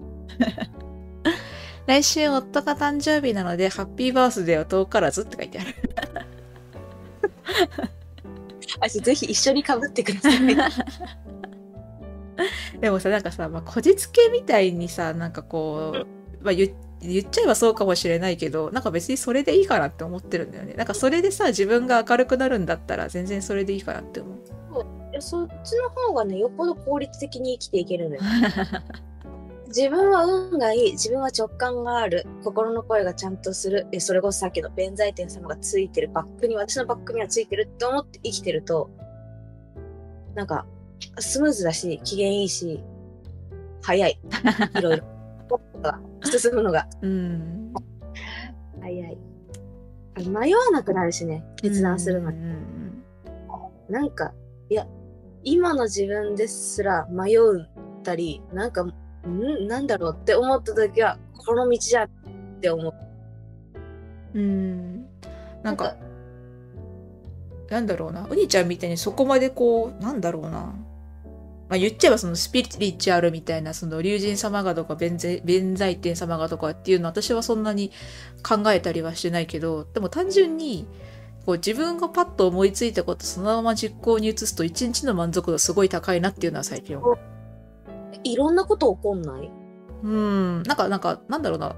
Speaker 2: 来週夫が誕生日なのでハッピーバースデーは遠からずって書いてある。
Speaker 1: あぜひ一緒にかぶってください。
Speaker 2: でもさなんかさ、まあ、こじつけみたいにさなんかこう、まあ、言言っちゃえばそうかもしれないけどなんか別にそれでいいかなって思ってるんだよね。なんかそれでさ自分が明るくなるんだったら全然それでいいかなって思う。
Speaker 1: いやそっちの方がねよっぽど効率的に生きていけるのよ 自分は運がいい。自分は直感がある。心の声がちゃんとする。えそれこそさっきの弁財天様がついてる。バックに私のバックにはついてる。って思って生きてるとなんかスムーズだし機嫌いいし早い。いろいろ。進むのが。
Speaker 2: うん。
Speaker 1: 早い。迷わなくなるしね。決断するのに、
Speaker 2: うんうん
Speaker 1: なんかいや今の自分ですら迷ったりなんかんなんだろうって思った時はこの道じゃって思う
Speaker 2: うんうんなんかなんだろうなうにちゃんみたいにそこまでこうなんだろうなまあ言っちゃえばそのスピリチュアルみたいなその龍神様がとか弁財弁財天様がとかっていうのは私はそんなに考えたりはしてないけどでも単純にこう自分がパッと思いついたことそのまま実行に移すと一日の満足度すごい高いなっていうのは最近思う。
Speaker 1: いろんなこと起こんない？
Speaker 2: うん。なんかなんかなんだろうな。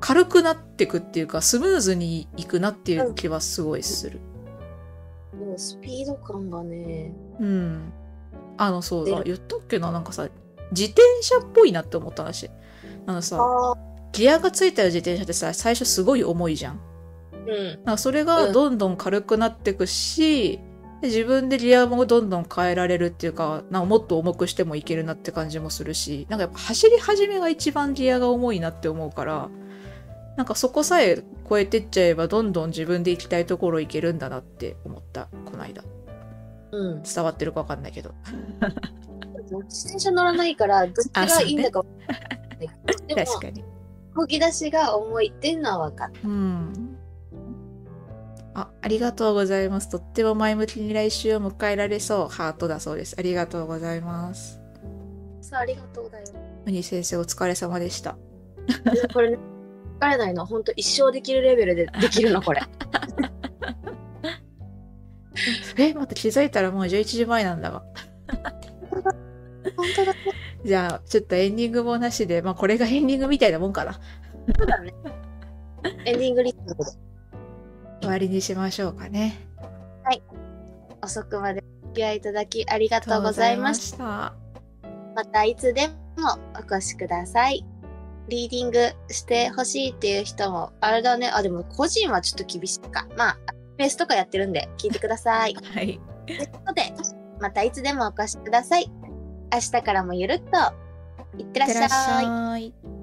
Speaker 2: 軽くなってくっていうかスムーズにいくなっていう気はすごいする。
Speaker 1: でもスピード感がね。
Speaker 2: うん。あの、そうだ、
Speaker 1: で
Speaker 2: 言ったっけな、なんかさ、自転車っぽいなって思った話。あのさ、
Speaker 1: あ
Speaker 2: ギアがついた自転車ってさ、最初すごい重いじゃん。
Speaker 1: うん。
Speaker 2: なんかそれがどんどん軽くなってくし、で自分でギアもどんどん変えられるっていうか、なんかもっと重くしてもいけるなって感じもするし、なんかやっぱ走り始めが一番ギアが重いなって思うから、なんかそこさえ超えてっちゃえばどんどん自分で行きたいところ行けるんだなって思った、この間。
Speaker 1: うん
Speaker 2: 伝わってるかわかんないけど。
Speaker 1: 自転車乗らないからどっちがいいんだか分かんないでも
Speaker 2: 確かに。
Speaker 1: 動き出しが重いっていうのは分かる
Speaker 2: うん。あ、ありがとうございます。とっても前向きに来週を迎えられそう。ハートだそうです。ありがとうございます。
Speaker 1: さあありがとうだよ
Speaker 2: ウニ先生お疲れ様でした。
Speaker 1: これね疲れないの本当一生できるレベルでできるのこれ
Speaker 2: え、待って、気づいたらもう11時前なんだわ。
Speaker 1: 本当だね。
Speaker 2: じゃあ、ちょっとエンディングもなしで、まあこれがエンディングみたいなもんかな。
Speaker 1: そうだね。エンディングリストで
Speaker 2: 終わりにしましょうかね。
Speaker 1: 遅くまでお付き合いいただきありがとうございました。
Speaker 2: た。
Speaker 1: またいつでもお越しください。リーディングしてほしいっていう人も、あれだね。あ、でも個人はちょっと厳しいか。まあ、フェイスとかやってるんで聞いてください。
Speaker 2: はい。
Speaker 1: ということで、またいつでもお越しください。明日からもゆるっといってらっし。
Speaker 2: ゃい。